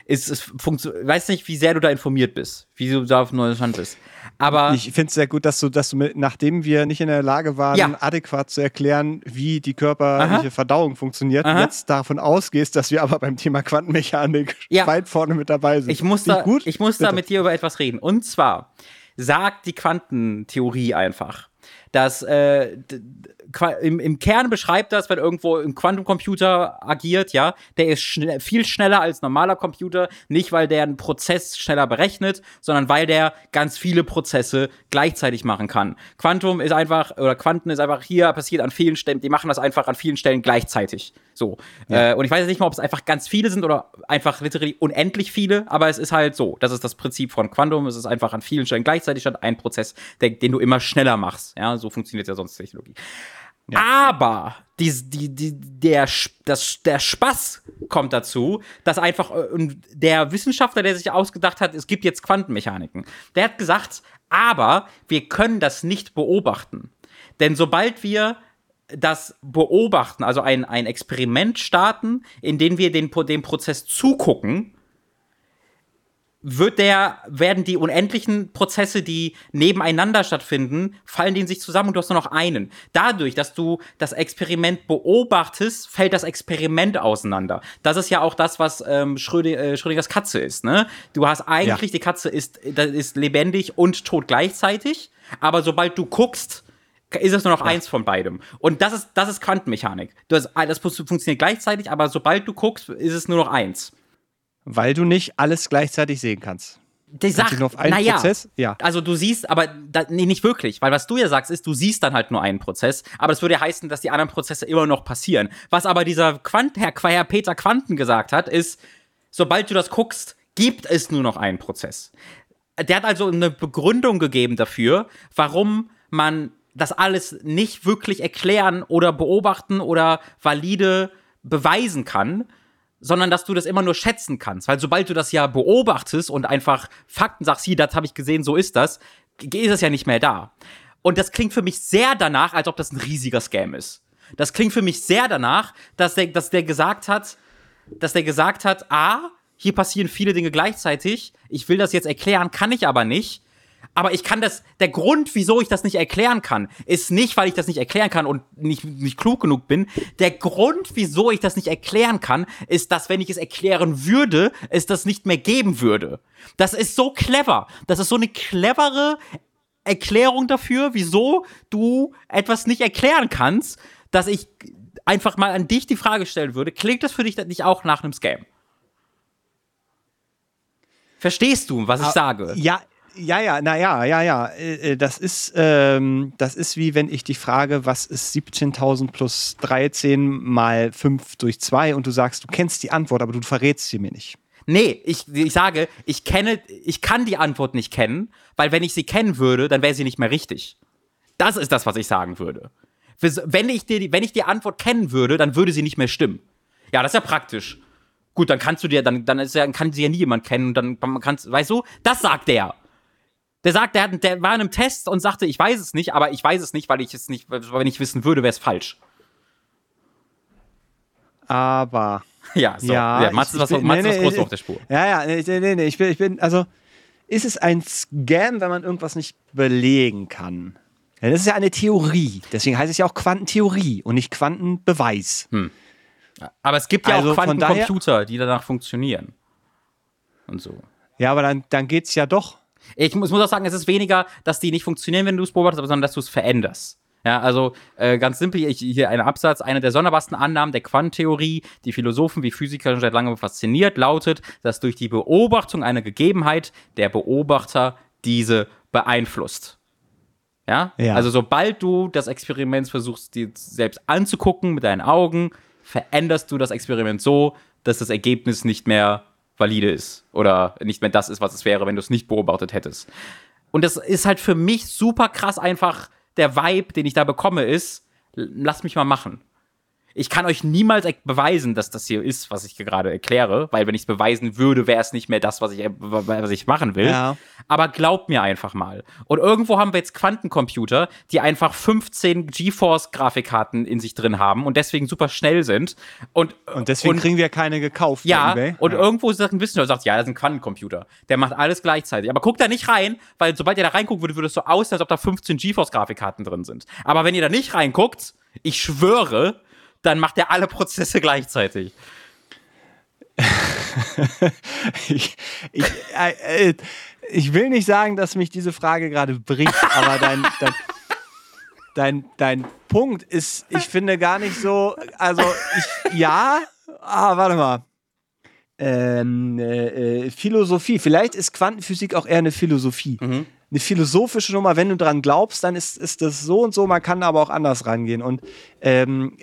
ist funktioniert. Weiß nicht, wie sehr du da informiert bist, wie du da auf neuem Stand bist. Aber ich finde es sehr gut, dass du, dass du mit, nachdem wir nicht in der Lage waren, ja. adäquat zu erklären, wie die körperliche Aha. Verdauung funktioniert, Aha. jetzt davon ausgehst, dass wir aber beim Thema Quantenmechanik ja. weit vorne mit dabei sind. Ich muss, da, ich muss da mit dir über etwas reden. Und zwar sagt die Quantentheorie einfach, dass äh, im, im Kern beschreibt das, wenn irgendwo ein Quantencomputer agiert, ja, der ist schn viel schneller als normaler Computer, nicht weil der einen Prozess schneller berechnet, sondern weil der ganz viele Prozesse gleichzeitig machen kann. Quantum ist einfach, oder Quanten ist einfach hier, passiert an vielen Stellen, die machen das einfach an vielen Stellen gleichzeitig. So. Ja. Äh, und ich weiß jetzt nicht mal, ob es einfach ganz viele sind oder einfach literally unendlich viele, aber es ist halt so. Das ist das Prinzip von Quantum. Es ist einfach an vielen Stellen gleichzeitig statt ein Prozess, der, den du immer schneller machst. Ja, so funktioniert ja sonst Technologie. Ja. Aber die, die, die, der, das, der Spaß kommt dazu, dass einfach äh, der Wissenschaftler, der sich ausgedacht hat, es gibt jetzt Quantenmechaniken, der hat gesagt, aber wir können das nicht beobachten. Denn sobald wir das beobachten, also ein, ein Experiment starten, in dem wir den, dem Prozess zugucken, wird der, werden die unendlichen Prozesse, die nebeneinander stattfinden, fallen in sich zusammen und du hast nur noch einen. Dadurch, dass du das Experiment beobachtest, fällt das Experiment auseinander. Das ist ja auch das, was ähm, Schrödinger, äh, Schrödingers Katze ist. Ne? Du hast eigentlich, ja. die Katze ist, ist lebendig und tot gleichzeitig, aber sobald du guckst, ist es nur noch ja. eins von beidem. Und das ist, das ist Quantenmechanik. Du hast, das funktioniert gleichzeitig, aber sobald du guckst, ist es nur noch eins. Weil du nicht alles gleichzeitig sehen kannst. Die Sache, naja, Prozess? Ja. also du siehst, aber da, nee, nicht wirklich, weil was du ja sagst, ist, du siehst dann halt nur einen Prozess, aber das würde ja heißen, dass die anderen Prozesse immer noch passieren. Was aber dieser Quant, Herr, Herr Peter Quanten gesagt hat, ist, sobald du das guckst, gibt es nur noch einen Prozess. Der hat also eine Begründung gegeben dafür, warum man das alles nicht wirklich erklären oder beobachten oder valide beweisen kann, sondern dass du das immer nur schätzen kannst. Weil sobald du das ja beobachtest und einfach Fakten sagst, hier, das habe ich gesehen, so ist das, ist es ja nicht mehr da. Und das klingt für mich sehr danach, als ob das ein riesiger Scam ist. Das klingt für mich sehr danach, dass der, dass der gesagt hat, dass der gesagt hat, ah, hier passieren viele Dinge gleichzeitig, ich will das jetzt erklären, kann ich aber nicht. Aber ich kann das, der Grund, wieso ich das nicht erklären kann, ist nicht, weil ich das nicht erklären kann und nicht, nicht klug genug bin. Der Grund, wieso ich das nicht erklären kann, ist, dass wenn ich es erklären würde, es das nicht mehr geben würde. Das ist so clever. Das ist so eine clevere Erklärung dafür, wieso du etwas nicht erklären kannst, dass ich einfach mal an dich die Frage stellen würde, klingt das für dich nicht auch nach einem Scam? Verstehst du, was ich ah, sage? Ja, ja, ja, naja, ja, ja. Äh, äh, das ist, ähm, das ist wie wenn ich dich frage, was ist 17.000 plus 13 mal 5 durch 2 und du sagst, du kennst die Antwort, aber du verrätst sie mir nicht. Nee, ich, ich sage, ich kenne, ich kann die Antwort nicht kennen, weil wenn ich sie kennen würde, dann wäre sie nicht mehr richtig. Das ist das, was ich sagen würde. Wenn ich, dir, wenn ich die Antwort kennen würde, dann würde sie nicht mehr stimmen. Ja, das ist ja praktisch. Gut, dann kannst du dir, dann, dann, ist ja, kann sie ja nie jemand kennen dann kannst, weißt du, das sagt der. Der sagt, der, hat, der war in einem Test und sagte, ich weiß es nicht, aber ich weiß es nicht, weil ich es nicht, wenn ich wissen würde, wäre es falsch. Aber. Ja, so. Ja, ja Mats ist was, bin, Mats nee, was groß auf der Spur. Ja, ja, nee, nee, nee, ich bin, ich bin, also, ist es ein Scam, wenn man irgendwas nicht belegen kann? Ja, das ist ja eine Theorie. Deswegen heißt es ja auch Quantentheorie und nicht Quantenbeweis. Hm. Aber es gibt ja also auch Quantencomputer, die danach funktionieren. Und so. Ja, aber dann, dann geht es ja doch. Ich muss, muss auch sagen, es ist weniger, dass die nicht funktionieren, wenn du es beobachtest, sondern dass du es veränderst. Ja, also äh, ganz simpel, ich, hier ein Absatz, eine der sonderbarsten Annahmen der Quantentheorie, die Philosophen wie Physiker schon seit langem fasziniert, lautet, dass durch die Beobachtung einer Gegebenheit der Beobachter diese beeinflusst. Ja? ja? Also sobald du das Experiment versuchst, dir selbst anzugucken mit deinen Augen, veränderst du das Experiment so, dass das Ergebnis nicht mehr valide ist oder nicht mehr das ist, was es wäre, wenn du es nicht beobachtet hättest. Und das ist halt für mich super krass einfach der Vibe, den ich da bekomme, ist, lass mich mal machen ich kann euch niemals beweisen, dass das hier ist, was ich gerade erkläre, weil wenn ich es beweisen würde, wäre es nicht mehr das, was ich, was ich machen will. Ja. Aber glaubt mir einfach mal. Und irgendwo haben wir jetzt Quantencomputer, die einfach 15 GeForce-Grafikkarten in sich drin haben und deswegen super schnell sind. Und, und deswegen und, kriegen wir keine gekauft. Ja, und ja. irgendwo sagt ein Wissenschaftler, sagt, ja, das ist ein Quantencomputer. Der macht alles gleichzeitig. Aber guckt da nicht rein, weil sobald ihr da reinguckt, würde, würde es so aussehen, als ob da 15 GeForce-Grafikkarten drin sind. Aber wenn ihr da nicht reinguckt, ich schwöre, dann macht er alle Prozesse gleichzeitig. ich, ich, äh, äh, ich, will nicht sagen, dass mich diese Frage gerade bricht, aber dein, dein, dein, dein Punkt ist, ich finde gar nicht so, also ich, ja, ah, warte mal. Ähm, äh, äh Philosophie, vielleicht ist Quantenphysik auch eher eine Philosophie. Mhm. Eine philosophische Nummer. Wenn du dran glaubst, dann ist, ist das so und so. Man kann aber auch anders rangehen. Und ähm,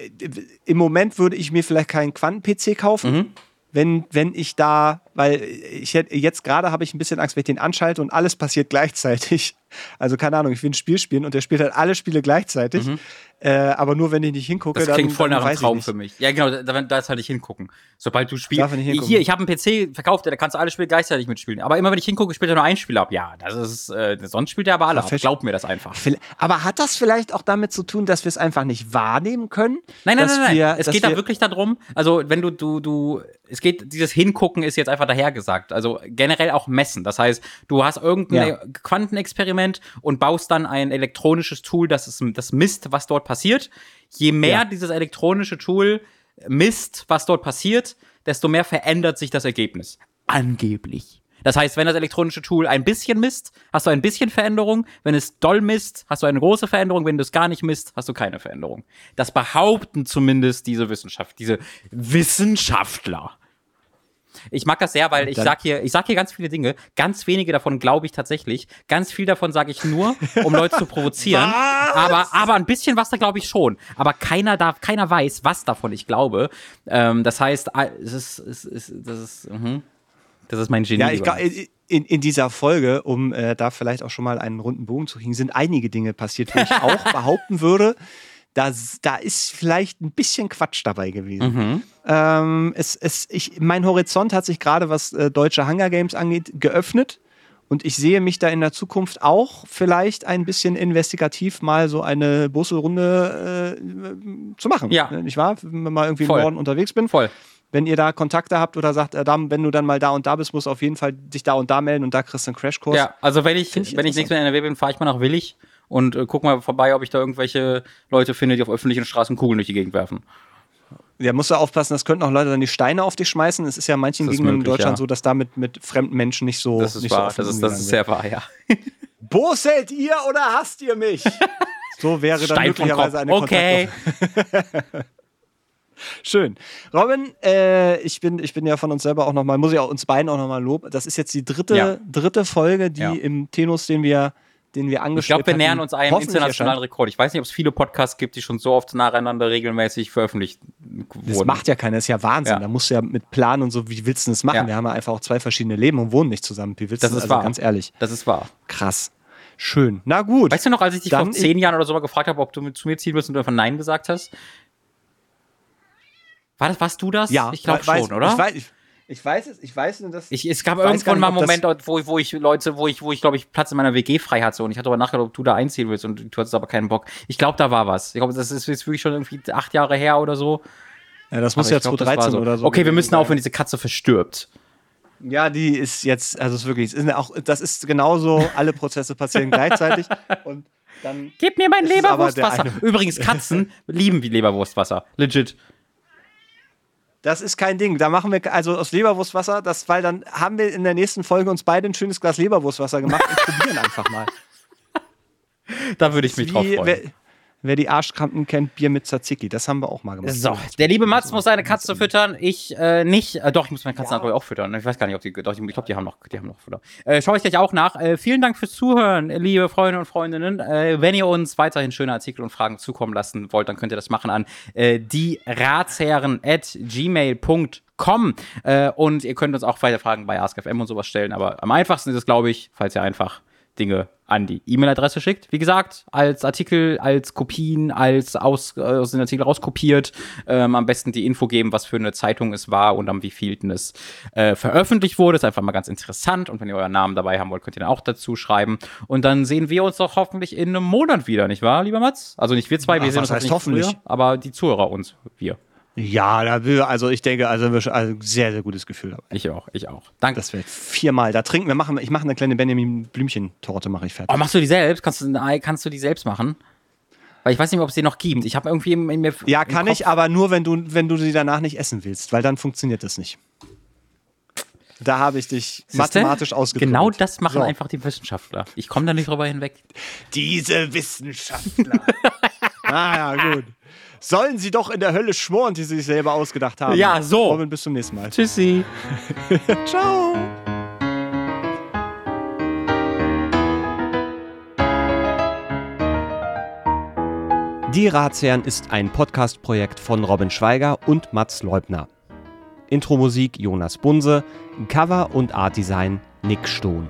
im Moment würde ich mir vielleicht keinen Quanten-PC kaufen. Mhm. Wenn, wenn ich da, weil ich jetzt gerade habe ich ein bisschen Angst, wenn ich den anschalte und alles passiert gleichzeitig. Also keine Ahnung, ich will ein Spiel spielen und der spielt halt alle Spiele gleichzeitig. Mhm. Äh, aber nur wenn ich nicht hingucke, das klingt dann, voll nach einem Traum für mich. Ja, genau, da, da ist halt nicht hingucken. Sobald du spielst. Hier, ich habe einen PC verkauft, da kannst du alle Spiele gleichzeitig mitspielen. Aber immer wenn ich hingucke, spielt er nur ein Spiel ab. Ja, das ist, äh, sonst spielt er aber alle ab. Glaub mir das einfach. Aber hat das vielleicht auch damit zu tun, dass wir es einfach nicht wahrnehmen können? Nein, nein, nein, nein. Wir, es geht da wirklich darum, also wenn du, du, du, es geht, dieses Hingucken ist jetzt einfach dahergesagt. Also generell auch messen. Das heißt, du hast irgendein ja. Quantenexperiment und baust dann ein elektronisches Tool, das, ist, das misst, was dort passiert. Je mehr ja. dieses elektronische Tool misst, was dort passiert, desto mehr verändert sich das Ergebnis. Angeblich. Das heißt, wenn das elektronische Tool ein bisschen misst, hast du ein bisschen Veränderung. Wenn es doll misst, hast du eine große Veränderung. Wenn du es gar nicht misst, hast du keine Veränderung. Das behaupten zumindest diese Wissenschaft, diese Wissenschaftler. Ich mag das sehr, weil ich sag hier, ich sag hier ganz viele Dinge. Ganz wenige davon glaube ich tatsächlich. Ganz viel davon sage ich nur, um Leute zu provozieren. aber, aber ein bisschen was da glaube ich schon. Aber keiner darf, keiner weiß, was davon ich glaube. Ähm, das heißt, es ist, es ist, das ist, mh. das ist mein Genie. Ja, ich, in, in dieser Folge, um äh, da vielleicht auch schon mal einen runden Bogen zu kriegen, sind einige Dinge passiert, wo ich auch behaupten würde, das, da ist vielleicht ein bisschen Quatsch dabei gewesen. Mhm. Ähm, es, es, ich, mein Horizont hat sich gerade, was äh, deutsche Hunger Games angeht, geöffnet. Und ich sehe mich da in der Zukunft auch vielleicht ein bisschen investigativ mal so eine Busselrunde äh, zu machen. Ja. Nicht wahr? Wenn mal irgendwie Voll. im Norden unterwegs bin. Voll. Wenn ihr da Kontakte habt oder sagt, äh, wenn du dann mal da und da bist, musst du auf jeden Fall dich da und da melden und da kriegst du einen Crashkurs. Ja, also wenn ich, ich wenn ich nächstes Mal in NRW bin, fahre ich mal nach Willig und äh, guck mal vorbei, ob ich da irgendwelche Leute finde, die auf öffentlichen Straßen Kugeln durch die Gegend werfen. Ja, musst du aufpassen, das könnten auch Leute dann die Steine auf dich schmeißen. Es ist ja in manchen Gegenden in Deutschland ja. so, dass da mit, mit fremden Menschen nicht so. Das ist nicht wahr, so das ist, das ist sehr wahr, ja. Boselt ihr oder hasst ihr mich? So wäre dann möglicherweise eine Okay. Schön. Robin, äh, ich, bin, ich bin ja von uns selber auch nochmal, muss ich auch uns beiden auch nochmal loben. Das ist jetzt die dritte, ja. dritte Folge, die ja. im Tenus, den wir den wir angeschaut haben. Ich glaube, wir nähern uns einem internationalen Rekord. Ich weiß nicht, ob es viele Podcasts gibt, die schon so oft nacheinander regelmäßig veröffentlicht wurden. Das macht ja keiner, das ist ja Wahnsinn. Ja. Da musst du ja mit Plan und so, wie willst du das machen? Ja. Wir haben ja einfach auch zwei verschiedene Leben und wohnen nicht zusammen. Wie willst das du das? Also wahr. ganz ehrlich. Das ist wahr. Krass. Schön. Na gut. Weißt du noch, als ich dich Dann vor zehn Jahren oder so mal gefragt habe, ob du zu mir ziehen willst und du einfach Nein gesagt hast? War das, warst du das? Ja. Ich glaube schon, oder? Ich weiß, ich, ich weiß es, ich weiß nur, dass. Ich, es gab irgendwann mal einen Moment, wo, wo ich Leute, wo ich, wo ich, glaube ich, Platz in meiner WG frei hatte und ich hatte aber nachgedacht, ob du da einziehen willst und du hattest aber keinen Bock. Ich glaube, da war was. Ich glaube, das ist jetzt wirklich schon irgendwie acht Jahre her oder so. Ja, das muss aber ja 2013 so. oder so. Okay, wir müssen aufhören, diese Katze verstirbt. Ja, die ist jetzt, also es ist wirklich, ist auch, das ist genauso, alle Prozesse passieren gleichzeitig und dann. Gib mir mein Leberwurstwasser. Übrigens, Katzen lieben wie Leberwurstwasser. Legit. Das ist kein Ding. Da machen wir also aus Leberwurstwasser, das, weil dann haben wir in der nächsten Folge uns beide ein schönes Glas Leberwurstwasser gemacht und probieren einfach mal. Da würde ich mich drauf freuen. Wer, die Arschkrampen kennt, Bier mit Tzatziki. Das haben wir auch mal gemacht. So, der liebe Mats muss seine Katze füttern. Ich äh, nicht. Äh, doch, ich muss meine Katzen ja. auch füttern. Ich weiß gar nicht, ob die. Doch, ich glaube, die haben noch, die haben noch Futter. Äh, Schaue ich gleich auch nach. Äh, vielen Dank fürs Zuhören, liebe Freunde und Freundinnen. Äh, wenn ihr uns weiterhin schöne Artikel und Fragen zukommen lassen wollt, dann könnt ihr das machen an äh, die Ratsherren at gmail.com. Äh, und ihr könnt uns auch weiter Fragen bei AskFM und sowas stellen. Aber am einfachsten ist es, glaube ich, falls ihr einfach Dinge an die E-Mail-Adresse schickt. Wie gesagt, als Artikel, als Kopien, als aus, aus den Artikel rauskopiert. Ähm, am besten die Info geben, was für eine Zeitung es war und am wievielten es äh, veröffentlicht wurde. Ist einfach mal ganz interessant. Und wenn ihr euren Namen dabei haben wollt, könnt ihr dann auch dazu schreiben. Und dann sehen wir uns doch hoffentlich in einem Monat wieder, nicht wahr, lieber Mats? Also nicht wir zwei, wir Ach, sehen uns nicht hoffentlich. Früher, aber die Zuhörer uns, wir. Ja, da will, also ich denke, also, also sehr, sehr gutes Gefühl dabei. Ich auch, ich auch. Danke. Das wird viermal. Da trinken wir, machen, ich mache eine kleine Benjamin Blümchen-Torte, mache ich fertig. Oh, machst du die selbst? Kannst du, kannst du die selbst machen? Weil ich weiß nicht, ob es die noch gibt. Ich habe irgendwie in, mir. Ja, kann ich, aber nur, wenn du, wenn du sie danach nicht essen willst, weil dann funktioniert das nicht. Da habe ich dich Siehste? mathematisch ausgedrückt. Genau das machen so. einfach die Wissenschaftler. Ich komme da nicht drüber hinweg. Diese Wissenschaftler. ah ja, gut sollen sie doch in der Hölle schmoren, die sie sich selber ausgedacht haben. Ja, so. Robin, bis zum nächsten Mal. Tschüssi. Ciao. Die Ratsherren ist ein Podcast-Projekt von Robin Schweiger und Mats Leubner. Intro-Musik Jonas Bunse, Cover und Art-Design Nick Stohn.